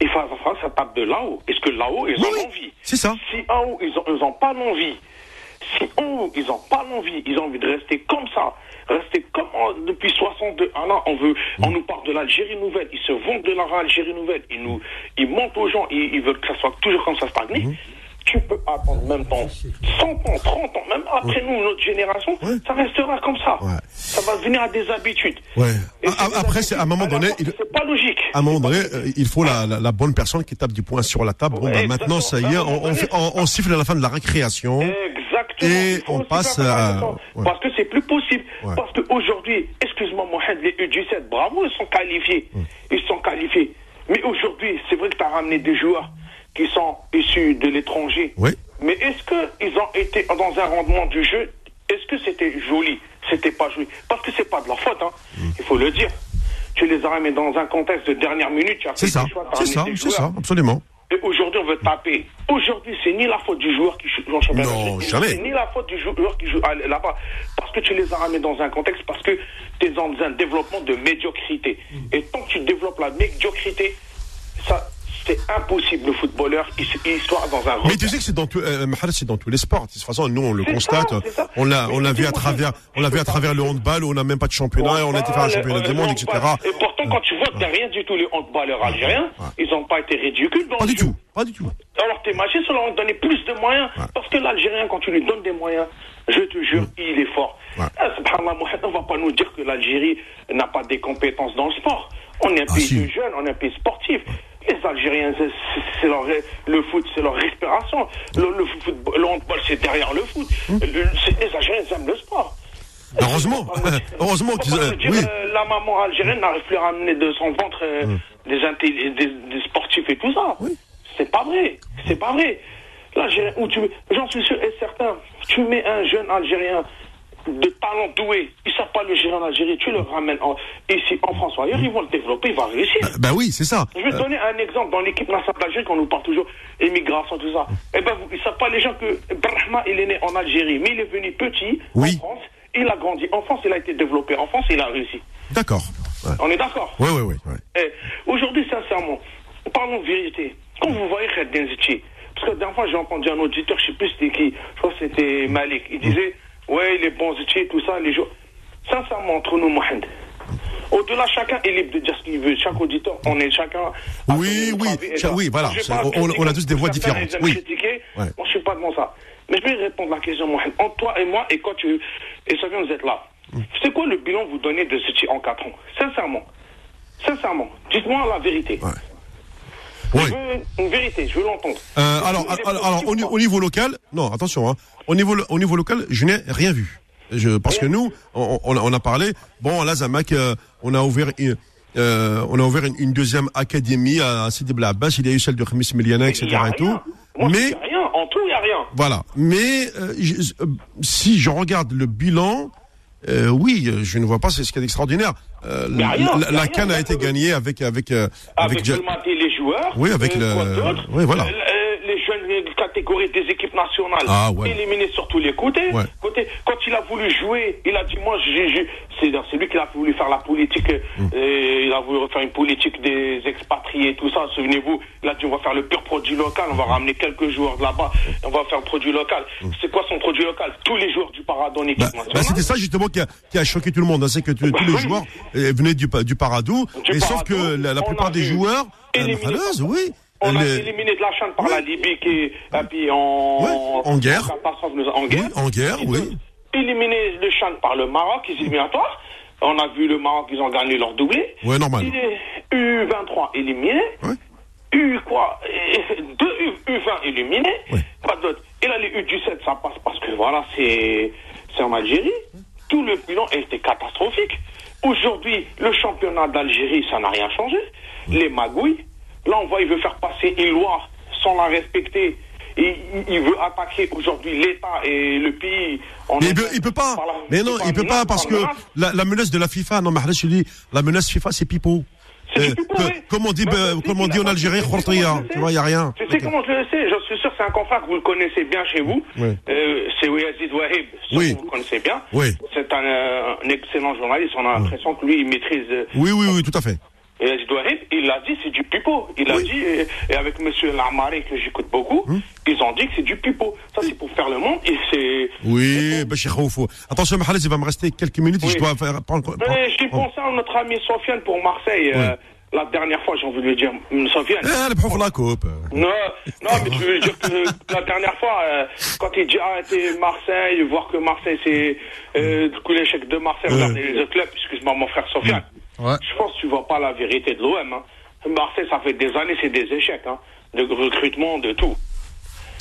il faut que ça tape de là-haut. Est-ce que là-haut, ils Oui, ont envie c'est ça. Si en haut, ils ont, ils ont pas l'envie, si en haut, ils ont pas l'envie, ils ont envie de rester comme ça, rester comme en- depuis 62 ans, là, on veut, on nous parle de l'Algérie nouvelle, ils se vont de l'Algérie nouvelle, ils nous, ils montent aux gens, ils, ils veulent que ça soit toujours comme ça stagné. Tu peux attendre même dans 100 ans, 30 ans, même après nous, notre génération, Ouais. ça restera comme ça. Ouais. Ça va devenir à des habitudes. Ouais. Et A- c'est a- des Après, c'est à un moment donné, il, C'est pas logique. à un moment donné, euh, il faut la, la, la bonne personne qui tape du poing sur la table. Bon, bah, maintenant, ça y est, on, on, on- on siffle à la fin de la récréation. Et on passe à- ouais. Parce que c'est plus possible. Ouais. Parce qu'aujourd'hui, excuse-moi Mohamed, les U17, bravo, ils sont qualifiés. Mm. Ils sont qualifiés. Mais aujourd'hui, c'est vrai que tu as ramené des joueurs qui sont issus de l'étranger. Oui. Mais est-ce qu'ils ont été dans un rendement du jeu? Est-ce que c'était joli? C'était pas joli. Parce que c'est pas de leur faute, hein. Mm. il faut le dire. tu les as ramenés dans un contexte de dernière minute. tu as C'est fait ça, c'est ça, c'est ça, absolument. Et aujourd'hui, on veut taper. Aujourd'hui, c'est ni la faute du joueur qui joue en championnat. Non, jamais. C'est ni la faute du joueur qui joue là-bas. Parce que tu les as ramenés dans un contexte, parce que tu es dans un développement de médiocrité. Et tant que tu développes la médiocrité, ça, c'est impossible, le footballeur, il, il soit dans un Mais tu sais que c'est dans tout, euh, c'est dans tous les sports. De toute façon, nous, on le constate. ça, c'est ça. On l'a, on l'a vu à travers, on l'a vu à travers le handball où on n'a même pas de championnat et on a été faire un championnat du monde, etc. Et pourtant, quand tu vois que t'as rien du tout, les handballeurs algériens, ils n'ont pas été ridicules dans Pas du tout, pas du tout. Alors tes ça leur a donné plus de moyens. Parce que l'Algérien, quand tu lui donnes des moyens, je te jure, il est fort. Ouais. Ah, on va pas nous dire que l'Algérie n'a pas des compétences dans le sport. On est un Ah, pays si. de jeunes, on est un pays sportif. Algériens, c'est- leur, le foot, c'est leur respiration. Le, le, football- le handball, c'est derrière le foot. Le- les Algériens aiment le sport. Heureusement, heureusement qu'ils, pas euh, oui. la maman algérienne n'arrive plus à ramener de son ventre euh, des, intelli- des, des sportifs et tout ça. C'est pas vrai. C'est pas vrai. L'Algérien, où tu, j'en suis sûr et certain, tu mets un jeune Algérien de talent doué, il ne savent pas le gérer en Algérie, tu le ramènes en- ici en France ou ailleurs, ils vont le développer, il va réussir. Ben oui, c'est ça. Je vais te donner un exemple dans l'équipe nationale d'Algérie, quand on nous parle toujours immigration, tout ça. Eh ben, vous- ils savent pas les gens que Brahma, il est né en Algérie, mais il est venu petit Oui. en France, il a grandi en France, il a été développé en France, il a réussi. D'accord. Ouais. On est d'accord ouais, ouais, ouais. Eh, Aujourd'hui, sincèrement, parlons vérité. Quand vous voyez Khaled Denziti, parce que dernière fois, j'ai entendu un auditeur, je sais plus c'était qui, je crois que c'était Malik, il disait, ouais, les bons Ziti, tout ça, les jours. Sincèrement, entre nous, Mohamed, au-delà, chacun est libre de dire ce qu'il veut. Chaque auditeur, on est chacun. Oui, oui, cha- ça. oui, voilà, on- a tous des voix différentes, oui. critiquer. Ouais. Moi, je suis pas dans ça. Mais je vais répondre à la question, Mohamed. Entre toi et moi, et quand tu. Et Sofiane, vous êtes là. Mm. C'est quoi le bilan que vous donnez de Ziti en 4 ans? Sincèrement. Sincèrement. Dites-moi la vérité. Ouais. Je Oui. veux une vérité, je veux l'entendre. Euh, alors, alors, alors, au, au niveau local, non, attention, hein, au niveau, au niveau local, je n'ai rien vu. Je, parce que nous, on, on a, on a parlé, bon, à la Zamak, euh, on a ouvert, une, euh, on a ouvert une, une deuxième académie à Sidi Bla Abbas, il y a eu celle de Khamis Miliana, etc. Et tout. Moi, Mais, il y a rien. En tout, il n'y a rien. voilà. Mais, euh, je- euh, si je regarde le bilan, euh, oui, euh, je ne vois pas c'est ce qu'il y a d'extraordinaire. Euh, Y a rien, la, y a la été gagnée avec, avec, euh, Avec, le maté, les joueurs. Oui, avec euh, le- oui, voilà. Catégories des équipes nationales. Ah, ouais. Éliminés sur tous les côtés. Ouais. Quand il a voulu jouer, il a dit moi, j'ai- j'ai- c'est c'est lui qui a voulu faire la politique. Mm. euh, il a voulu faire une politique des expatriés, tout ça. Souvenez-vous, il a dit on va faire le pur produit local, on va ramener quelques joueurs de là-bas, on va faire le produit local. C'est quoi son produit local? Tous les joueurs du Paradon équipe Mm. Bah, nationale. bah, c'était ça justement qui a, qui a choqué tout le monde. hein. C'est que tu- tous les oui. joueurs euh, venaient du, du Paradou. Et sauf que la, la plupart des joueurs, euh, malheureuse, oui. On a éliminé de la chaîne par Oui. la Libye qui est et puis en, en guerre. en oui, guerre. en guerre, oui. Éliminé le Chan par le Maroc, les éliminatoires. On a vu le Maroc, ils ont gagné leur doublé. Ouais, normal. Il est U23 éliminé. Ouais. U quoi Deux U, U20 éliminés. Ouais. Pas d'autre. Et là, les U17, ça passe parce que voilà, c'est c'est en Algérie. Tout le bilan était catastrophique. Aujourd'hui, le championnat d'Algérie, ça n'a rien changé. Les magouilles. Là, on voit, il veut faire passer une loi sans la respecter. Il- il veut attaquer aujourd'hui l'État et le pays. en Mais il peut, il peut pas. la- Mais non, il peut menace, pas parce par que la, la menace de la FIFA, non, Mahrez, je dis, la menace FIFA, c'est. C'est Euh, que- oui. comme on dit, Bah, sais comme on dit en Algérie, le Tu vois, il y a rien. Tu sais comment je le sais? Je suis sûr que c'est un confrère que vous le connaissez bien chez vous. Oui. Euh, c'est Ouazid Wahib. Oui. Vous le connaissez bien. Oui. C'est un, euh, un excellent journaliste. On a l'impression que lui, il maîtrise. euh, Oui, oui, oui, tout à fait. Et Wahib, il l'a dit, c'est du pipeau. Il a Oui. dit, et, et avec Monsieur Lamari, que j'écoute beaucoup, ils ont dit que c'est du pipeau. Ça, c'est pour faire le monde. Et c'est. Oui, Bachir Khaoufou. Attention, Mahrez, il va me rester quelques minutes et Oui. je dois faire, prendre, j'ai pensé à notre ami Sofiane pour Marseille. euh, la dernière fois, j'ai envie de lui dire, hum, Sofiane. Eh, le prof la coupe. Non, non, mais tu veux dire que la dernière fois, euh, quand il dit arrêter Marseille, voir que Marseille c'est euh, du coup l'échec de Marseille, regardez les autres clubs, excuse-moi mon frère Sofiane. Ouais. Je pense que tu vois pas la vérité de l'OM. Hein. Marseille, ça fait des années, c'est des échecs, hein, de recrutement, de tout.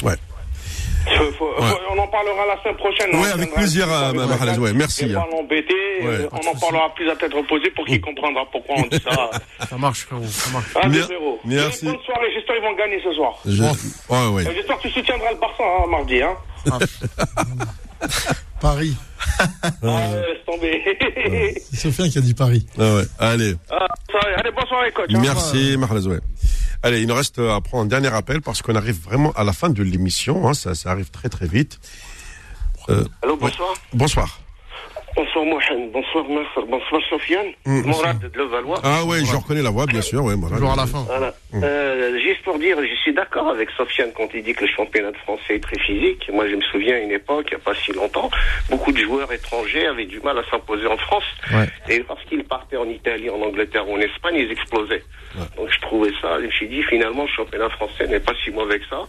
Ouais. Faut- faut- faut- on en parlera la semaine prochaine. Ouais, On avec plaisir, euh, Mahalaz, ouais, merci, hein. pas l'embêter, Ouais, euh, on en parlera plus à tête reposée pour qu'il comprendra pourquoi on dit ça. Ça marche, frérot, ça marche. Ah, frérot. merci. Bonne soirée, j'espère qu'ils vont gagner ce soir. Je- Ouais, ouais. J'espère que tu soutiendras le Barça hein, mardi. Hein. Paris. Ah, laisse tomber. C'est Sofiane qui a dit Paris. Ah ouais. Allez, Ah, sorry. Allez, bonsoir les coachs. hein. merci. Allez, il nous reste à prendre un dernier appel parce qu'on arrive vraiment à la fin de l'émission. Hein, ça, ça arrive très très vite. Euh, Allô, bonsoir. bonsoir. Bonsoir Mohamed, bonsoir Nasser, bonsoir Sofiane. Mm, Morad de Levallois. Ah ouais, je reconnais la voix, bien sûr. Ouais, voilà. Toujours à la fin. Voilà. Euh, juste pour dire, je suis d'accord avec Sofiane quand il dit que le championnat de France est très physique. Moi, je me souviens à une époque, il n'y a pas si longtemps, beaucoup de joueurs étrangers avaient du mal à s'imposer en France. Ouais. Et parce qu'ils partaient en Italie, en Angleterre ou en Espagne, ils explosaient. Donc je trouvais ça, je me suis dit, finalement, le championnat français n'est pas si mauvais que ça.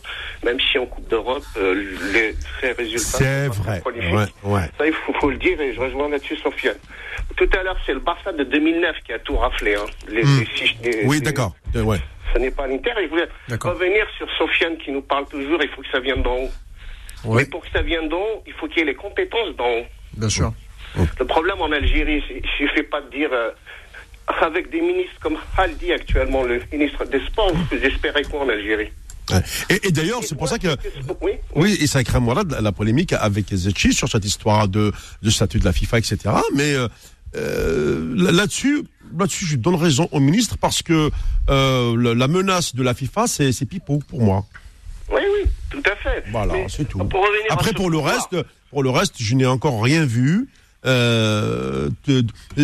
Même si en Coupe d'Europe, euh, les très résultats... C'est vrai. Ouais, ouais. Ça, il faut, faut le dire et je rejoins là-dessus Sofiane. Tout à l'heure, c'est le Barça de 2009 qui a tout raflé. Hein. Les, Hmm. les six- les- Oui, d'accord. Euh, Ouais. Ce n'est pas l'Inter. Et je voulais revenir sur Sofiane qui nous parle toujours. Il faut que ça vienne d'en haut. Ouais. Mais pour que ça vienne d'en haut, il faut qu'il y ait les compétences d'en haut. Bien sûr. Le problème en Algérie, il ne suffit pas de dire... euh, avec des ministres comme Haldi actuellement, le ministre des Sports, vous espérez quoi en Algérie Ouais. Et, et d'ailleurs, c'est pour ça que. Oui, Oui, et ça crée moi la, la polémique avec Zetchi sur cette histoire de, de statut de la FIFA, etc. Mais euh, euh, là- là-dessus, là-dessus, je donne raison au ministre parce que euh, la, la menace de la FIFA, c'est c'est pipeau pour moi. oui, oui, tout à fait. Voilà, c'est tout. Pour Après, pour le reste, pour le reste, je n'ai encore rien vu. Euh,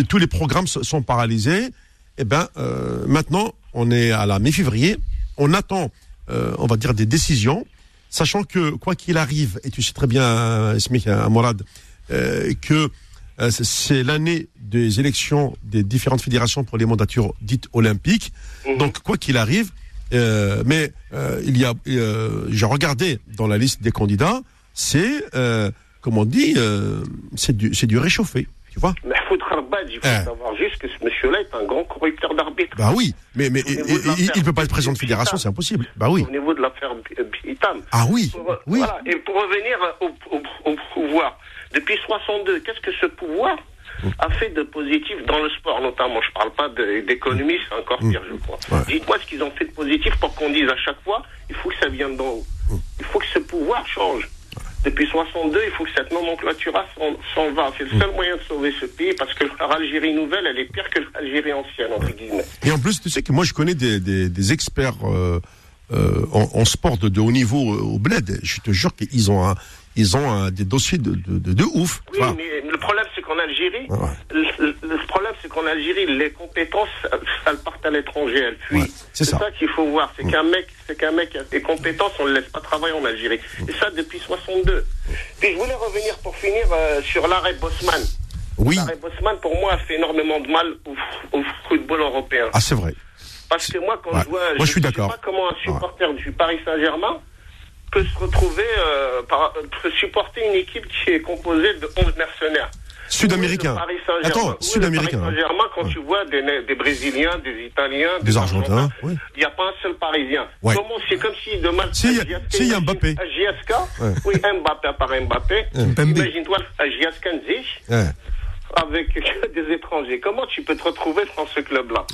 tous les programmes sont paralysés. Eh ben, euh, maintenant, on est à la mi-février. On attend, euh, on va dire, des décisions, sachant que quoi qu'il arrive, et tu sais très bien, Mourad, euh, que c'est- l'année des élections des différentes fédérations pour les mandatures dites olympiques. Mhm. Donc, quoi qu'il arrive, mais il y a, j'ai regardé dans la liste des candidats, c'est, comme on dit, euh, c'est du, du réchauffé, tu vois. Mahfoud Kharbad, il faut Eh. savoir juste que ce monsieur-là est un grand corrupteur d'arbitre. Bah oui, mais mais il, il peut pas être président de Bitam. fédération, c'est impossible. Bah oui. Souvenez-vous de l'affaire Bi- euh, Bitam. Ah oui, Pour, oui. Voilà. Et pour revenir au, au- au pouvoir, depuis 62, qu'est-ce que ce pouvoir a fait de positif dans le sport, notamment? Je parle pas d'économie, c'est encore pire, je crois. Ouais. Dites-moi ce qu'ils ont fait de positif pour qu'on dise à chaque fois, il faut que ça vienne d'en haut. Mm. Il faut que ce pouvoir change. Depuis 62, il faut que cette nomenclature s'en- va. C'est le seul moyen de sauver ce pays parce que l'Algérie nouvelle, elle est pire que l'Algérie ancienne, entre guillemets. Et en plus, tu sais que moi, je connais des, des, des experts euh, euh, en, en sport de, de haut niveau euh, au bled. Je te jure qu'ils ont un, ils ont un, des dossiers de, de, ouf. Oui, Enfin, mais qu'en Algérie, Ouais. le, problème, c'est qu'en Algérie, les compétences, elles, partent à l'étranger, elles fuient. Ouais, c'est ça. qu'il faut voir. C'est qu'un mec, c'est qu'un mec a des compétences, on ne le laisse pas travailler en Algérie. Et ça, depuis 62. Puis je voulais revenir pour finir euh, sur l'arrêt Bosman. oui. L'arrêt Bosman, pour moi, a fait énormément de mal au, au football européen. Ah, c'est vrai. Parce que moi, quand Ouais. je vois, Moi, je suis ne d'accord. sais pas comment un supporter du Paris Saint-Germain peut se retrouver, euh, par, peut supporter une équipe qui est composée de 11 mercenaires. Sud-américain. Attends, Sud-américain. Saint-Germain, quand Ouais. tu vois des, des Brésiliens, des Italiens, Des Argentins, oui. il n'y a pas un seul Parisien. Ouais. Comment c'est comme si demain. Si, il si, y a Mbappé. un GSK, Ouais. oui, Mbappé à part Mbappé. Imagine-toi un Ouais. avec des étrangers. Comment tu peux te retrouver dans ce club-là?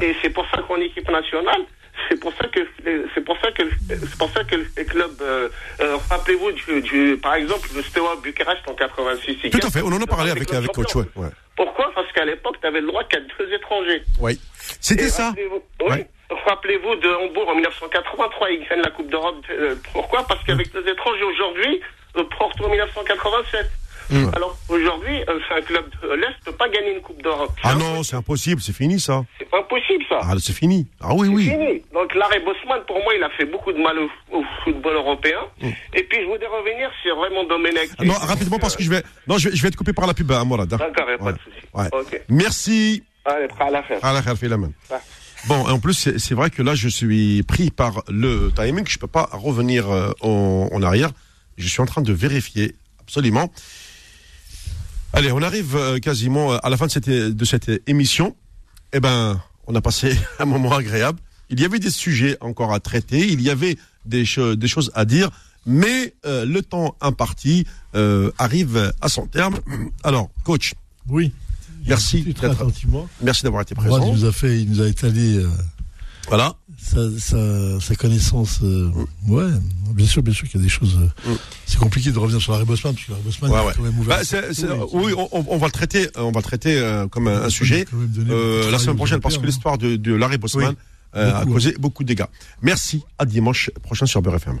Et c'est pour ça qu'en équipe nationale, c'est pour ça que les- c'est pour ça que c'est pour ça que les clubs euh, euh, rappelez-vous du, du- par exemple le Steaua Bucarest en 86 il Tout à fait. On en a parlé avec, avec Coach. champions. Ouais. ouais. Pourquoi? Parce qu'à l'époque, tu avais le droit qu'à deux étrangers. Oui. C'était ça. rappelez-vous- Oui. Ouais. Rappelez-vous de Hambourg en 1983, ils gagnent la Coupe d'Europe. Euh, pourquoi? Parce qu'avec deux étrangers aujourd'hui, Porto en 1987. Mm. Alors aujourd'hui, euh, un club de l'Est ne peut pas gagner une Coupe d'Europe. Ah non, c'est impossible. C'est fini, ça. C'est impossible ça. Ah, c'est fini. Ah oui, C'est oui. fini. Donc l'arrêt Bosman, pour moi, il a fait beaucoup de mal au, au football européen. Et puis je voudrais revenir sur Raymond Domenech. Mm. Ah, Non, rapidement, parce que je vais, non, je vais, je vais te couper par la pub, à Mourad. hein. D'accord, a pas Ouais. de souci. Ouais. Ok. Merci. Allez, à la. Ah, la. Ouais. Bon, en plus, c'est vrai que là, je suis pris par le timing. Je peux pas revenir euh, en, en arrière. Je suis en train de vérifier absolument. Allez, on arrive euh, quasiment à la fin de cette, de cette émission. Eh ben, on a passé un moment agréable. Il y avait des sujets encore à traiter. Il y avait des, cho- des choses à dire. Mais euh, le temps imparti euh, arrive à son terme. Alors, coach, Oui. Merci Très attentivement. merci d'avoir été présent. il nous a fait, il nous a étalé euh, Voilà. Sa, sa, sa connaissance. euh, ouais, bien sûr, bien sûr qu'il y a des choses. euh, Mm. C'est compliqué de revenir sur Larry Bosman, parce que Larry Bosman Ouais, ouais. quand même ouvert. Bah, c'est- c'est- Ouais, oui, on, va le traiter, on va le traiter euh, comme un, sujet euh, la semaine prochaine parce que Européens, l'histoire de, de Larry Bosman Oui. euh, a Beaucoup, causé beaucoup de dégâts. Merci. À dimanche prochain sur Beurre FM.